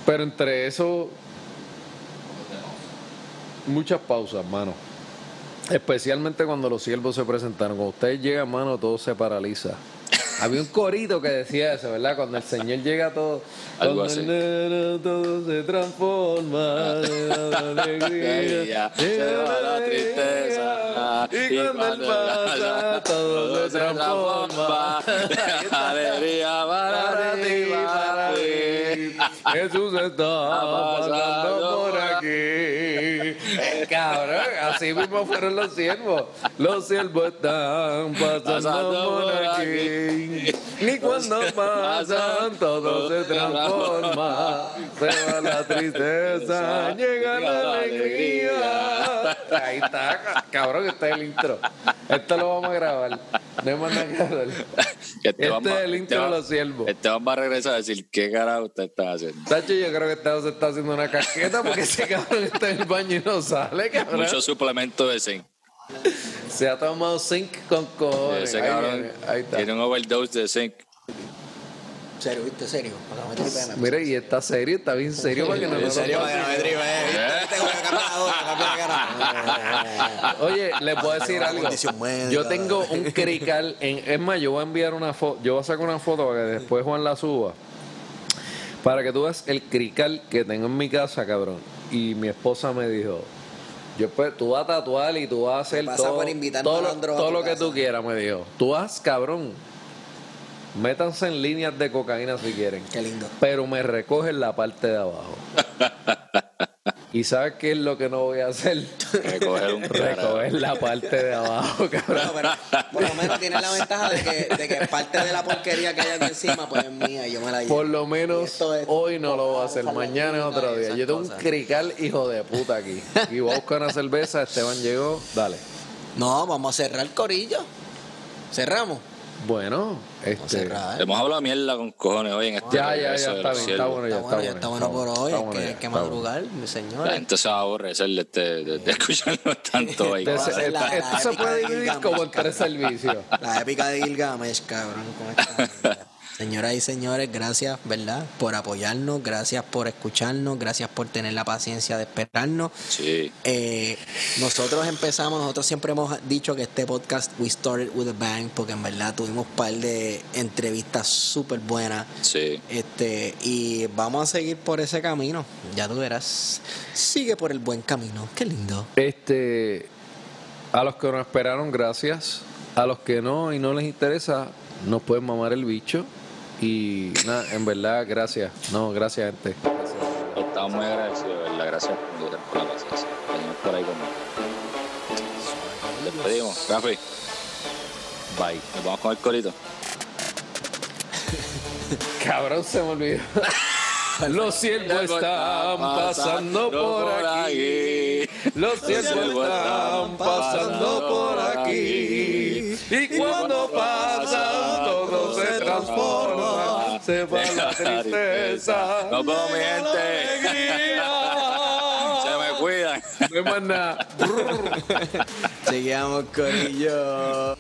Pero entre eso, muchas pausas, mano. Especialmente cuando los siervos se presentaron. Cuando ustedes llegan, mano, todo se paraliza. Había un corito que decía eso, ¿verdad? Cuando el Señor llega todo. (laughs) Algo cuando así. el neno todo se transforma. la (laughs) alegría. Ahí ya, se va la tristeza. Y cuando él pasa, todo se transforma. (laughs) Alegría para ti, para. Jesús está pasando por aquí. Cabrón, así mismo fueron los siervos. Los siervos están pasando por aquí. Y cuando pasan, todo se transforma. Se va la tristeza, llega la alegría. Ahí está, ca- cabrón, este es el intro. Esto lo vamos a grabar. No hay más nada que Este Este es el intro de los siervos. Esteban va a regresar a decir qué carajo usted está haciendo. Tacho, yo creo que este se está haciendo una casqueta porque ese (laughs) cabrón está en el baño y no sale, cabrón. Mucho suplemento de zinc. Se ha tomado zinc con cojones. Ese Ahí cabrón ahí está. tiene un overdose de zinc. Serio, ¿viste? Serio. Para que no me. Mira, y está serio, está bien serio para que no En serio, para que no me. ¿Viste? Que cambiar ahora, cambiar de cara. (laughs) Oye, les puedo decir algo. Yo tengo un crical. En, es más, yo voy a enviar una foto. Yo voy a sacar una foto para que después Juan la suba. Para que tú veas el crical que tengo en mi casa, cabrón. Y mi esposa me dijo. Yo pues, tú vas a tatuar y tú vas a hacer todo, todo, todo lo que tú quieras, me dijo. Tú haz, cabrón. Métanse en líneas de cocaína si quieren. Qué lindo. Pero me recogen la parte de abajo. (laughs) ¿Y sabes qué es lo que no voy a hacer? Recoger un (laughs) Recoger la parte de abajo, cabrón. No, pero por lo menos tiene la ventaja de que, de que parte de la porquería que hay aquí encima, pues es mía y yo me la llevo. Por lo menos esto es- hoy no lo voy a hacer. Mañana es otro día. Yo tengo un crical hijo de puta aquí. Y voy a buscar una cerveza. Esteban llegó. Dale. No, vamos a cerrar el corillo. Cerramos. Bueno, este. cerrar. Hemos hablado mierda con cojones hoy en este Ya, ya, ya está bien. Está bueno, ya Está bueno, ya está está bueno. por hoy. Hay que, ya, hay que madrugar, mi La señores. gente se va a aborrecer de, de, de escucharnos (laughs) tanto hoy. La- esto, la se puede de dividir como en tres servicios. La épica de Gilgamesh, cabrón. con esta- (laughs) Señoras y señores, gracias, ¿verdad? Por apoyarnos, gracias por escucharnos, gracias por tener la paciencia de esperarnos. Sí. Eh, nosotros empezamos, nosotros siempre hemos dicho que este podcast we started with a bang porque en verdad tuvimos un par de entrevistas súper buenas Sí. este y vamos a seguir por ese camino, ya tú verás. Sigue por el buen camino, qué lindo. Este, a los que nos esperaron, gracias. A los que no y no les interesa, nos pueden mamar el bicho. Y nada, en verdad, gracias. No, gracias, gente. Gracias. Estamos muy agradecidos, ¿verdad? Gracias por la paciencia. Venimos por ahí conmigo. Despedimos. Rafi, Bye. nos vamos con el corito. (laughs) Cabrón, se me olvidó. (laughs) Los siervos están pasando por aquí. Los siervos están pasando por aquí. Y cuando pasan, todo se transforma. Se va la tristeza. Nos vemos, mi gente. Se me cuidan. No hay más nada. (laughs) Seguimos, Corillo.